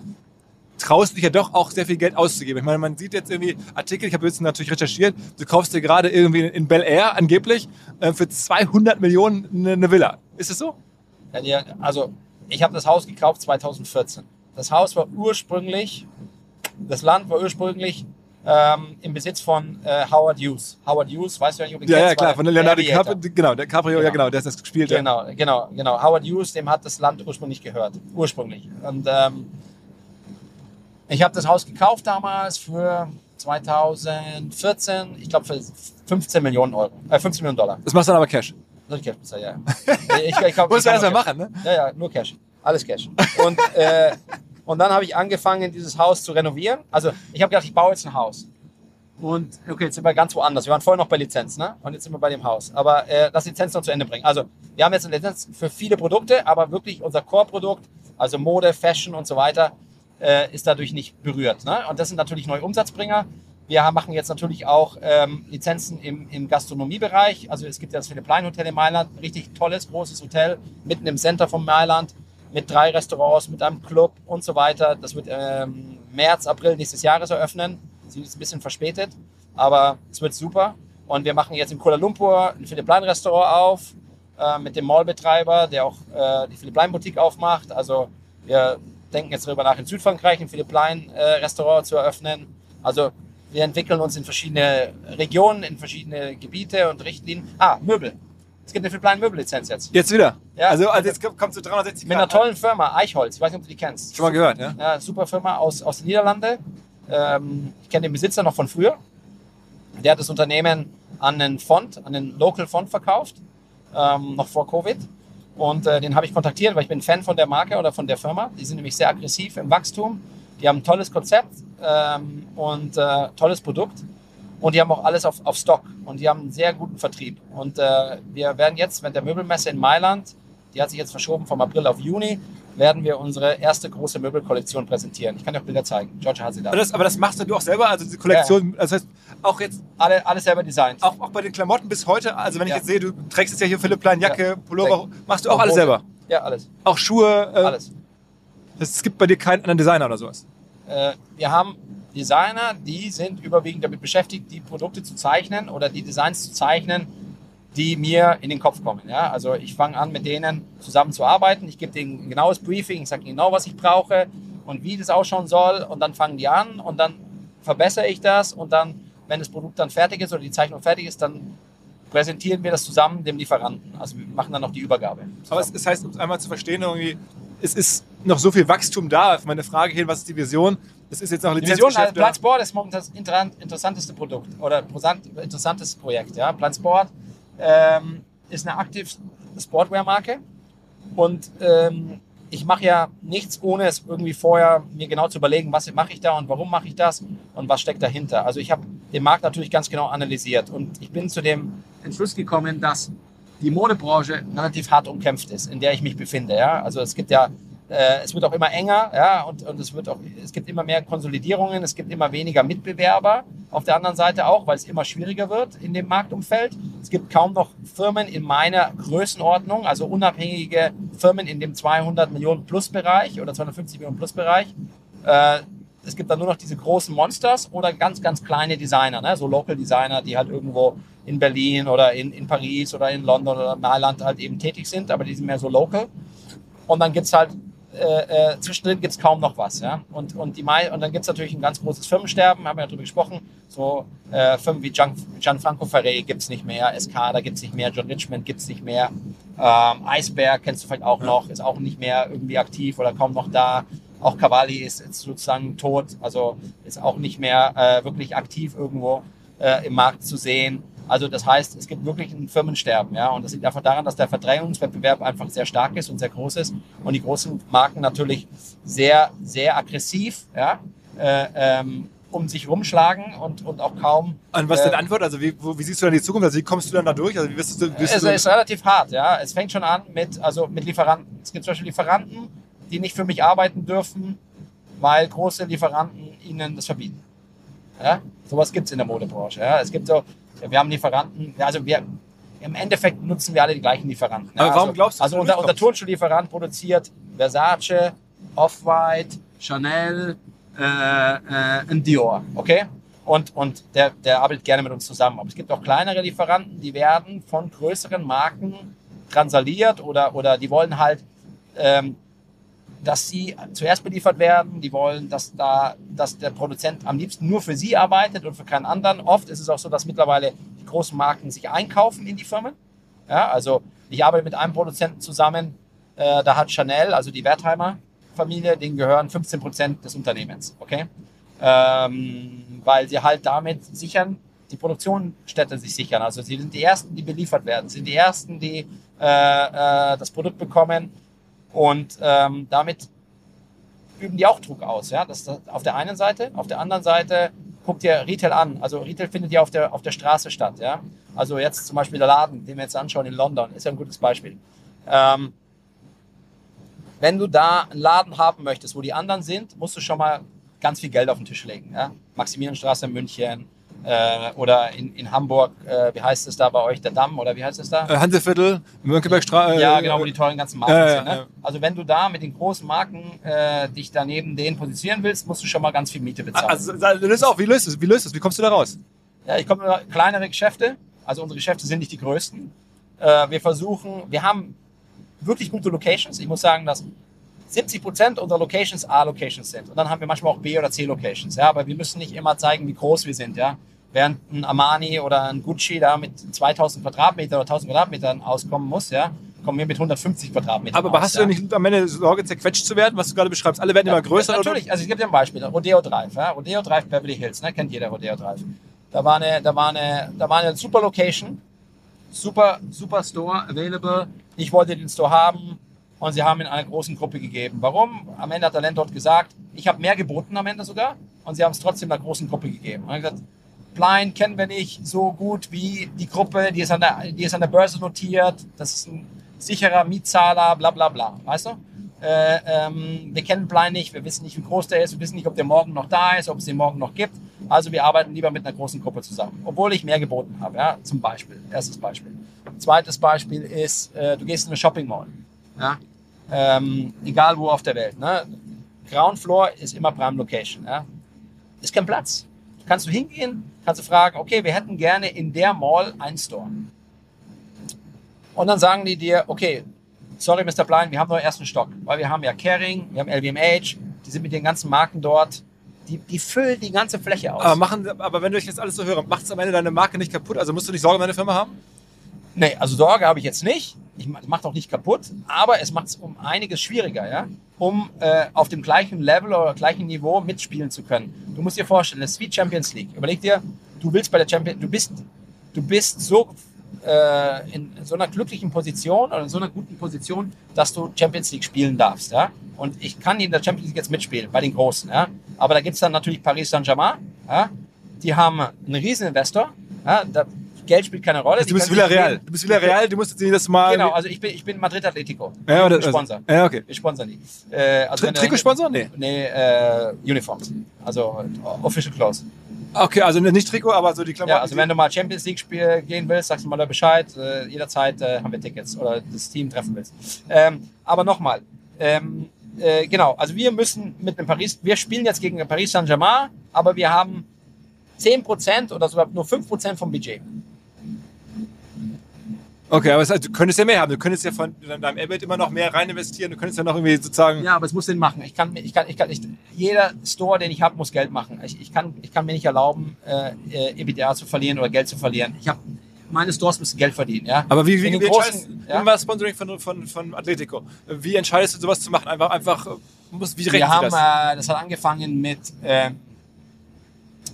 traust dich ja doch auch sehr viel Geld auszugeben. Ich meine, man sieht jetzt irgendwie Artikel, ich habe jetzt natürlich recherchiert, du kaufst dir gerade irgendwie in Bel Air angeblich äh, für 200 Millionen eine, eine Villa. Ist es so? Ja, also, ich habe das Haus gekauft 2014. Das Haus war ursprünglich, das Land war ursprünglich ähm, im Besitz von äh, Howard Hughes. Howard Hughes, weißt du nicht, ob du Ja, ja, klar, von der Leonardo. DiCaprio, genau, der Caprio, ja Genau. genau, der ist das gespielt. ja. Genau, genau, genau. Howard Hughes, dem hat das Land ursprünglich gehört. Ursprünglich. Und ähm, ich habe das Haus gekauft damals für 2014, ich glaube für 15 Millionen Euro, äh, 15 Millionen Dollar. Das machst du dann aber Cash. Ich Cash bezahlen, ja. ja. Ich, ich, glaub, Musst [LAUGHS] ich du kann erst mal nur machen, ne? Ja, ja, nur Cash. Alles Cash. Und, äh, und dann habe ich angefangen, dieses Haus zu renovieren. Also ich habe gedacht, ich baue jetzt ein Haus. Und okay, jetzt sind wir ganz woanders. Wir waren vorher noch bei Lizenz, ne? Und jetzt sind wir bei dem Haus. Aber äh, lass Lizenz noch zu Ende bringen. Also wir haben jetzt eine Lizenz für viele Produkte, aber wirklich unser Core-Produkt, also Mode, Fashion und so weiter, äh, ist dadurch nicht berührt. Ne? Und das sind natürlich neue Umsatzbringer. Wir haben, machen jetzt natürlich auch ähm, Lizenzen im, im Gastronomiebereich. Also es gibt ja das Philipp Plein Hotel in Mailand, richtig tolles, großes Hotel, mitten im Center von Mailand, mit drei Restaurants, mit einem Club und so weiter. Das wird ähm, März, April nächstes Jahres eröffnen. Sie ist ein bisschen verspätet, aber es wird super. Und wir machen jetzt in Kuala Lumpur ein Philipp Plein Restaurant auf äh, mit dem Mallbetreiber, der auch äh, die Philipp Plein Boutique aufmacht. Also wir denken jetzt darüber nach, in Südfrankreich ein Philipp Plein äh, Restaurant zu eröffnen. Also wir entwickeln uns in verschiedene Regionen, in verschiedene Gebiete und Richtlinien. Ah, Möbel. Es gibt eine Philipp Plein Möbellizenz jetzt. Jetzt wieder. Ja. Also, also jetzt kommt zu 360 Mit einer Grad, ne? tollen Firma, Eichholz. Ich weiß nicht, ob du die kennst. Schon mal gehört, ja? Ja, super Firma aus, aus den Niederlanden. Ähm, ich kenne den Besitzer noch von früher. Der hat das Unternehmen an einen Fond, an einen Local Fond verkauft, ähm, noch vor Covid. Und äh, den habe ich kontaktiert, weil ich bin Fan von der Marke oder von der Firma. Die sind nämlich sehr aggressiv im Wachstum. Die haben ein tolles Konzept ähm, und äh, tolles Produkt. Und die haben auch alles auf, auf Stock. Und die haben einen sehr guten Vertrieb. Und äh, wir werden jetzt, wenn der Möbelmesse in Mailand, die hat sich jetzt verschoben vom April auf Juni, werden wir unsere erste große Möbelkollektion präsentieren. Ich kann dir auch Bilder zeigen. George hat sie da. Aber das, aber das machst du auch selber, also diese Kollektion, das heißt, auch jetzt, Alle, alles selber designt. auch, auch bei den Klamotten bis heute, also wenn ich Ja. jetzt sehe, du trägst jetzt ja hier Philipp Plein Jacke, Ja. Pullover, machst du auch Auch alles selber? Ja, alles. Auch Schuhe, äh, Alles. Es gibt bei dir keinen anderen Designer oder sowas. Äh, wir haben Designer, die sind überwiegend damit beschäftigt, die Produkte zu zeichnen oder die Designs zu zeichnen, die mir in den Kopf kommen. Ja? Also ich fange an, mit denen zusammen zu arbeiten. Ich gebe denen ein genaues Briefing, ich sage ihnen genau, was ich brauche und wie das ausschauen soll. Und dann fangen die an und dann verbessere ich das. Und dann, wenn das Produkt dann fertig ist oder die Zeichnung fertig ist, dann präsentieren wir das zusammen dem Lieferanten. Also wir machen dann noch die Übergabe. Aber es, es heißt, um es einmal zu verstehen, irgendwie, es ist noch so viel Wachstum da. Auf meine Frage hin, was ist die Vision? Es ist jetzt noch Die Vision Lizenzgeschäft. Plan Sport ist momentan das inter- interessanteste Produkt oder interessantes Projekt. Ja? Plan Sport ähm, ist eine aktive Sportwear-Marke und ähm, ich mache ja nichts, ohne es irgendwie vorher mir genau zu überlegen, was mache ich da und warum mache ich das und was steckt dahinter. Also ich habe den Markt natürlich ganz genau analysiert und ich bin zu dem Entschluss gekommen, dass die Modebranche relativ hart umkämpft ist, in der ich mich befinde. Ja? Also es gibt ja, äh, es wird auch immer enger, ja, und, und es wird auch, es gibt immer mehr Konsolidierungen, es gibt immer weniger Mitbewerber. Auf der anderen Seite auch, weil es immer schwieriger wird in dem Marktumfeld. Es gibt kaum noch Firmen in meiner Größenordnung, also unabhängige Firmen in dem 200 Millionen Plus Bereich oder 250 Millionen Plus Bereich. Äh, es gibt dann nur noch diese großen Monsters oder ganz, ganz kleine Designer, ne? so Local Designer, die halt irgendwo in Berlin oder in, in Paris oder in London oder Mailand halt eben tätig sind, aber die sind mehr so local. Und dann gibt's halt, äh, äh, zwischendrin gibt's kaum noch was. Ja? Und, und, die Mai und dann gibt's natürlich ein ganz großes Firmensterben, haben wir ja drüber gesprochen. So äh, Firmen wie Gian, Gianfranco Ferré gibt's nicht mehr, SK, da gibt's nicht mehr, John Richmond gibt's nicht mehr. Ähm, Eisberg kennst du vielleicht auch noch, ist auch nicht mehr irgendwie aktiv oder kaum noch da. Auch Cavalli ist, ist sozusagen tot, also ist auch nicht mehr äh, wirklich aktiv irgendwo äh, im Markt zu sehen. Also das heißt, es gibt wirklich ein Firmensterben, ja, und das liegt einfach daran, dass der Verdrängungswettbewerb einfach sehr stark ist und sehr groß ist und die großen Marken natürlich sehr, sehr aggressiv, ja, äh, ähm, um sich rumschlagen und, und auch kaum. Und was ist äh, deine Antwort? Also wie, wo, wie siehst du dann die Zukunft? Also wie kommst du dann da durch? Also wie wirst du, wirst es du ist relativ hart, ja. Es fängt schon an mit, also mit Lieferanten. Es gibt zum Beispiel Lieferanten, die nicht für mich arbeiten dürfen, weil große Lieferanten ihnen das verbieten. Ja? Sowas gibt es in der Modebranche. Ja? Es gibt so, wir haben Lieferanten, also wir, im Endeffekt nutzen wir alle die gleichen Lieferanten. Aber warum glaubst du, Also unser, unser? Turnschuhlieferant produziert Versace, Off-White, Chanel, äh, äh, Dior, okay? Und, und der, der arbeitet gerne mit uns zusammen. Aber es gibt auch kleinere Lieferanten, die werden von größeren Marken transaliert oder, oder die wollen halt, ähm, dass sie zuerst beliefert werden. Die wollen, dass da, dass der Produzent am liebsten nur für sie arbeitet und für keinen anderen. Oft ist es auch so, dass mittlerweile die großen Marken sich einkaufen in die Firmen. Ja, also ich arbeite mit einem Produzenten zusammen, äh, da hat Chanel, also die Wertheimer Familie, denen gehören 15 Prozent des Unternehmens, okay? Ähm, weil sie halt damit sichern, die Produktionsstätte sich sichern. Also sie sind die Ersten, die beliefert werden, sind die Ersten, die äh, äh, das Produkt bekommen und ähm, damit üben die auch Druck aus. Ja? Das das auf der einen Seite. Auf der anderen Seite guckt ihr Retail an. Also Retail findet ja auf der, auf der Straße statt. Ja? Also jetzt zum Beispiel der Laden, den wir jetzt anschauen in London, ist ja ein gutes Beispiel. Ähm, wenn du da einen Laden haben möchtest, wo die anderen sind, musst du schon mal ganz viel Geld auf den Tisch legen. Ja? Maximilianstraße in München äh, oder in, in Hamburg, äh, wie heißt es da bei euch, der Damm oder wie heißt es da? Äh, Hanseviertel, Mönckebergstraße. Ja, genau, wo die teuren ganzen Marken sind. Ne? Also wenn du da mit den großen Marken äh, dich daneben denen positionieren willst, musst du schon mal ganz viel Miete bezahlen. Also, löst auch, wie löst es? Wie löst es? Wie kommst du da raus? Ja, ich komme über kleinere Geschäfte. Also unsere Geschäfte sind nicht die größten. Äh, wir versuchen, wir haben wirklich gute Locations. Ich muss sagen, dass 70 Prozent unserer Locations A-Locations sind. Und dann haben wir manchmal auch B- oder C-Locations. Ja, aber wir müssen nicht immer zeigen, wie groß wir sind. Ja, während ein Armani oder ein Gucci da mit 2000 Quadratmeter oder 1000 Quadratmetern auskommen muss, ja, kommen wir mit 150 Quadratmetern Aber aus, hast du ja. denn nicht am Ende Sorge, zerquetscht zu werden, was du gerade beschreibst? Alle werden immer größer. Ja, natürlich, also ich gebe dir ein Beispiel. Rodeo Drive, ja? Rodeo Drive Beverly Hills, ne? kennt jeder Rodeo Drive. Da war eine, da war eine, da war eine super Location, super, super Store available. Ich wollte den Store haben und sie haben ihn einer großen Gruppe gegeben. Warum? Am Ende hat der Landlord gesagt, ich habe mehr geboten am Ende sogar und sie haben es trotzdem einer großen Gruppe gegeben. Und er hat gesagt, Blind kennen wir nicht so gut wie die Gruppe, die ist an der, die ist an der Börse notiert, das ist ein sicherer Mietzahler, bla bla bla, weißt du? Äh, ähm, wir kennen Blind nicht, wir wissen nicht, wie groß der ist, wir wissen nicht, ob der morgen noch da ist, ob es den morgen noch gibt. Also wir arbeiten lieber mit einer großen Gruppe zusammen, obwohl ich mehr geboten habe, ja, zum Beispiel. Erstes Beispiel. Zweites Beispiel ist, äh, du gehst in eine Shopping Mall, ja, ähm, egal wo auf der Welt. Ne? Ground Floor ist immer Prime Location, ja. Ist kein Platz. Kannst du hingehen, kannst du fragen, okay, wir hätten gerne in der Mall einen Store. Und dann sagen die dir, okay, sorry, Mr. Blind, wir haben nur ersten Stock, weil wir haben ja Caring, wir haben LVMH, die sind mit den ganzen Marken dort, die, die füllen die ganze Fläche aus. Aber, machen, aber wenn du jetzt alles so hörst, macht es am Ende deine Marke nicht kaputt? Also musst du nicht Sorge um deine Firma haben? Nee, also Sorge habe ich jetzt nicht. Ich mache auch nicht kaputt, aber es macht es um einiges schwieriger, ja, um äh, auf dem gleichen Level oder gleichen Niveau mitspielen zu können. Du musst dir vorstellen, das ist wie Champions League. Überleg dir, du willst bei der Champions, du bist, du bist so äh, in so einer glücklichen Position oder in so einer guten Position, dass du Champions League spielen darfst, ja. Und ich kann in der Champions League jetzt mitspielen bei den Großen, ja. Aber da gibt's dann natürlich Paris Saint-Germain, ja. Die haben einen Rieseninvestor, ja. Da, Geld spielt keine Rolle. Du bist Villarreal. Du bist Villarreal, du musst jetzt jedes Mal. Genau, also ich bin, ich bin Madrid Atletico. Ja, oder- Ich Sponsor. also- ja, okay. Wir sponsern die. Äh, also Tri Trikotsponsor? Nee. Nee, äh, Uniforms. Also Official Clothes. Okay, also nicht Trikot, aber so die Klamotten. Ja, also wenn du mal Champions League Spiel gehen willst, sagst du mal da Bescheid. Äh, jederzeit äh, haben wir Tickets oder das Team treffen willst. Ähm, aber nochmal, ähm, äh, genau, also wir müssen mit dem Paris, wir spielen jetzt gegen Paris Saint-Germain, aber wir haben 10% oder sogar nur 5% vom Budget. Okay, aber das heißt, du könntest ja mehr haben. Du könntest ja von deinem Airbnb immer noch mehr rein investieren. Du könntest ja noch irgendwie sozusagen. Ja, aber es muss Sinn machen. Ich kann, ich kann, ich kann nicht. Jeder Store, den ich habe, muss Geld machen. Ich, ich, kann, ich kann mir nicht erlauben, äh, äh, EBITDA zu verlieren oder Geld zu verlieren. Ich habe meine Stores müssen Geld verdienen. Ja. Aber wie, wie, wie großen- du? ja? Immer Sponsoring von, von, von Atletico. Wie entscheidest du sowas zu machen? Einfach, einfach, muss, wie Wir haben, das? äh, das hat angefangen mit äh,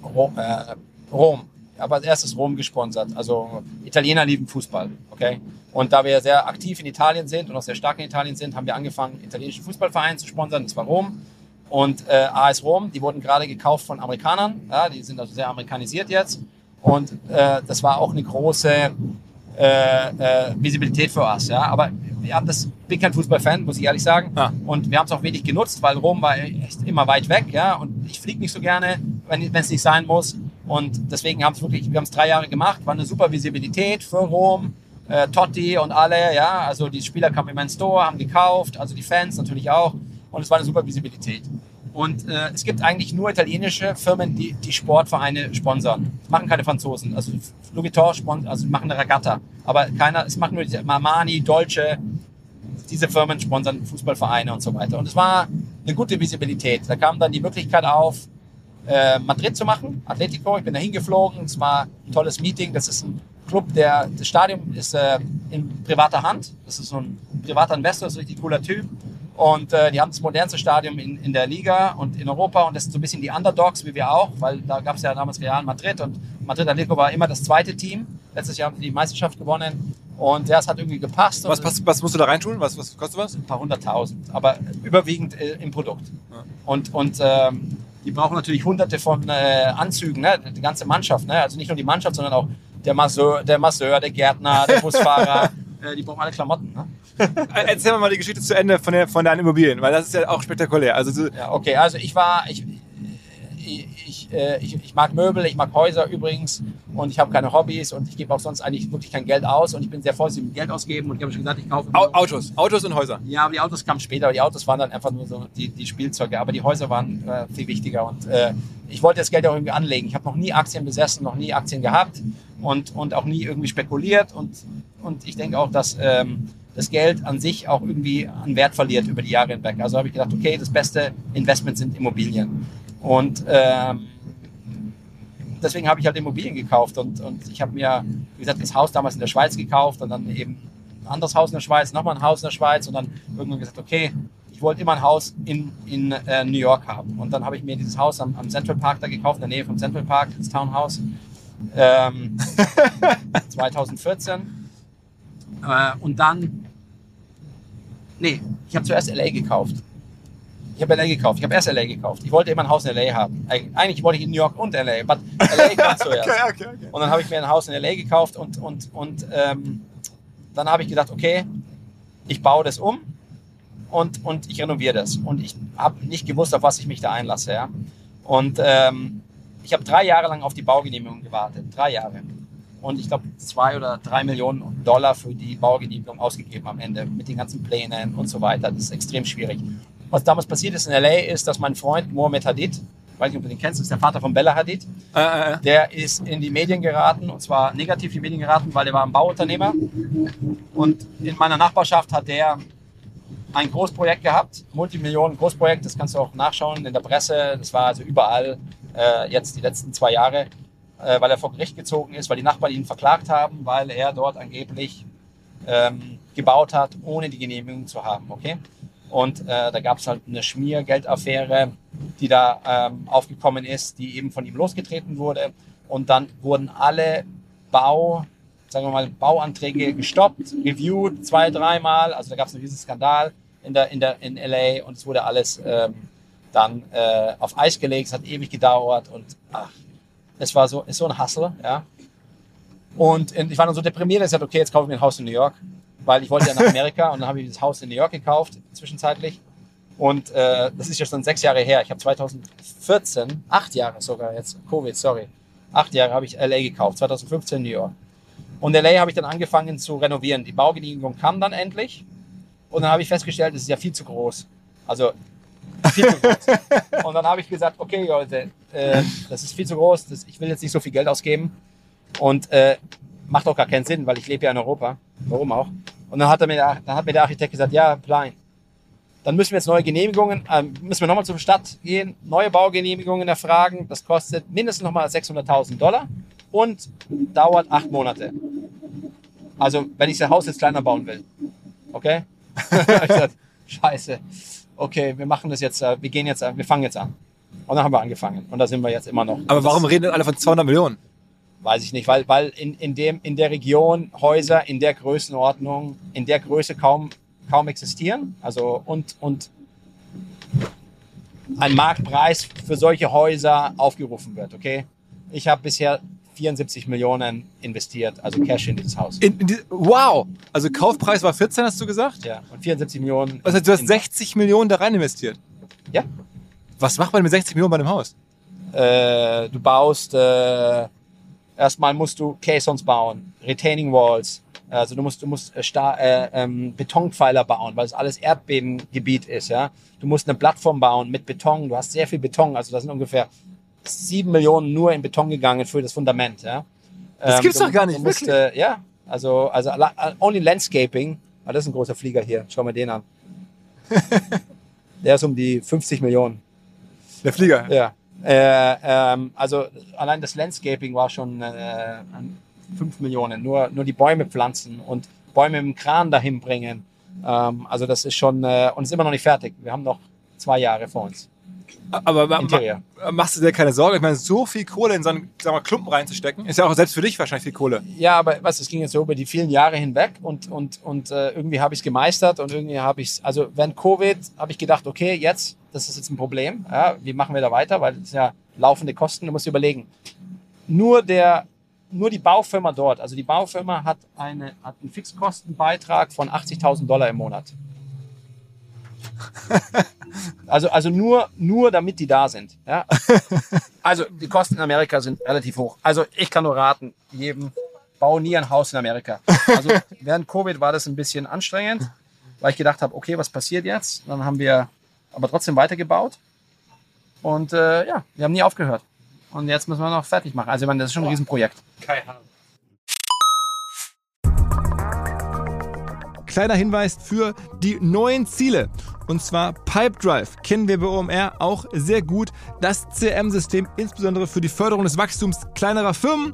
Rom, äh, Rom. Aber als erstes Rom gesponsert. Also Italiener lieben Fußball, okay? Und da wir sehr aktiv in Italien sind und auch sehr stark in Italien sind, haben wir angefangen, italienischen Fußballverein zu sponsern. Das war Rom. Und äh, AS Rom, die wurden gerade gekauft von Amerikanern. Ja, die sind also sehr amerikanisiert jetzt. Und äh, das war auch eine große äh, äh, Visibilität für uns. Ja? Aber wir haben das, bin kein Fußballfan, muss ich ehrlich sagen. Ah. Und wir haben es auch wenig genutzt, weil Rom war echt immer weit weg. Ja? Und ich fliege nicht so gerne, wenn es nicht sein muss. Und deswegen haben es wirklich, wir haben es drei Jahre gemacht, war eine super Visibilität für Rom. äh, Totti und alle, ja, also die Spieler kamen in meinen Store, haben gekauft, also die Fans natürlich auch und es war eine super Visibilität. Und äh, es gibt eigentlich nur italienische Firmen, die die Sportvereine sponsern. Das machen keine Franzosen. Also Louis Vuitton sponsert, also machen eine Regatta. Aber keiner, es machen nur diese Marmani, Dolce, diese Firmen sponsern Fußballvereine und so weiter. Und es war eine gute Visibilität. Da kam dann die Möglichkeit auf, äh, Madrid zu machen, Atletico. Ich bin da hingeflogen. Es war ein tolles Meeting. Das ist ein Club, der, das Stadion ist äh, in privater Hand. Das ist so ein privater Investor, das ist ein richtig cooler Typ. Und äh, die haben das modernste Stadion in, in der Liga und in Europa und das sind so ein bisschen die Underdogs, wie wir auch, weil da gab es ja damals Real Madrid und Madrid Atletico war immer das zweite Team. Letztes Jahr haben sie die Meisterschaft gewonnen und ja, es hat irgendwie gepasst. Was, und was, musst du da reintun? Was, was kostet was? ein paar hunderttausend, aber überwiegend äh, im Produkt. Und, und ähm, die brauchen natürlich hunderte von äh, Anzügen, ne? die ganze Mannschaft. Ne? Also nicht nur die Mannschaft, sondern auch der Masseur, der, Masseur, der Gärtner, der Busfahrer. [LAUGHS] äh, die brauchen alle Klamotten. Ne? Erzähl mir mal die Geschichte zu Ende von, der, von deinen Immobilien, weil das ist ja auch spektakulär. Also so, Ja, okay, also ich war, ich, ich, äh, ich, ich mag Möbel, ich mag Häuser übrigens und ich habe keine Hobbys und ich gebe auch sonst eigentlich wirklich kein Geld aus und ich bin sehr vorsichtig mit Geld ausgeben und ich habe schon gesagt, ich kaufe Au- Autos, Autos und Häuser. Ja, aber die Autos kamen später. Die Autos waren dann einfach nur so die, die Spielzeuge. Aber die Häuser waren äh, viel wichtiger. Und äh, ich wollte das Geld auch irgendwie anlegen. Ich habe noch nie Aktien besessen, noch nie Aktien gehabt und, und auch nie irgendwie spekuliert. Und, und ich denke auch, dass ähm, das Geld an sich auch irgendwie an Wert verliert über die Jahre hinweg. Also habe ich gedacht, okay, das beste Investment sind Immobilien. Und ähm, deswegen habe ich halt Immobilien gekauft und, und ich habe mir, wie gesagt, das Haus damals in der Schweiz gekauft und dann eben ein anderes Haus in der Schweiz, nochmal ein Haus in der Schweiz und dann irgendwann gesagt, okay, ich wollte immer ein Haus in, in äh, New York haben. Und dann habe ich mir dieses Haus am, am Central Park da gekauft, in der Nähe vom Central Park, das Townhouse, ähm, [LAUGHS] 2014. Äh, und dann, nee, ich habe zuerst LA gekauft. Ich habe LA gekauft. Ich habe erst LA gekauft. Ich wollte immer ein Haus in LA haben. Eig- Eigentlich wollte ich in New York und LA, aber LA kam [LAUGHS] zuerst. okay, okay. Und dann habe ich mir ein Haus in LA gekauft und, und, und ähm, dann habe ich gedacht, okay, ich baue das um und, und ich renoviere das. Und ich habe nicht gewusst, auf was ich mich da einlasse. Ja? Und ähm, ich habe drei Jahre lang auf die Baugenehmigung gewartet. Drei Jahre. Und ich glaube, zwei oder drei Millionen Dollar für die Baugenehmigung ausgegeben am Ende mit den ganzen Plänen und so weiter. Das ist extrem schwierig. Was damals passiert ist in LA, ist, dass mein Freund Mohamed Hadid, ich weiß nicht, ob du den kennst, ist der Vater von Bella Hadid, Äh, äh, äh. der ist in die Medien geraten und zwar negativ in die Medien geraten, weil er war ein Bauunternehmer. Und in meiner Nachbarschaft hat der ein Großprojekt gehabt, Multimillionen Großprojekt, das kannst du auch nachschauen in der Presse. Das war also überall äh, jetzt die letzten zwei Jahre, äh, weil er vor Gericht gezogen ist, weil die Nachbarn ihn verklagt haben, weil er dort angeblich ähm, gebaut hat, ohne die Genehmigung zu haben. Okay? Und äh, da gab es halt eine Schmiergeldaffäre, die da ähm, aufgekommen ist, die eben von ihm losgetreten wurde. Und dann wurden alle Bau, sagen wir mal, Bauanträge gestoppt, reviewed zwei, dreimal. Also da gab es einen riesen Skandal in, der, in, der, in LA und es wurde alles ähm, dann äh, auf Eis gelegt. Es hat ewig gedauert und ach, es war so, ist so ein Hustle, ja. Und ich war dann so deprimiert, dass ich sagte, okay, jetzt kaufe ich mir ein Haus in New York, weil ich wollte ja nach Amerika und dann habe ich das Haus in New York gekauft, zwischenzeitlich. Und äh, das ist ja schon sechs Jahre her. Ich habe 2014, acht Jahre sogar jetzt, Covid, sorry, acht Jahre habe ich LA gekauft, 2015 New York. Und LA habe ich dann angefangen zu renovieren. Die Baugenehmigung kam dann endlich und dann habe ich festgestellt, es ist ja viel zu groß. Also viel zu groß. [LAUGHS] Und dann habe ich gesagt, okay Leute, äh, das ist viel zu groß, das, ich will jetzt nicht so viel Geld ausgeben. Und äh, macht auch gar keinen Sinn, weil ich lebe ja in Europa. Warum auch? Und dann hat, er mir der, dann hat mir der Architekt gesagt, ja, Plein, dann müssen wir jetzt neue Genehmigungen, ähm, müssen wir nochmal zur Stadt gehen, neue Baugenehmigungen erfragen. Das kostet mindestens nochmal 600.000 Dollar und dauert acht Monate. Also, wenn ich das Haus jetzt kleiner bauen will. Okay? [LAUGHS] ich gesagt, scheiße. Okay, wir machen das jetzt, äh, wir gehen jetzt, äh, wir fangen jetzt an. Und dann haben wir angefangen. Und da sind wir jetzt immer noch. Aber warum reden alle von 200 Millionen? Weiß ich nicht, weil, weil in, in, dem, in der Region Häuser in der Größenordnung, in der Größe kaum, kaum existieren. Also und, und ein Marktpreis für solche Häuser aufgerufen wird, okay? Ich habe bisher 74 Millionen investiert, also Cash in dieses Haus. In, in die, wow! Also Kaufpreis war 14, hast du gesagt? Ja, und 74 Millionen. Das heißt, du hast in- 60 Millionen da rein investiert. Ja. Was macht man mit 60 Millionen bei einem Haus? Äh, du baust, äh, erstmal musst du Caissons bauen, Retaining Walls, Also du musst, du musst äh, Sta äh, ähm, Betonpfeiler bauen, weil es alles Erdbebengebiet ist. Ja, du musst eine Plattform bauen mit Beton. Du hast sehr viel Beton. Also da sind ungefähr sieben Millionen nur in Beton gegangen für das Fundament. Ja, Das gibt's du, doch gar nicht, musst, wirklich? Äh, ja, also also la- only landscaping. Ah, das ist ein großer Flieger hier. Schau mal den an. [LAUGHS] Der ist um die 50 Millionen. Der Flieger. Ja. Äh, ähm, also allein das Landscaping war schon äh, an 5 Millionen. Nur, nur die Bäume pflanzen und Bäume im Kran dahin bringen. Ähm, also das ist schon, äh, und ist immer noch nicht fertig. Wir haben noch zwei Jahre vor uns. Aber ma, ma, machst du dir keine Sorge? Ich meine, so viel Kohle in so einen sagen wir, Klumpen reinzustecken, ist ja auch selbst für dich wahrscheinlich viel Kohle. Ja, aber was, es ging jetzt so über die vielen Jahre hinweg und, und, und äh, irgendwie habe ich es gemeistert und irgendwie habe ich es, also während Covid habe ich gedacht, okay, jetzt, das ist jetzt ein Problem. Ja, wie machen wir da weiter? Weil das sind ja laufende Kosten, du musst überlegen. Nur der, nur die Baufirma dort, also die Baufirma hat, eine, hat einen Fixkostenbeitrag von 80.000 Dollar im Monat. [LAUGHS] Also, also nur, nur damit die da sind. Ja? [LAUGHS] Also die Kosten in Amerika sind relativ hoch. Also ich kann nur raten, jedem bau nie ein Haus in Amerika. Also [LAUGHS] während Covid war das ein bisschen anstrengend, weil ich gedacht habe, okay, was passiert jetzt? Dann haben wir aber trotzdem weitergebaut. Und äh, ja, wir haben nie aufgehört. Und jetzt müssen wir noch fertig machen. Also ich meine, das ist schon ein Riesenprojekt. Kleiner Hinweis für die neuen Ziele. Und zwar Pipedrive kennen wir bei OMR auch sehr gut. Das CRM-System insbesondere für die Förderung des Wachstums kleinerer Firmen.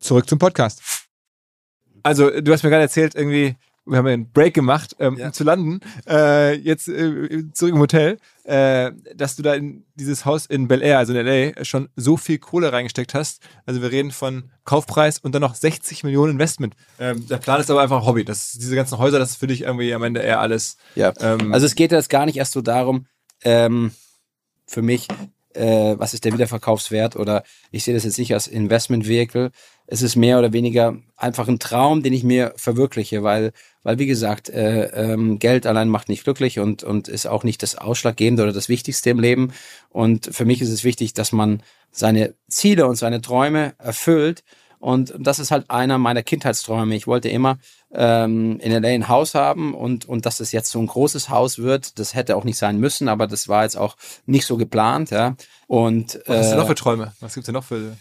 Zurück zum Podcast. Also, du hast mir gerade erzählt, irgendwie, wir haben einen Break gemacht, ähm, Ja. um zu landen. Äh, jetzt äh, zurück im Hotel, äh, dass du da in dieses Haus in Bel Air, also in LA, schon so viel Kohle reingesteckt hast. Also wir reden von Kaufpreis und dann noch 60 Millionen Investment. Ähm, der Plan ist aber einfach Hobby. Das, diese ganzen Häuser, das ist für dich irgendwie am Ende eher alles. Ja. Ähm, Also es geht jetzt gar nicht erst so darum, ähm, für mich, äh, was ist der Wiederverkaufswert oder ich sehe das jetzt nicht als Investment Vehicle. Es ist mehr oder weniger einfach ein Traum, den ich mir verwirkliche, weil, weil wie gesagt, äh, ähm, Geld allein macht nicht glücklich und, und ist auch nicht das Ausschlaggebende oder das Wichtigste im Leben. Und für mich ist es wichtig, dass man seine Ziele und seine Träume erfüllt. Und das ist halt einer meiner Kindheitsträume. Ich wollte immer ähm, in LA ein Haus haben und, und dass es jetzt so ein großes Haus wird, das hätte auch nicht sein müssen, aber das war jetzt auch nicht so geplant, ja. Und was hast du äh, noch für Träume? Was gibt's denn noch für...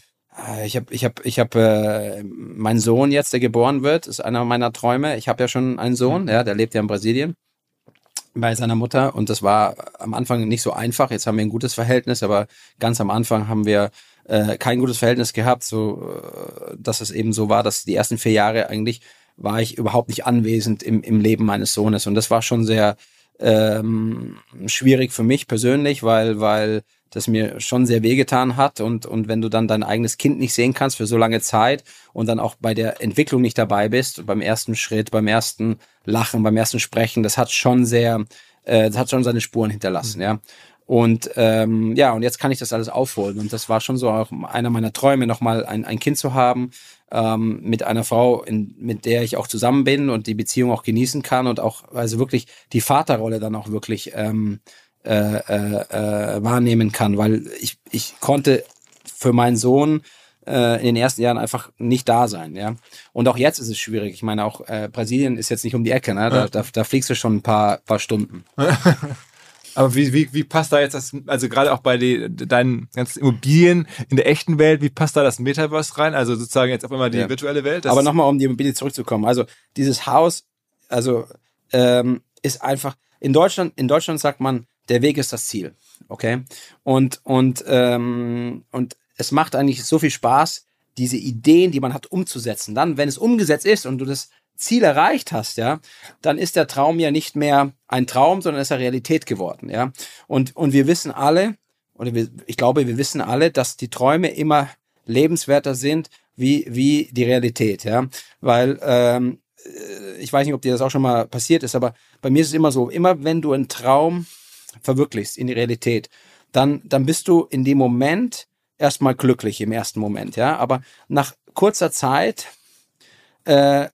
äh, Ich habe, ich habe, ich habe äh, mein Sohn jetzt, der geboren wird, ist einer meiner Träume. Ich habe ja schon einen Sohn, ja, der lebt ja in Brasilien bei seiner Mutter und das war am Anfang nicht so einfach. Jetzt haben wir ein gutes Verhältnis, aber ganz am Anfang haben wir äh, kein gutes Verhältnis gehabt, so äh, dass es eben so war, dass die ersten vier Jahre eigentlich war ich überhaupt nicht anwesend im, im Leben meines Sohnes und das war schon sehr ähm, schwierig für mich persönlich, weil weil das mir schon sehr wehgetan hat und und wenn du dann dein eigenes Kind nicht sehen kannst für so lange Zeit und dann auch bei der Entwicklung nicht dabei bist, beim ersten Schritt, beim ersten Lachen, beim ersten Sprechen, das hat schon sehr, äh, das hat schon seine Spuren hinterlassen, ja. Und ähm, ja, und jetzt kann ich das alles aufholen. Und das war schon so auch einer meiner Träume, nochmal ein, ein Kind zu haben, ähm, mit einer Frau, in, mit der ich auch zusammen bin und die Beziehung auch genießen kann und auch also wirklich die Vaterrolle dann auch wirklich ähm, äh, äh, äh, wahrnehmen kann, weil ich, ich konnte für meinen Sohn äh, in den ersten Jahren einfach nicht da sein, ja. Und auch jetzt ist es schwierig. Ich meine, auch äh, Brasilien ist jetzt nicht um die Ecke, ne? Da, da, da fliegst du schon ein paar, paar Stunden. [LAUGHS] Aber wie, wie, wie passt da jetzt das, also gerade auch bei die, deinen ganzen Immobilien in der echten Welt, wie passt da das Metaverse rein? Also sozusagen jetzt auf einmal die Ja. virtuelle Welt? Aber nochmal, um die Immobilie zurückzukommen. Also dieses Haus, also ähm, ist einfach, in Deutschland, in Deutschland sagt man, der Weg ist das Ziel. Okay? Und, und, ähm, und es macht eigentlich so viel Spaß, diese Ideen, die man hat, umzusetzen. Dann, wenn es umgesetzt ist und du das Ziel erreicht hast, ja, dann ist der Traum ja nicht mehr ein Traum, sondern ist er Realität geworden, ja. Und, und wir wissen alle, oder wir, ich glaube, wir wissen alle, dass die Träume immer lebenswerter sind, wie, wie die Realität, ja. Weil, ähm, äh, ich weiß nicht, ob dir das auch schon mal passiert ist, aber bei mir ist es immer so, immer wenn du einen Traum verwirklichst in die Realität, dann, dann bist du in dem Moment erstmal glücklich im ersten Moment, ja. Aber nach kurzer Zeit, äh,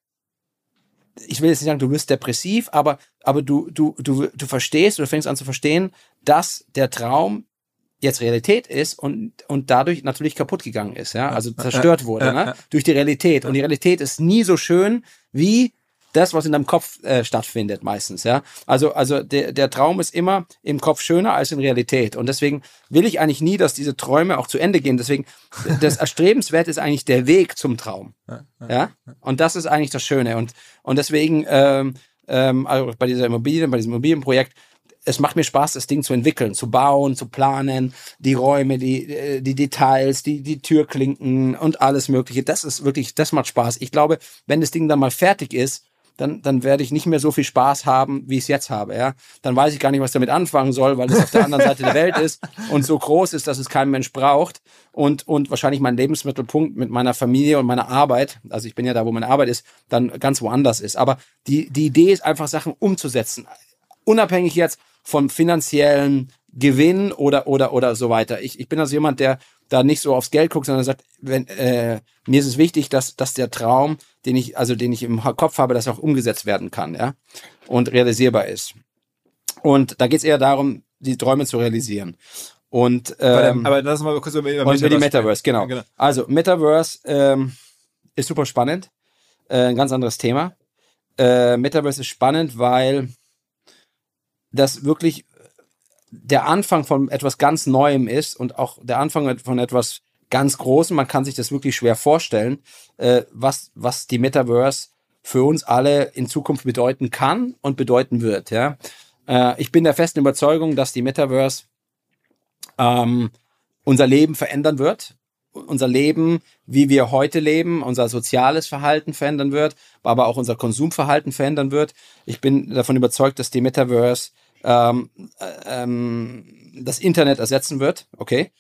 ich will jetzt nicht sagen, du wirst depressiv, aber, aber du, du, du, du verstehst oder fängst an zu verstehen, dass der Traum jetzt Realität ist und, und dadurch natürlich kaputt gegangen ist, ja, also zerstört wurde, ne? durch die Realität. Und die Realität ist nie so schön wie das, was in deinem Kopf äh, stattfindet, meistens, ja. Also, also der, der Traum ist immer im Kopf schöner als in Realität. Und deswegen will ich eigentlich nie, dass diese Träume auch zu Ende gehen. Deswegen, das Erstrebenswert ist eigentlich der Weg zum Traum. Ja. Und das ist eigentlich das Schöne. Und, und deswegen, ähm, ähm, also bei dieser Immobilie, bei diesem Immobilienprojekt, es macht mir Spaß, das Ding zu entwickeln, zu bauen, zu planen, die Räume, die, äh, die Details, die, die Türklinken und alles Mögliche. Das ist wirklich, das macht Spaß. Ich glaube, wenn das Ding dann mal fertig ist, dann, dann werde ich nicht mehr so viel Spaß haben, wie ich es jetzt habe. Ja? Dann weiß ich gar nicht, was damit anfangen soll, weil es auf der anderen Seite der Welt ist und so groß ist, dass es kein Mensch braucht und, und wahrscheinlich mein Lebensmittelpunkt mit meiner Familie und meiner Arbeit, also ich bin ja da, wo meine Arbeit ist, dann ganz woanders ist. Aber die, die Idee ist einfach, Sachen umzusetzen. Unabhängig jetzt vom finanziellen Gewinn oder, oder, oder so weiter. Ich, ich bin also jemand, der da nicht so aufs Geld guckt, sondern sagt, wenn, äh, mir ist es wichtig, dass, dass der Traum, den ich, also den ich im Kopf habe, dass er auch umgesetzt werden kann, ja, und realisierbar ist. Und da geht es eher darum, die Träume zu realisieren. Und ähm, aber lass mal kurz über, über, die Metaverse, genau. genau. Also Metaverse ähm, ist super spannend, äh, ein ganz anderes Thema. Äh, Metaverse ist spannend, weil das wirklich der Anfang von etwas ganz Neuem ist und auch der Anfang von etwas ganz Großem. Man kann sich das wirklich schwer vorstellen, äh, was, was die Metaverse für uns alle in Zukunft bedeuten kann und bedeuten wird. Ja? Äh, ich bin der festen Überzeugung, dass die Metaverse ähm, unser Leben verändern wird. Unser Leben, wie wir heute leben, unser soziales Verhalten verändern wird, aber auch unser Konsumverhalten verändern wird. Ich bin davon überzeugt, dass die Metaverse ähm, äh, ähm, das Internet ersetzen wird, okay.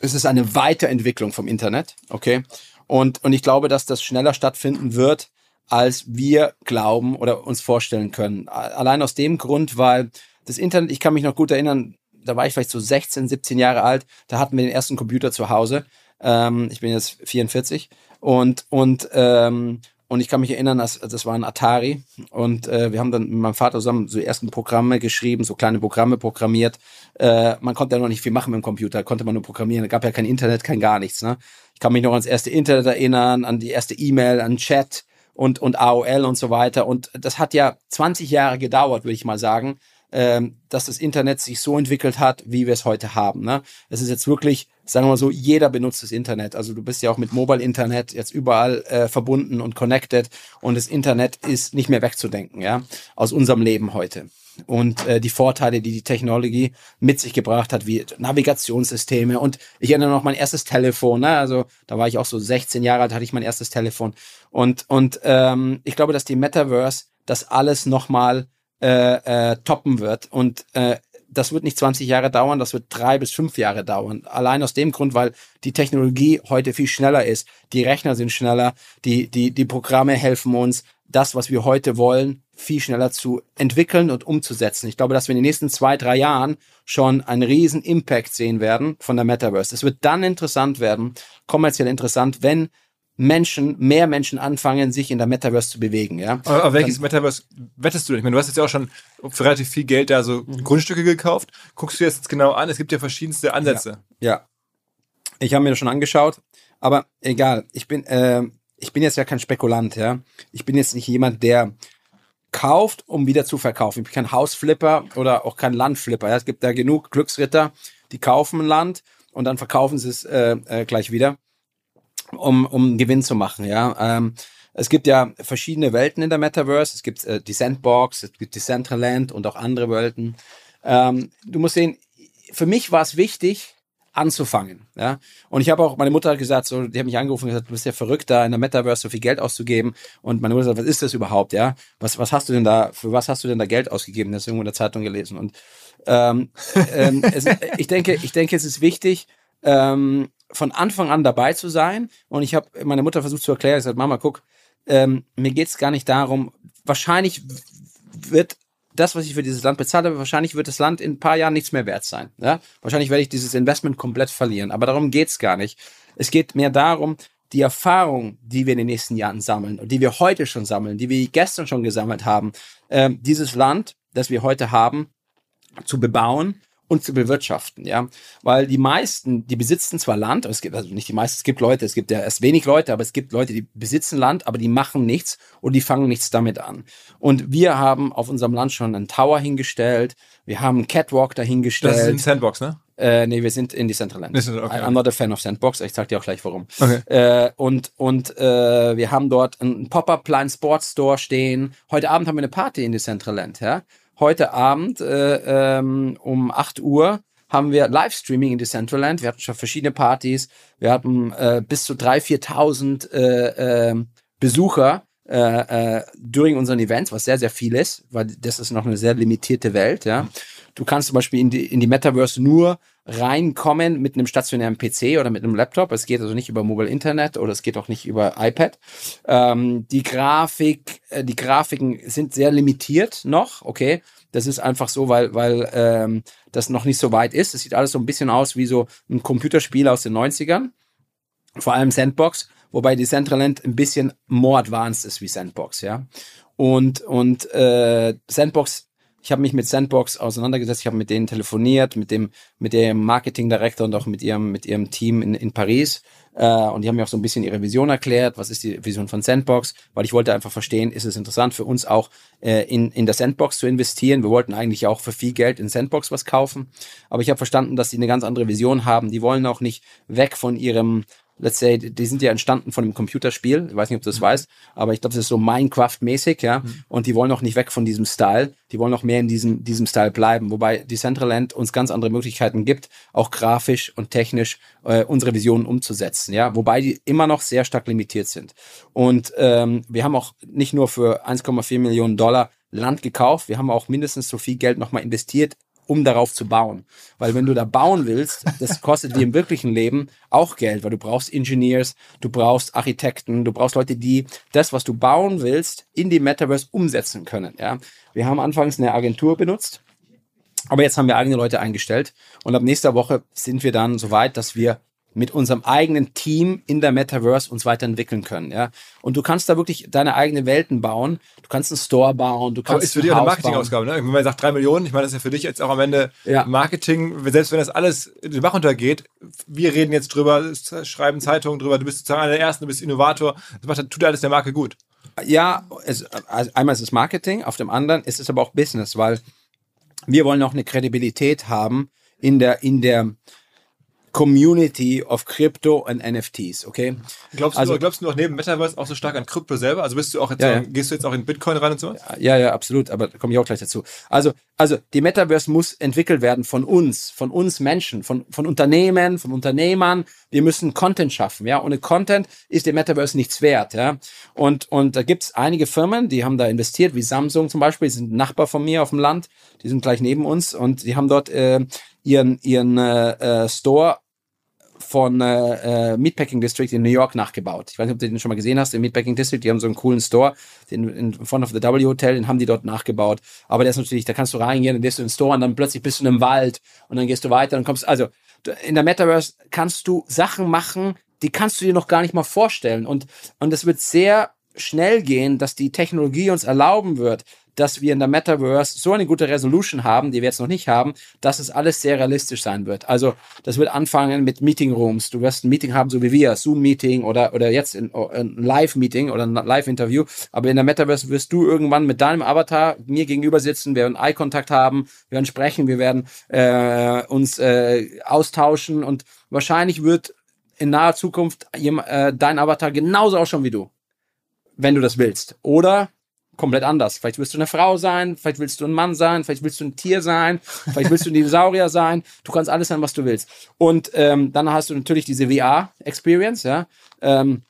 Es ist eine Weiterentwicklung vom Internet, okay. Und, und ich glaube, dass das schneller stattfinden wird, als wir glauben oder uns vorstellen können. Allein aus dem Grund, weil das Internet, ich kann mich noch gut erinnern, da war ich vielleicht so 16, 17 Jahre alt, da hatten wir den ersten Computer zu Hause. Ähm, ich bin jetzt 44 und, und, ähm, und ich kann mich erinnern, dass, das war ein Atari. Und äh, wir haben dann mit meinem Vater zusammen so ersten Programme geschrieben, so kleine Programme programmiert. Äh, man konnte ja noch nicht viel machen mit dem Computer, konnte man nur programmieren. Es gab ja kein Internet, kein gar nichts. Ne? Ich kann mich noch ans erste Internet erinnern, an die erste E-Mail, an Chat und, und AOL und so weiter. Und das hat ja 20 Jahre gedauert, würde ich mal sagen, ähm, dass das Internet sich so entwickelt hat, wie wir es heute haben. Ne? Es ist jetzt wirklich, sagen wir mal so, jeder benutzt das Internet. Also du bist ja auch mit Mobile Internet jetzt überall äh, verbunden und connected und das Internet ist nicht mehr wegzudenken, ja, aus unserem Leben heute. Und äh, die Vorteile, die die Technologie mit sich gebracht hat, wie Navigationssysteme. Und ich erinnere noch mein erstes Telefon. Ne? Also da war ich auch so 16 Jahre alt, hatte ich mein erstes Telefon. Und und ähm, ich glaube, dass die Metaverse das alles nochmal äh, äh, toppen wird. Und äh, das wird nicht 20 Jahre dauern, das wird drei bis fünf Jahre dauern. Allein aus dem Grund, weil die Technologie heute viel schneller ist. Die Rechner sind schneller, die, die, die Programme helfen uns, das, was wir heute wollen, viel schneller zu entwickeln und umzusetzen. Ich glaube, dass wir in den nächsten zwei, drei Jahren schon einen riesen Impact sehen werden von der Metaverse. Es wird dann interessant werden, kommerziell interessant, wenn Menschen, mehr Menschen anfangen, sich in der Metaverse zu bewegen, ja. Aber, welches Dann, Metaverse wettest du denn? Ich meine, du hast jetzt ja auch schon für relativ viel Geld da so mhm. Grundstücke gekauft. Guckst du dir das jetzt genau an? Es gibt ja verschiedenste Ansätze. Ja. ja. Ich habe mir das schon angeschaut, aber egal. Ich bin, äh, ich bin jetzt ja kein Spekulant, ja. Ich bin jetzt nicht jemand, der kauft, um wieder zu verkaufen. Ich bin kein Hausflipper oder auch kein Landflipper. Ja. Es gibt da genug Glücksritter, die kaufen Land und dann verkaufen sie es äh, äh, gleich wieder um, um Gewinn zu machen, ja. Ähm, es gibt ja verschiedene Welten in der Metaverse. Es gibt äh, die Sandbox, es gibt die Decentraland und auch andere Welten. Ähm, du musst sehen, für mich war es wichtig, anzufangen, ja. Und ich habe auch, meine Mutter hat gesagt, so, die hat mich angerufen und gesagt, du bist ja verrückt, da in der Metaverse so viel Geld auszugeben. Und meine Mutter sagt, was ist das überhaupt, ja? Was, was hast du denn da, für was hast du denn da Geld ausgegeben? Das ist irgendwo in der Zeitung gelesen. Und ähm, [LAUGHS] ähm, es, ich denke, ich denke, es ist wichtig, ähm, von Anfang an dabei zu sein. Und ich habe meine Mutter versucht zu erklären, ich gesagt, Mama, guck, ähm, mir geht's gar nicht darum, wahrscheinlich wird das, was ich für dieses Land bezahle, wahrscheinlich wird das Land in ein paar Jahren nichts mehr wert sein. Ja? Wahrscheinlich werde ich dieses Investment komplett verlieren. Aber darum geht's gar nicht. Es geht mehr darum, die Erfahrung, die wir in den nächsten Jahren sammeln und die wir heute schon sammeln, die wir gestern schon gesammelt haben, äh, dieses Land, das wir heute haben, zu bebauen und zu bewirtschaften, ja, weil die meisten, die besitzen zwar Land, es gibt also nicht die meisten, es gibt Leute, es gibt ja erst wenig Leute, aber es gibt Leute, die besitzen Land, aber die machen nichts und die fangen nichts damit an. Und wir haben auf unserem Land schon einen Tower hingestellt, wir haben einen Catwalk dahingestellt. Das ist ein Sandbox, ne? Äh, nee, wir sind in Decentraland. Okay. I'm not a fan of Sandbox. Ich sag dir auch gleich warum. Okay. Äh, und und äh, wir haben dort einen Pop-up Line Sports Store stehen. Heute Abend haben wir eine Party in Decentraland, ja heute Abend äh, ähm, um 8 Uhr haben wir Livestreaming in Decentraland. Wir hatten schon verschiedene Partys. Wir hatten äh, bis zu 3.000, 4.000 äh, äh, Besucher äh, äh, during unseren Events, was sehr, sehr viel ist, weil das ist noch eine sehr limitierte Welt. Ja. Du kannst zum Beispiel in die, in die Metaverse nur reinkommen mit einem stationären PC oder mit einem Laptop. Es geht also nicht über Mobile Internet oder es geht auch nicht über iPad. Ähm, die Grafik, äh, die Grafiken sind sehr limitiert noch, okay. Das ist einfach so, weil, weil ähm, das noch nicht so weit ist. Es sieht alles so ein bisschen aus wie so ein Computerspiel aus den 90ern. Vor allem Sandbox, wobei die Centraland ein bisschen more advanced ist wie Sandbox, ja. Und, und äh, Sandbox ich habe mich mit Sandbox auseinandergesetzt, ich habe mit denen telefoniert, mit dem, mit dem Marketing Director und auch mit ihrem, mit ihrem Team in, in Paris. Äh, und die haben mir auch so ein bisschen ihre Vision erklärt, was ist die Vision von Sandbox, weil ich wollte einfach verstehen, ist es interessant für uns auch äh, in, in der Sandbox zu investieren. Wir wollten eigentlich auch für viel Geld in Sandbox was kaufen. Aber ich habe verstanden, dass sie eine ganz andere Vision haben. Die wollen auch nicht weg von ihrem let's say, die sind ja entstanden von einem Computerspiel. Ich weiß nicht, ob du das mhm. weißt, aber ich glaube, das ist so Minecraft-mäßig, ja. Mhm. Und die wollen auch nicht weg von diesem Style. Die wollen auch mehr in diesem, diesem Style bleiben. Wobei Decentraland uns ganz andere Möglichkeiten gibt, auch grafisch und technisch äh, unsere Visionen umzusetzen, ja. Wobei die immer noch sehr stark limitiert sind. Und ähm, wir haben auch nicht nur für 1,4 Millionen Dollar Land gekauft, wir haben auch mindestens so viel Geld nochmal investiert um darauf zu bauen. Weil wenn du da bauen willst, das kostet dir im wirklichen Leben auch Geld, weil du brauchst Engineers, du brauchst Architekten, du brauchst Leute, die das, was du bauen willst, in die Metaverse umsetzen können. Ja, wir haben anfangs eine Agentur benutzt, aber jetzt haben wir eigene Leute eingestellt und ab nächster Woche sind wir dann so weit, dass wir mit unserem eigenen Team in der Metaverse uns weiterentwickeln können, ja. Und du kannst da wirklich deine eigene Welten bauen. Du kannst einen Store bauen, du kannst. Aber ist für dich auch eine Marketingausgabe, ne? Wenn man sagt drei Millionen, ich meine, das ist ja für dich jetzt auch am Ende ja. Marketing, selbst wenn das alles in den Bach untergeht, wir reden jetzt drüber, schreiben Zeitungen drüber, du bist sozusagen einer der ersten, du bist Innovator, das macht, tut alles der Marke gut. Ja, es, also einmal ist es Marketing, auf dem anderen ist es aber auch Business, weil wir wollen auch eine Kredibilität haben in der, in der, Community of Crypto and NFTs, okay? Glaubst also, du, glaubst du auch neben Metaverse auch so stark an Krypto selber? Also bist du auch jetzt, ja, ja. gehst du jetzt auch in Bitcoin rein und so? Ja, ja, absolut, aber da komme ich auch gleich dazu. Also, also die Metaverse muss entwickelt werden von uns, von uns Menschen, von, von Unternehmen, von Unternehmern. Wir müssen Content schaffen, ja. Ohne Content ist der Metaverse nichts wert, ja. Und, und da gibt's einige Firmen, die haben da investiert, wie Samsung zum Beispiel, die sind Nachbar von mir auf dem Land, die sind gleich neben uns und die haben dort äh, ihren, ihren äh, äh Store von äh, äh, Meatpacking District in New York nachgebaut. Ich weiß nicht, ob du den schon mal gesehen hast, im Meatpacking District, die haben so einen coolen Store, den in front of the W Hotel, den haben die dort nachgebaut. Aber der ist natürlich, da kannst du reingehen, dann gehst du in den Store und dann plötzlich bist du in einem Wald und dann gehst du weiter und kommst, also in der Metaverse kannst du Sachen machen, die kannst du dir noch gar nicht mal vorstellen und und es wird sehr schnell gehen, dass die Technologie uns erlauben wird, dass wir in der Metaverse so eine gute Resolution haben, die wir jetzt noch nicht haben, dass es alles sehr realistisch sein wird. Also das wird anfangen mit Meeting Rooms. Du wirst ein Meeting haben, so wie wir, Zoom-Meeting oder, oder jetzt ein, ein Live-Meeting oder ein Live-Interview. Aber in der Metaverse wirst du irgendwann mit deinem Avatar mir gegenüber sitzen, wir werden Eye-Kontakt haben, wir werden sprechen, wir werden äh, uns äh, austauschen und wahrscheinlich wird in naher Zukunft äh, dein Avatar genauso ausschauen wie du, wenn du das willst. Oder komplett anders. Vielleicht willst du eine Frau sein, vielleicht willst du ein Mann sein, vielleicht willst du ein Tier sein, vielleicht willst du ein Dinosaurier sein. Du kannst alles sein, was du willst. Und ähm, dann hast du natürlich diese VR-Experience, ja. Ähm,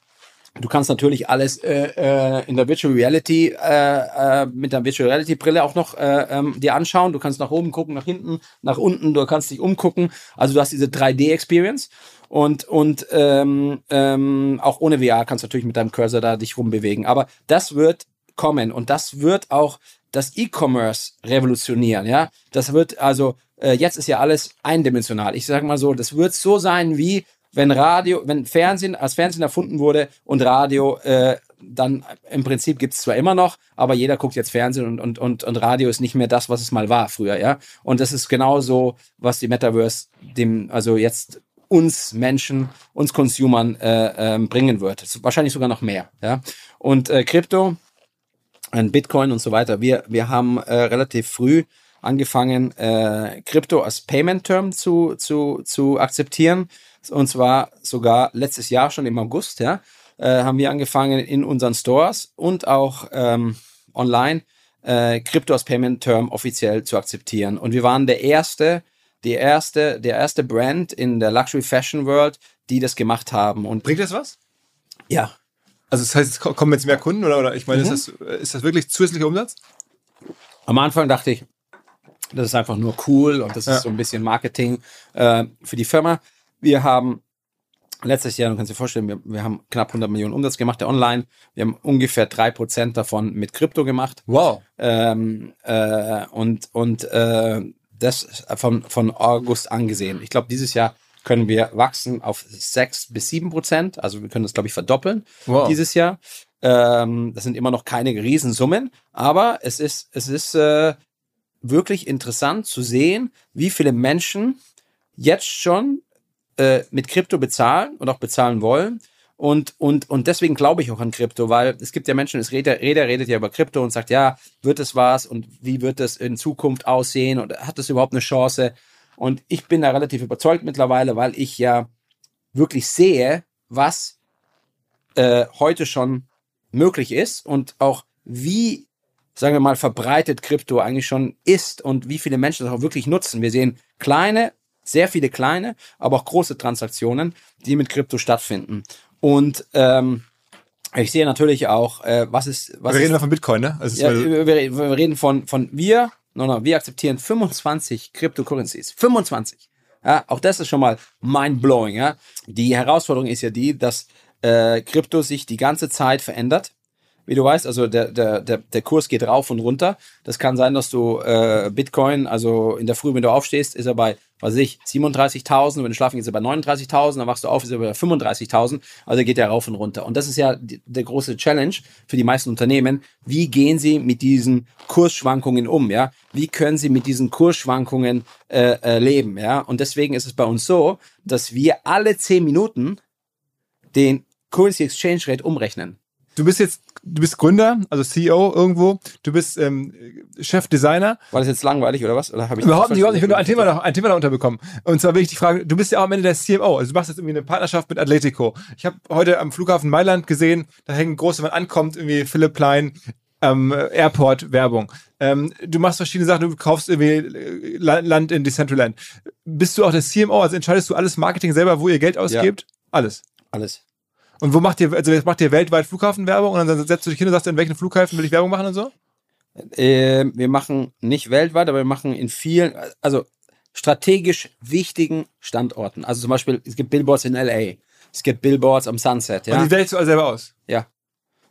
Du kannst natürlich alles äh, äh, in der Virtual Reality äh, äh, mit der Virtual Reality Brille auch noch äh, ähm, dir anschauen. Du kannst nach oben gucken, nach hinten, nach unten. Du kannst dich umgucken. Also du hast diese 3D Experience und und ähm, ähm, auch ohne VR kannst du natürlich mit deinem Cursor da dich rumbewegen. Aber das wird kommen und das wird auch das E-Commerce revolutionieren. Ja, das wird also äh, jetzt ist ja alles eindimensional. Ich sage mal so, das wird so sein wie wenn Radio, wenn Fernsehen als Fernsehen erfunden wurde und Radio, äh, dann im Prinzip gibt es zwar immer noch, aber jeder guckt jetzt Fernsehen und, und, und, und Radio ist nicht mehr das, was es mal war früher, ja. Und das ist genauso, was die Metaverse dem, also jetzt uns Menschen, uns Consumern äh, äh, bringen wird. Wahrscheinlich sogar noch mehr, ja. Und äh, Krypto, ein Bitcoin und so weiter. Wir, wir haben äh, relativ früh angefangen, äh, Krypto als Payment Term zu, zu, zu akzeptieren. Und zwar sogar letztes Jahr schon im August, ja, äh, haben wir angefangen in unseren Stores und auch ähm, online äh, Krypto als Payment Term offiziell zu akzeptieren. Und wir waren der erste, die erste, der erste Brand in der Luxury Fashion World, die das gemacht haben. Und Bringt das was? ja, Also das heißt, es ko- kommen jetzt mehr Kunden oder, oder ich meine, Mhm. ist, das, ist das wirklich zusätzlicher Umsatz? Am Anfang dachte ich, das ist einfach nur cool und das Ja. ist so ein bisschen Marketing äh, für die Firma. Wir haben letztes Jahr, du kannst dir vorstellen, wir, wir haben knapp 100 Millionen Umsatz gemacht, der online. Wir haben ungefähr drei Prozent davon mit Krypto gemacht. Wow. Ähm, äh, und und äh, das von, von August angesehen. Ich glaube, dieses Jahr können wir wachsen auf sechs bis sieben Prozent. Also wir können das, glaube ich, verdoppeln Wow. dieses Jahr. Ähm, das sind immer noch keine Riesensummen, aber es ist, es ist äh, wirklich interessant zu sehen, wie viele Menschen jetzt schon äh, mit Krypto bezahlen und auch bezahlen wollen. Und, und, und deswegen glaube ich auch an Krypto, weil es gibt ja Menschen, es redet, Reder redet ja über Krypto und sagt, ja, wird es was und wie wird es in Zukunft aussehen und hat es überhaupt eine Chance? Und ich bin da relativ überzeugt mittlerweile, weil ich ja wirklich sehe, was äh, heute schon möglich ist und auch wie, sagen wir mal, verbreitet Krypto eigentlich schon ist und wie viele Menschen das auch wirklich nutzen. Wir sehen kleine, sehr viele kleine, aber auch große Transaktionen, die mit Krypto stattfinden. Und ähm, ich sehe natürlich auch, äh, was ist, was wir reden ist, von Bitcoin, ne? Also ja, wir wir reden von, von wir, no, no, wir akzeptieren 25 Cryptocurrencies. 25. Ja, auch das ist schon mal mind-blowing. Ja. Die Herausforderung ist ja die, dass äh, Krypto sich die ganze Zeit verändert. Wie du weißt, also der, der, der, der Kurs geht rauf und runter. Das kann sein, dass du äh, Bitcoin, also in der Früh, wenn du aufstehst, ist er bei, was ich, 37.000. Wenn du schlafen gehst, ist er bei 39.000. Dann wachst du auf, ist er bei 35.000. Also geht er rauf und runter. Und das ist ja der große Challenge für die meisten Unternehmen. Wie gehen sie mit diesen Kursschwankungen um? Ja, wie können sie mit diesen Kursschwankungen äh, äh, leben? Ja, und deswegen ist es bei uns so, dass wir alle zehn Minuten den Currency Exchange Rate umrechnen. Du bist jetzt, du bist Gründer, also CEO irgendwo. Du bist ähm, Chefdesigner. War das jetzt langweilig oder was? Oder ich Überhaupt nicht, überhaupt nicht. Ich will nur ein Thema noch, ein Thema noch unterbekommen. Und zwar will ich die Frage, du bist ja auch am Ende der CMO. Also du machst jetzt irgendwie eine Partnerschaft mit Atletico. Ich habe heute am Flughafen Mailand gesehen, da hängen große, wenn man ankommt, irgendwie Philipp Plein, ähm, Airport Werbung. Ähm, du machst verschiedene Sachen, du kaufst irgendwie äh, La- Land in Decentraland. Bist du auch der CMO? Also entscheidest du alles Marketing selber, wo ihr Geld ausgebt? Alles. Alles. Und wo macht ihr, also jetzt macht ihr weltweit Flughafenwerbung und dann setzt du dich hin und sagst, in welchen Flughäfen will ich Werbung machen und so? Äh, wir machen nicht weltweit, aber wir machen in vielen, also strategisch wichtigen Standorten. Also zum Beispiel, es gibt Billboards in LA. Es gibt Billboards am Sunset. Ja? Und die wählst du alle selber aus. Ja.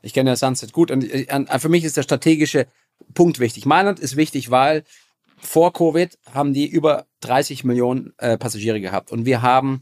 Ich kenne ja Sunset gut und äh, für mich ist der strategische Punkt wichtig. Mailand ist wichtig, weil vor Covid haben die über 30 Millionen äh, Passagiere gehabt und wir haben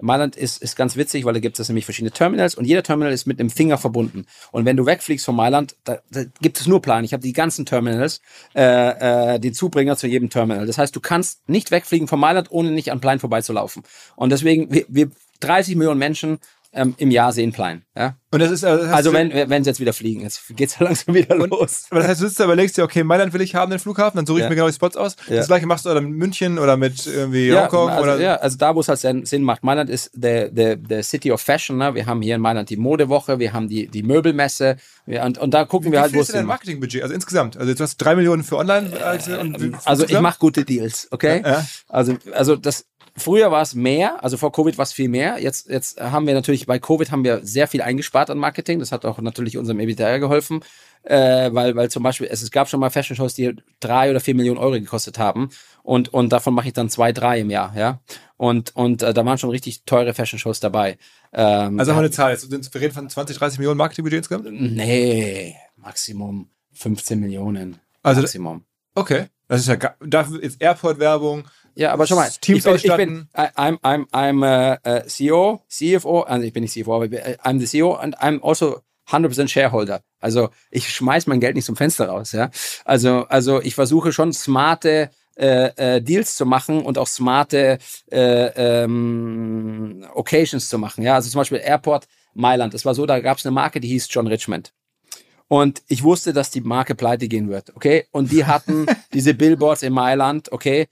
Mailand ist, ist ganz witzig, weil da gibt es nämlich verschiedene Terminals und jeder Terminal ist mit einem Finger verbunden. Und wenn du wegfliegst von Mailand, da, da gibt es nur Plan. Ich habe die ganzen Terminals, äh, äh, den Zubringer zu jedem Terminal. Das heißt, du kannst nicht wegfliegen von Mailand, ohne nicht an Plan vorbeizulaufen. Und deswegen, wir, wir 30 Millionen Menschen ähm, im Jahr sehen Plan. Ja? Und das ist, also, das Also wenn, wenn sie jetzt wieder fliegen, jetzt geht's [LAUGHS] ja langsam wieder los. Aber das heißt, du sitzt da, überlegst dir, okay, Mailand will ich haben, den Flughafen, dann suche ich Ja. mir genau die Spots aus. Ja. Das gleiche machst du dann mit München oder mit irgendwie Ja, Hongkong also, oder. ja, also da, wo es halt Sinn macht. Mailand ist der, der, der City of Fashion. Ne? Wir haben hier in Mailand die Modewoche, wir haben die, die Möbelmesse wir, und, und da gucken Wie wir halt, wo ist es denn. Marketingbudget? Also insgesamt. Also jetzt hast du drei Millionen für online. Also, und Also ich mache gute Deals, okay? Also, also das früher war es mehr, also vor Covid war es viel mehr. Jetzt, jetzt haben wir natürlich, bei Covid haben wir sehr viel eingespart an Marketing. Das hat auch natürlich unserem EBITDA geholfen. Äh, weil, weil zum Beispiel, es, es gab schon mal Fashion Shows, die drei oder vier Millionen Euro gekostet haben. Und, und davon mache ich dann zwei, drei im Jahr, ja. Und, und äh, da waren schon richtig teure Fashion Shows dabei. Ähm, Also haben wir eine Zahl. Jetzt, wir reden von 20, 30 Millionen Marketingbudget insgesamt? Nee, Maximum 15 Millionen. Also- Maximum. Okay. Das ist ja, dafür ist Airport-Werbung. Ja, aber schau mal, Teams ich bin, ich bin I'm, I'm, I'm uh, uh, CEO, CFO, also ich bin nicht CFO, aber äh, I'm the CEO and I'm also 100% Shareholder. Also ich schmeiß mein Geld nicht zum Fenster raus, ja. Also, also ich versuche schon smarte äh, äh, Deals zu machen und auch smarte äh, ähm, Occasions zu machen. Ja, also zum Beispiel Airport Mailand. Es war so, da gab es eine Marke, die hieß John Richmond. Und ich wusste, dass die Marke pleite gehen wird, okay? Und die hatten [LAUGHS] diese Billboards in Mailand, okay,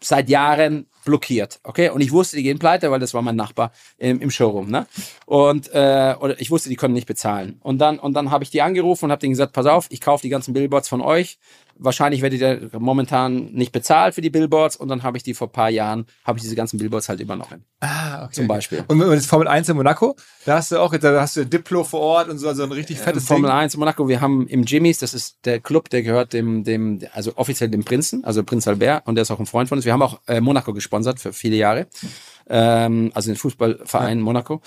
seit Jahren blockiert, okay? Und ich wusste, die gehen pleite, weil das war mein Nachbar im, im Showroom, ne? Und äh, oder ich wusste, die können nicht bezahlen. Und dann und dann habe ich die angerufen und habe denen gesagt, pass auf, ich kaufe die ganzen Billboards von euch. Wahrscheinlich werdet ihr momentan nicht bezahlt für die Billboards und dann habe ich die vor paar Jahren habe ich diese ganzen Billboards halt übernommen, Ah, okay. zum Beispiel. Und das Formel 1 in Monaco, da hast du auch, da hast du Diplo vor Ort und so, also ein richtig fettes Formel Ding. 1 Monaco, wir haben im Jimmys, das ist der Club, der gehört dem, dem, also offiziell dem Prinzen, also Prinz Albert, und der ist auch ein Freund von uns. Wir haben auch äh, Monaco gesponsert für viele Jahre, ähm, also den Fußballverein Monaco.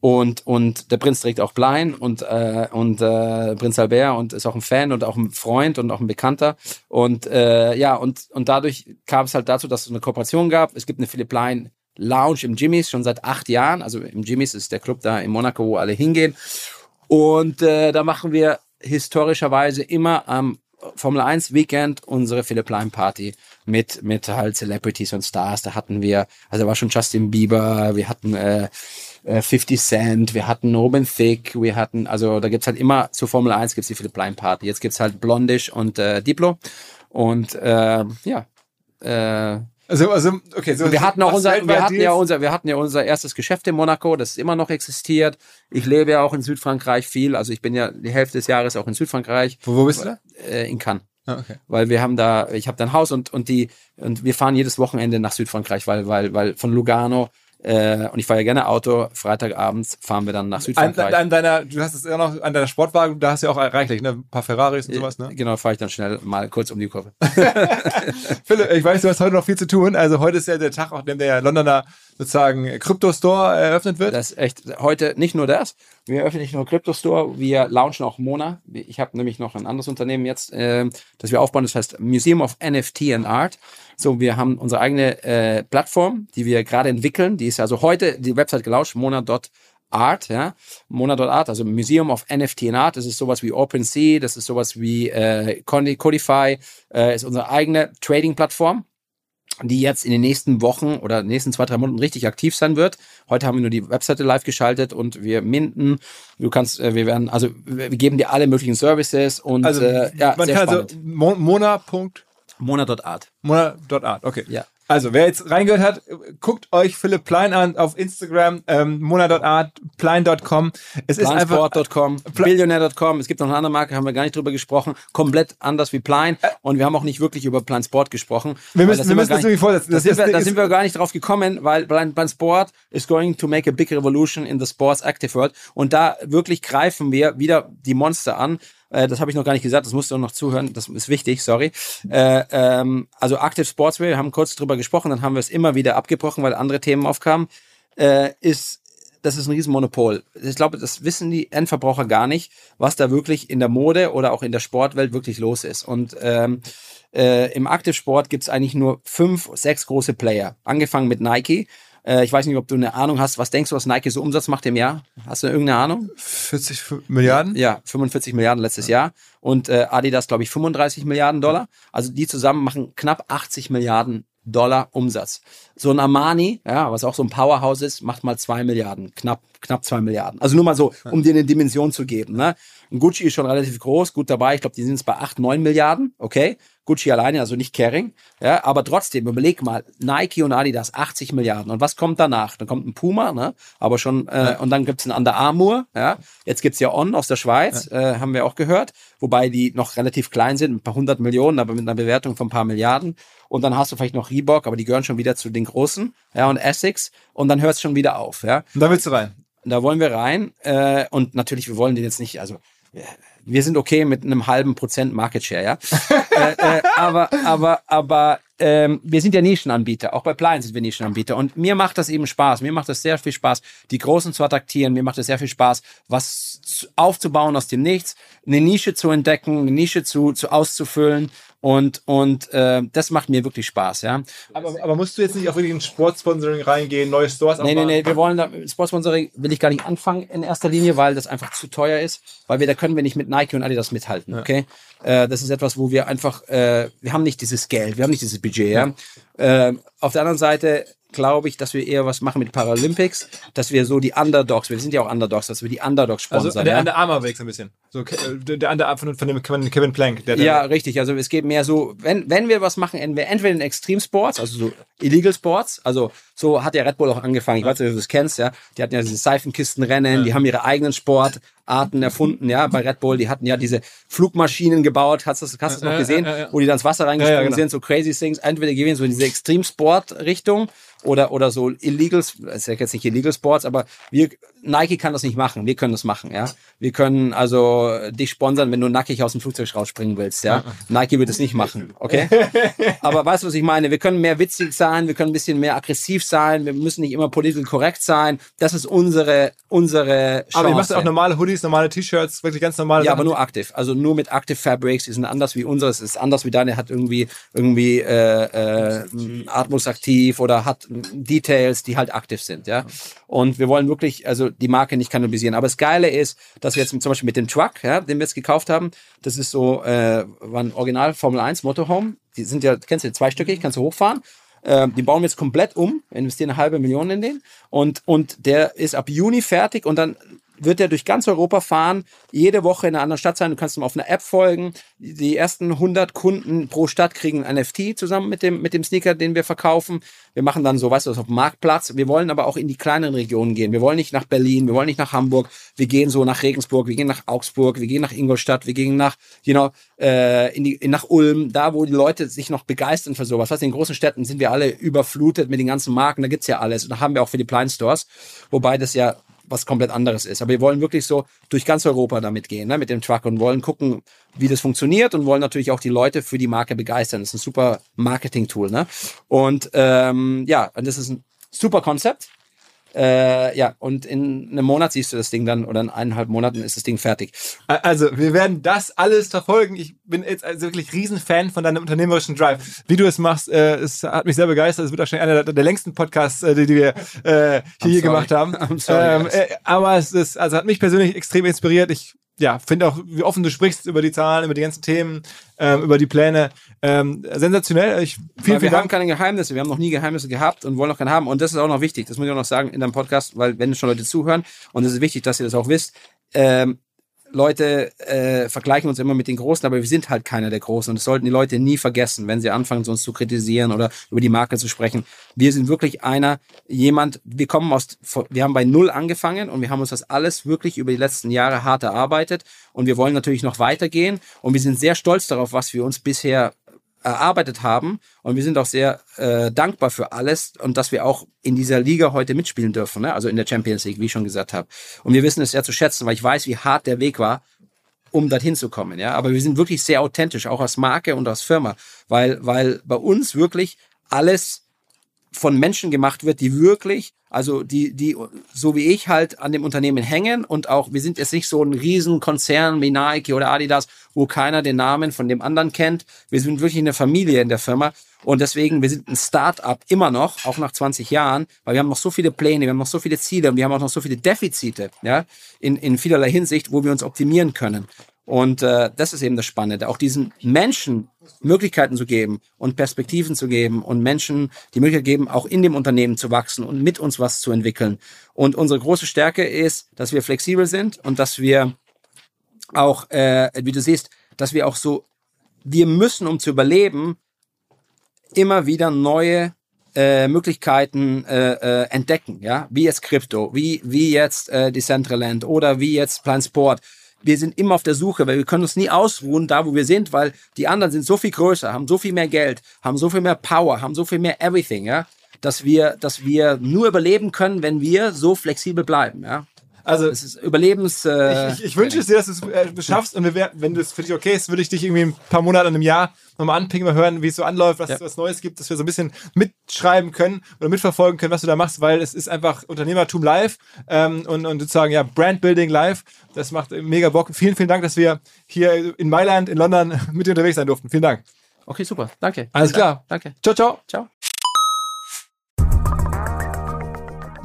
Und, und der Prinz trägt auch Blein und, äh, und äh, Prinz Albert und ist auch ein Fan und auch ein Freund und auch ein Bekannter. Und äh, ja, und, und dadurch kam es halt dazu, dass es eine Kooperation gab. Es gibt eine Philipp Plein Lounge im Jimmys schon seit acht Jahren. Also im Jimmys ist der Club da in Monaco, wo alle hingehen. Und äh, da machen wir historischerweise immer am Formel 1 Weekend unsere Philipp Line Party mit, mit halt Celebrities und Stars. Da hatten wir, also da war schon Justin Bieber, wir hatten äh, äh, 50 Cent, wir hatten Robin Thicke, wir hatten, also da gibt's halt immer zur Formel 1 gibt's die Philipp Line Party. Jetzt gibt's halt Blondish und äh, Diplo. Und äh, ja, äh, Also, also, okay, so. wir hatten auch unser, wir hatten ja unser, wir hatten ja unser erstes Geschäft in Monaco, das immer noch existiert. Ich lebe ja auch in Südfrankreich viel, also ich bin ja die Hälfte des Jahres auch in Südfrankreich, Wo, wo bist du da? äh, in Cannes. Ah, okay. Weil wir haben da, ich habe da ein Haus und, und die, und wir fahren jedes Wochenende nach Südfrankreich, weil, weil, weil von Lugano, äh, und ich fahre ja gerne Auto, Freitagabends fahren wir dann nach An, Südfrankreich. an deiner, du hast es ja noch an deiner Sportwagen, da hast du ja auch reichlich, ne? Ein paar Ferraris und sowas, ne? Genau, fahre ich dann schnell mal kurz um die Kurve. [LAUGHS] Philipp, ich weiß, du hast heute noch viel zu tun. Also heute ist ja der Tag, auf dem der Londoner sozusagen Crypto-Store eröffnet wird. Das ist echt heute nicht nur das. Wir öffnen nicht nur Crypto Store, wir launchen auch Mona. Ich habe nämlich noch ein anderes Unternehmen jetzt, äh, das wir aufbauen, das heißt Museum of NFT and Art. So, wir haben unsere eigene äh, Plattform, die wir gerade entwickeln. Die ist also heute die Website gelauncht, mona.art, ja. Mona.art, also Museum of NFT and Art. Das ist sowas wie OpenSea, das ist sowas wie äh, Codify, äh, ist unsere eigene Trading-Plattform die jetzt in den nächsten Wochen oder nächsten zwei, drei Monaten richtig aktiv sein wird. Heute haben wir nur die Webseite live geschaltet und wir minden. Du kannst, äh, wir werden, also wir geben dir alle möglichen Services und Also, äh, ja, man sehr kann spannend. also Mo- Mona. Punkt- Mona.art. Mona.art, okay. Ja. Also, wer jetzt reingehört hat, guckt euch Philipp Plein an auf Instagram, ähm, mona.art, plein.com. Es ist einfach, Plansport.com, Billionaire.com, es gibt noch eine andere Marke, haben wir gar nicht drüber gesprochen, komplett anders wie Plein und wir haben auch nicht wirklich über Plan Sport gesprochen. wir müssen, das wir müssen das irgendwie vorsetzen. Da sind, wir, da sind wir gar nicht drauf gekommen, weil Sport is going to make a big revolution in the sports active world. Und da wirklich greifen wir wieder die Monster an. Äh, das habe ich noch gar nicht gesagt, das musst du noch zuhören, das ist wichtig, sorry. Äh, ähm, also Active Sportswear, wir haben kurz drüber gesprochen, dann haben wir es immer wieder abgebrochen, weil andere Themen aufkamen. Äh, ist das ist ein Riesenmonopol. Ich glaube, das wissen die Endverbraucher gar nicht, was da wirklich in der Mode oder auch in der Sportwelt wirklich los ist. Und ähm, äh, im Active Sport gibt es eigentlich nur fünf, sechs große Player. Angefangen mit Nike. Äh, ich weiß nicht, ob du eine Ahnung hast. Was denkst du, was Nike so Umsatz macht im Jahr? Hast du irgendeine Ahnung? 40 Milliarden? Ja, 45 Milliarden letztes Jahr. Und äh, Adidas, glaube ich, 35 Milliarden Dollar. Also die zusammen machen knapp 80 Milliarden Dollar Umsatz. So ein Armani, ja, was auch so ein Powerhouse ist, macht mal zwei Milliarden, knapp knapp zwei Milliarden. Also nur mal so, um dir eine Dimension zu geben. Ne? Gucci ist schon relativ groß, gut dabei. Ich glaube, die sind jetzt bei acht, neun Milliarden. Okay. Gucci alleine, also nicht Caring. Ja, aber trotzdem, überleg mal, Nike und Adidas 80 Milliarden. Und was kommt danach? Dann kommt ein Puma, ne? Aber schon, äh, und dann gibt's ein Under Armour, ja. Jetzt gibt's ja On aus der Schweiz, ja. äh, haben wir auch gehört, wobei die noch relativ klein sind, ein paar hundert Millionen, aber mit einer Bewertung von ein paar Milliarden. Und dann hast du vielleicht noch Reebok, aber die gehören schon wieder zu den Großen, ja, und Essex. Und dann hört's schon wieder auf, ja. Und da willst du rein. Da wollen wir rein. Äh, und natürlich, wir wollen den jetzt nicht, also wir sind okay mit einem halben Prozent Market Share, ja. [LAUGHS] äh, äh, aber, aber, aber ähm, wir sind ja Nischenanbieter. Auch bei Plein sind wir Nischenanbieter. Und mir macht das eben Spaß. Mir macht das sehr viel Spaß, die Großen zu attraktieren. Mir macht es sehr viel Spaß, was aufzubauen aus dem Nichts, eine Nische zu entdecken, eine Nische zu, zu auszufüllen und, und äh, das macht mir wirklich Spaß, ja. Aber, aber musst du jetzt nicht auch wirklich in Sportsponsoring reingehen, neue Stores Nee, nee, nee, wir wollen da, Sportsponsoring will ich gar nicht anfangen in erster Linie, weil das einfach zu teuer ist, weil wir, da können wir nicht mit Nike und Adidas mithalten, okay? Ja. Äh, das ist etwas, wo wir einfach, äh, wir haben nicht dieses Geld, wir haben nicht dieses Budget, ja. ja. Äh, auf der anderen Seite glaube ich, dass wir eher was machen mit Paralympics, dass wir so die Underdogs, wir sind ja auch Underdogs, dass wir die Underdogs sponsern. Also der ja? Armour Weg so ein bisschen. So, äh, der Under von, von dem Kevin Plank. Der, der ja, richtig. Also es geht mehr so, wenn, wenn wir was machen, entweder in Extreme Sports, also so Illegal Sports, also so hat ja Red Bull auch angefangen. Ich weiß nicht, ob du das kennst, ja. Die hatten ja diese Seifenkistenrennen, ja. die haben ihre eigenen Sportarten erfunden, ja, bei Red Bull. Die hatten ja diese Flugmaschinen gebaut, hast du das, hast du das noch gesehen, wo die dann ins Wasser reingesprungen genau. sind, so crazy things. Entweder gehen wir so in diese Extreme Sport Richtung oder, oder so Illegal, das ist ja jetzt nicht Illegal Sports, aber wir, Nike kann das nicht machen, wir können das machen, ja. Wir können also dich sponsern, wenn du nackig aus dem Flugzeug rausspringen willst, ja. Nike wird es nicht machen, okay? [LAUGHS] aber weißt du, was ich meine? Wir können mehr witzig sein, wir können ein bisschen mehr aggressiv sein, wir müssen nicht immer political korrekt sein. Das ist unsere, unsere Chance. Aber ihr macht auch normale Hoodies, normale T-Shirts, wirklich ganz normale Ja, Sachen. aber nur aktiv. Also nur mit Active Fabrics, die sind anders wie unseres, ist anders wie deine, hat irgendwie, irgendwie, äh, äh, atmosaktiv oder hat Details, die halt aktiv sind, ja. Und wir wollen wirklich, also die Marke nicht kannibalisieren. Aber das Geile ist, dass wir jetzt zum Beispiel mit dem Truck, ja, den wir jetzt gekauft haben, das ist so, äh, war ein Original Formel 1 Motorhome. Die sind ja, kennst du, zweistöckig, kannst du hochfahren. Äh, die bauen wir jetzt komplett um, investieren eine halbe Million in den. Und, und der ist ab Juni fertig und dann wird er durch ganz Europa fahren, jede Woche in einer anderen Stadt sein. Du kannst ihm auf einer App folgen. Die ersten 100 Kunden pro Stadt kriegen ein NFT zusammen mit dem, mit dem Sneaker, den wir verkaufen. Wir machen dann so, weißt du, auf dem Marktplatz. Wir wollen aber auch in die kleineren Regionen gehen. Wir wollen nicht nach Berlin, wir wollen nicht nach Hamburg. Wir gehen so nach Regensburg, wir gehen nach Augsburg, wir gehen nach Ingolstadt, wir gehen nach, you know, äh, in die, in, nach Ulm, da wo die Leute sich noch begeistern für sowas. Was in großen Städten sind wir alle überflutet mit den ganzen Marken, da gibt's ja alles. Und da haben wir auch für die Blind Stores, wobei das ja was komplett anderes ist. Aber wir wollen wirklich so durch ganz Europa damit gehen, ne, mit dem Truck und wollen gucken, wie das funktioniert und wollen natürlich auch die Leute für die Marke begeistern. Das ist ein super Marketing-Tool. Ne? Und ähm, ja, das ist ein super Konzept. Äh, ja, und in einem Monat siehst du das Ding dann oder in eineinhalb Monaten ist das Ding fertig. Also, wir werden das alles verfolgen. Ich bin jetzt also wirklich Riesenfan von deinem unternehmerischen Drive. Wie du es machst, äh, es hat mich sehr begeistert. Es wird wahrscheinlich einer der, der längsten Podcasts, äh, die, die wir äh, hier gemacht haben. [LAUGHS] Sorry, ähm, äh, aber es ist, also hat mich persönlich extrem inspiriert. Ich ja, finde auch, wie offen du sprichst über die Zahlen, über die ganzen Themen, ähm, über die Pläne. Ähm, sensationell. Ich, vielen, vielen wir Dank. haben keine Geheimnisse. Wir haben noch nie Geheimnisse gehabt und wollen noch keine haben. Und das ist auch noch wichtig. Das muss ich auch noch sagen in deinem Podcast, weil wenn schon Leute zuhören, und es ist wichtig, dass ihr das auch wisst, ähm, Leute äh, vergleichen uns immer mit den Großen, aber wir sind halt keiner der Großen. Und das sollten die Leute nie vergessen, wenn sie anfangen, uns zu kritisieren oder über die Marke zu sprechen. Wir sind wirklich einer, jemand, wir kommen aus, wir haben bei Null angefangen und wir haben uns das alles wirklich über die letzten Jahre hart erarbeitet. Und wir wollen natürlich noch weitergehen. Und wir sind sehr stolz darauf, was wir uns bisher erarbeitet haben. Und wir sind auch sehr äh, dankbar für alles und dass wir auch in dieser Liga heute mitspielen dürfen, ne? also in der Champions League, wie ich schon gesagt habe. Und wir wissen es sehr zu schätzen, weil ich weiß, wie hart der Weg war, um dorthin zu kommen. Ja? Aber wir sind wirklich sehr authentisch, auch als Marke und als Firma, weil, weil bei uns wirklich alles von Menschen gemacht wird, die wirklich, also die, die, so wie ich halt an dem Unternehmen hängen und auch, wir sind jetzt nicht so ein Riesenkonzern wie Nike oder Adidas, wo keiner den Namen von dem anderen kennt. Wir sind wirklich eine Familie in der Firma und deswegen, wir sind ein Start-up immer noch, auch nach 20 Jahren, weil wir haben noch so viele Pläne, wir haben noch so viele Ziele und wir haben auch noch so viele Defizite, ja, in, in vielerlei Hinsicht, wo wir uns optimieren können. Und äh, das ist eben das Spannende, auch diesen Menschen Möglichkeiten zu geben und Perspektiven zu geben und Menschen die Möglichkeit geben, auch in dem Unternehmen zu wachsen und mit uns was zu entwickeln. Und unsere große Stärke ist, dass wir flexibel sind und dass wir auch, äh, wie du siehst, dass wir auch so, wir müssen, um zu überleben, immer wieder neue äh, Möglichkeiten äh, äh, entdecken, ja, wie jetzt Krypto, wie wie jetzt äh, Decentraland oder wie jetzt Plan Sport wir sind immer auf der Suche, weil wir können uns nie ausruhen da, wo wir sind, weil die anderen sind so viel größer, haben so viel mehr Geld, haben so viel mehr Power, haben so viel mehr Everything, ja, dass wir, dass wir nur überleben können, wenn wir so flexibel bleiben, ja. Also es ist Überlebens. Äh, ich, ich, ich wünsche es dir, dass du es äh, schaffst und wir, wenn du es für dich okay ist, würde ich dich irgendwie ein paar Monate, einem Jahr nochmal anpingen, mal hören, wie es so anläuft, was ja. was Neues gibt, dass wir so ein bisschen mitschreiben können oder mitverfolgen können, was du da machst, weil es ist einfach Unternehmertum live ähm, und, und sozusagen ja Brandbuilding live. Das macht mega Bock. Vielen, vielen Dank, dass wir hier in Mailand, in London [LAUGHS] mit dir unterwegs sein durften. Vielen Dank. Okay, super. Danke. Alles klar. Danke. Ciao, ciao. Ciao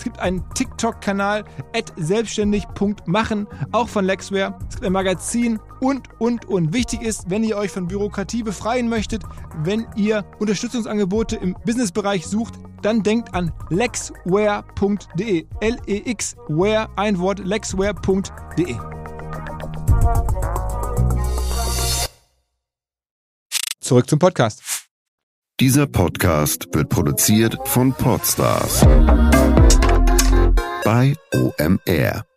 Es gibt einen TikTok-Kanal selbstständig.machen, auch von Lexware. Es gibt ein Magazin und, und, und. Wichtig ist, wenn ihr euch von Bürokratie befreien möchtet, wenn ihr Unterstützungsangebote im Businessbereich sucht, dann denkt an lexware.de. L-E-X-Ware, ein Wort, lexware.de. Zurück zum Podcast. Dieser Podcast wird produziert von Podstars bei OMR.